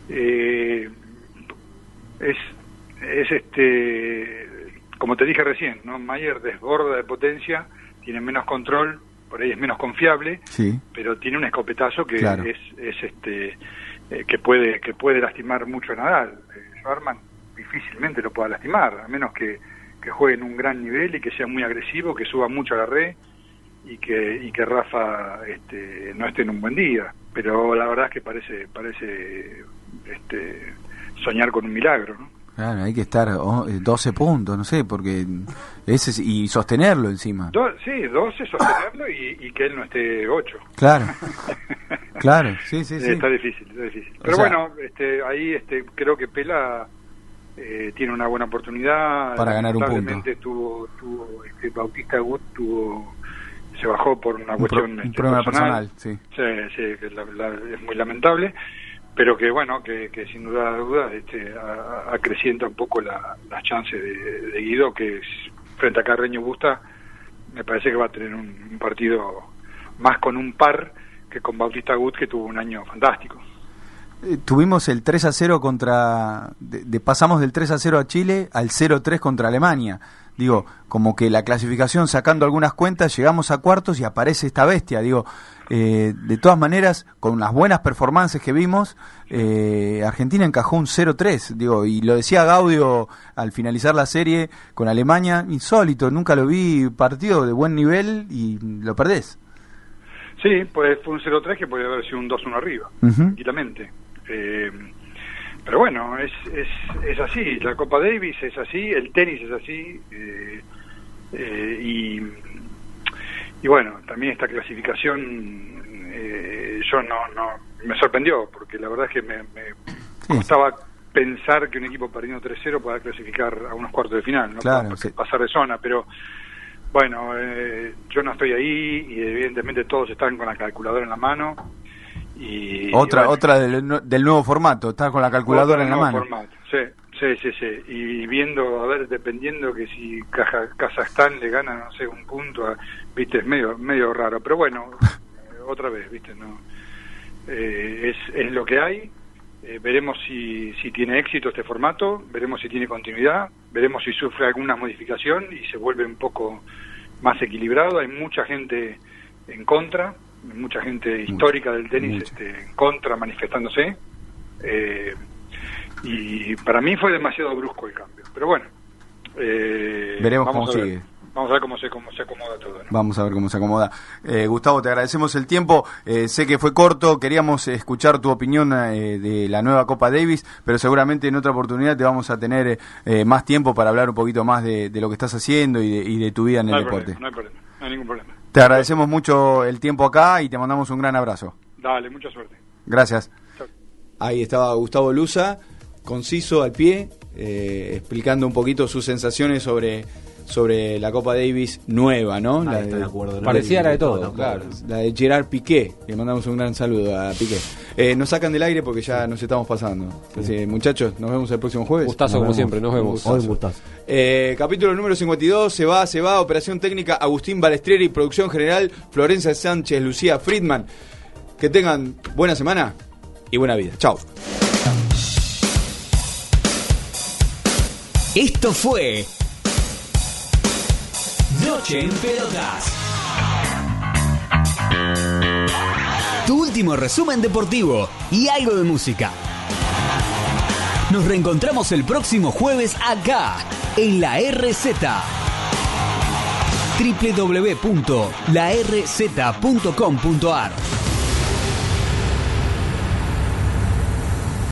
eh, es es este como te dije recién, no Mayer desborda de potencia, tiene menos control, por ahí es menos confiable, Sí. pero tiene un escopetazo que Claro. es, es este eh, que puede que puede lastimar mucho a Nadal. Eh, Schwarman difícilmente lo pueda lastimar, a menos que, que juegue en un gran nivel y que sea muy agresivo, que suba mucho a la red. Y que y que Rafa este, no esté en un buen día pero la verdad es que parece parece este, soñar con un milagro ¿no? Claro, hay que estar oh, eh, 12 puntos, no sé, porque ese es- y sostenerlo encima. Do- sí 12 sostenerlo y, y que él no esté 8 Claro. (laughs) Claro, sí, sí, sí. está difícil está difícil pero sea- bueno este, ahí este, creo que Pela eh, tiene una buena oportunidad Para ganar un punto. Tuvo tuvo este, Bautista Gut tuvo se bajó por una Un pro- cuestión un este, problema personal, sí. Sí, sí, que la- la- es muy lamentable, pero que bueno, que, que sin duda de dudas este, a- acrecienta un poco la- las chances de, de Guido, que frente a Carreño Busta, me parece que va a tener un, un partido más con un par que con Bautista Gut, que tuvo un año fantástico. Eh, Tuvimos el 3 a 0 contra. De, de- pasamos del 3 a 0 a Chile al 0-3 contra Alemania. Digo, como que la clasificación, sacando algunas cuentas, llegamos a cuartos y aparece esta bestia. Digo, eh, de todas maneras, con las buenas performances que vimos, eh, Argentina encajó un 0-3. Digo, y lo decía Gaudio al finalizar la serie con Alemania, insólito, nunca lo vi partido de buen nivel y lo perdés. Sí, pues fue un 0-3 que podría haber sido un 2-1 arriba, tranquilamente. Eh, pero bueno, es, es, es así, la Copa Davis es así, el tenis es así, eh, eh, y, y bueno, también esta clasificación eh, yo no, no, me sorprendió, porque la verdad es que me, me costaba pensar que un equipo perdiendo 3-0 pueda clasificar a unos cuartos de final, no Claro, sí. pasar de zona, pero bueno, eh, yo no estoy ahí y evidentemente todos están con la calculadora en la mano. Y, otra y bueno, otra del, nu- del nuevo formato, está con la calculadora en la mano. formato. Sí, sí, sí, sí. Y viendo, a ver, dependiendo que si Caja- Kazajstán le gana, no sé, un punto, a- viste, es medio, medio raro. Pero bueno, (laughs) otra vez, viste, no Eh, es, es lo que hay. Eh, veremos si, si tiene éxito este formato, veremos si tiene continuidad, veremos si sufre alguna modificación y se vuelve un poco más equilibrado. Hay mucha gente en contra, mucha gente histórica del tenis este, en contra manifestándose. Eh, y para mí fue demasiado brusco el cambio. Pero bueno, eh, Veremos cómo ver. sigue. Vamos a ver cómo se, cómo se acomoda todo. ¿no? Vamos a ver cómo se acomoda. Eh, Gustavo, te agradecemos el tiempo. Eh, sé que fue corto, queríamos escuchar tu opinión eh, de la nueva Copa Davis, pero seguramente en otra oportunidad te vamos a tener eh, más tiempo para hablar un poquito más de, de lo que estás haciendo y de, y de tu vida en no, el hay deporte. problema, no hay problema, no hay ningún problema. Te agradecemos mucho el tiempo acá y te mandamos un gran abrazo. Dale, mucha suerte. Gracias. Ahí estaba Gustavo Luza, conciso al pie, eh, explicando un poquito sus sensaciones sobre, sobre la Copa Davis nueva, ¿no? Ahí La estoy de acuerdo. Parecía la de todo, Todo, Claro, la de Gerard Piqué. Le mandamos un gran saludo a Piqué. Eh, nos sacan del aire porque ya nos estamos pasando. Así, muchachos, nos vemos el próximo jueves. Gustazo, como siempre, nos vemos. Un gustazo. Eh, capítulo número 52, se va, se va, operación técnica Agustín Balestrieri, producción general Florencia Sánchez, Lucía Friedman. Que tengan buena semana y buena vida. Chao. Esto fue Noche en Pelotas. Tu último resumen deportivo y algo de música. Nos reencontramos el próximo jueves acá, en la RZ. www.larz.com.ar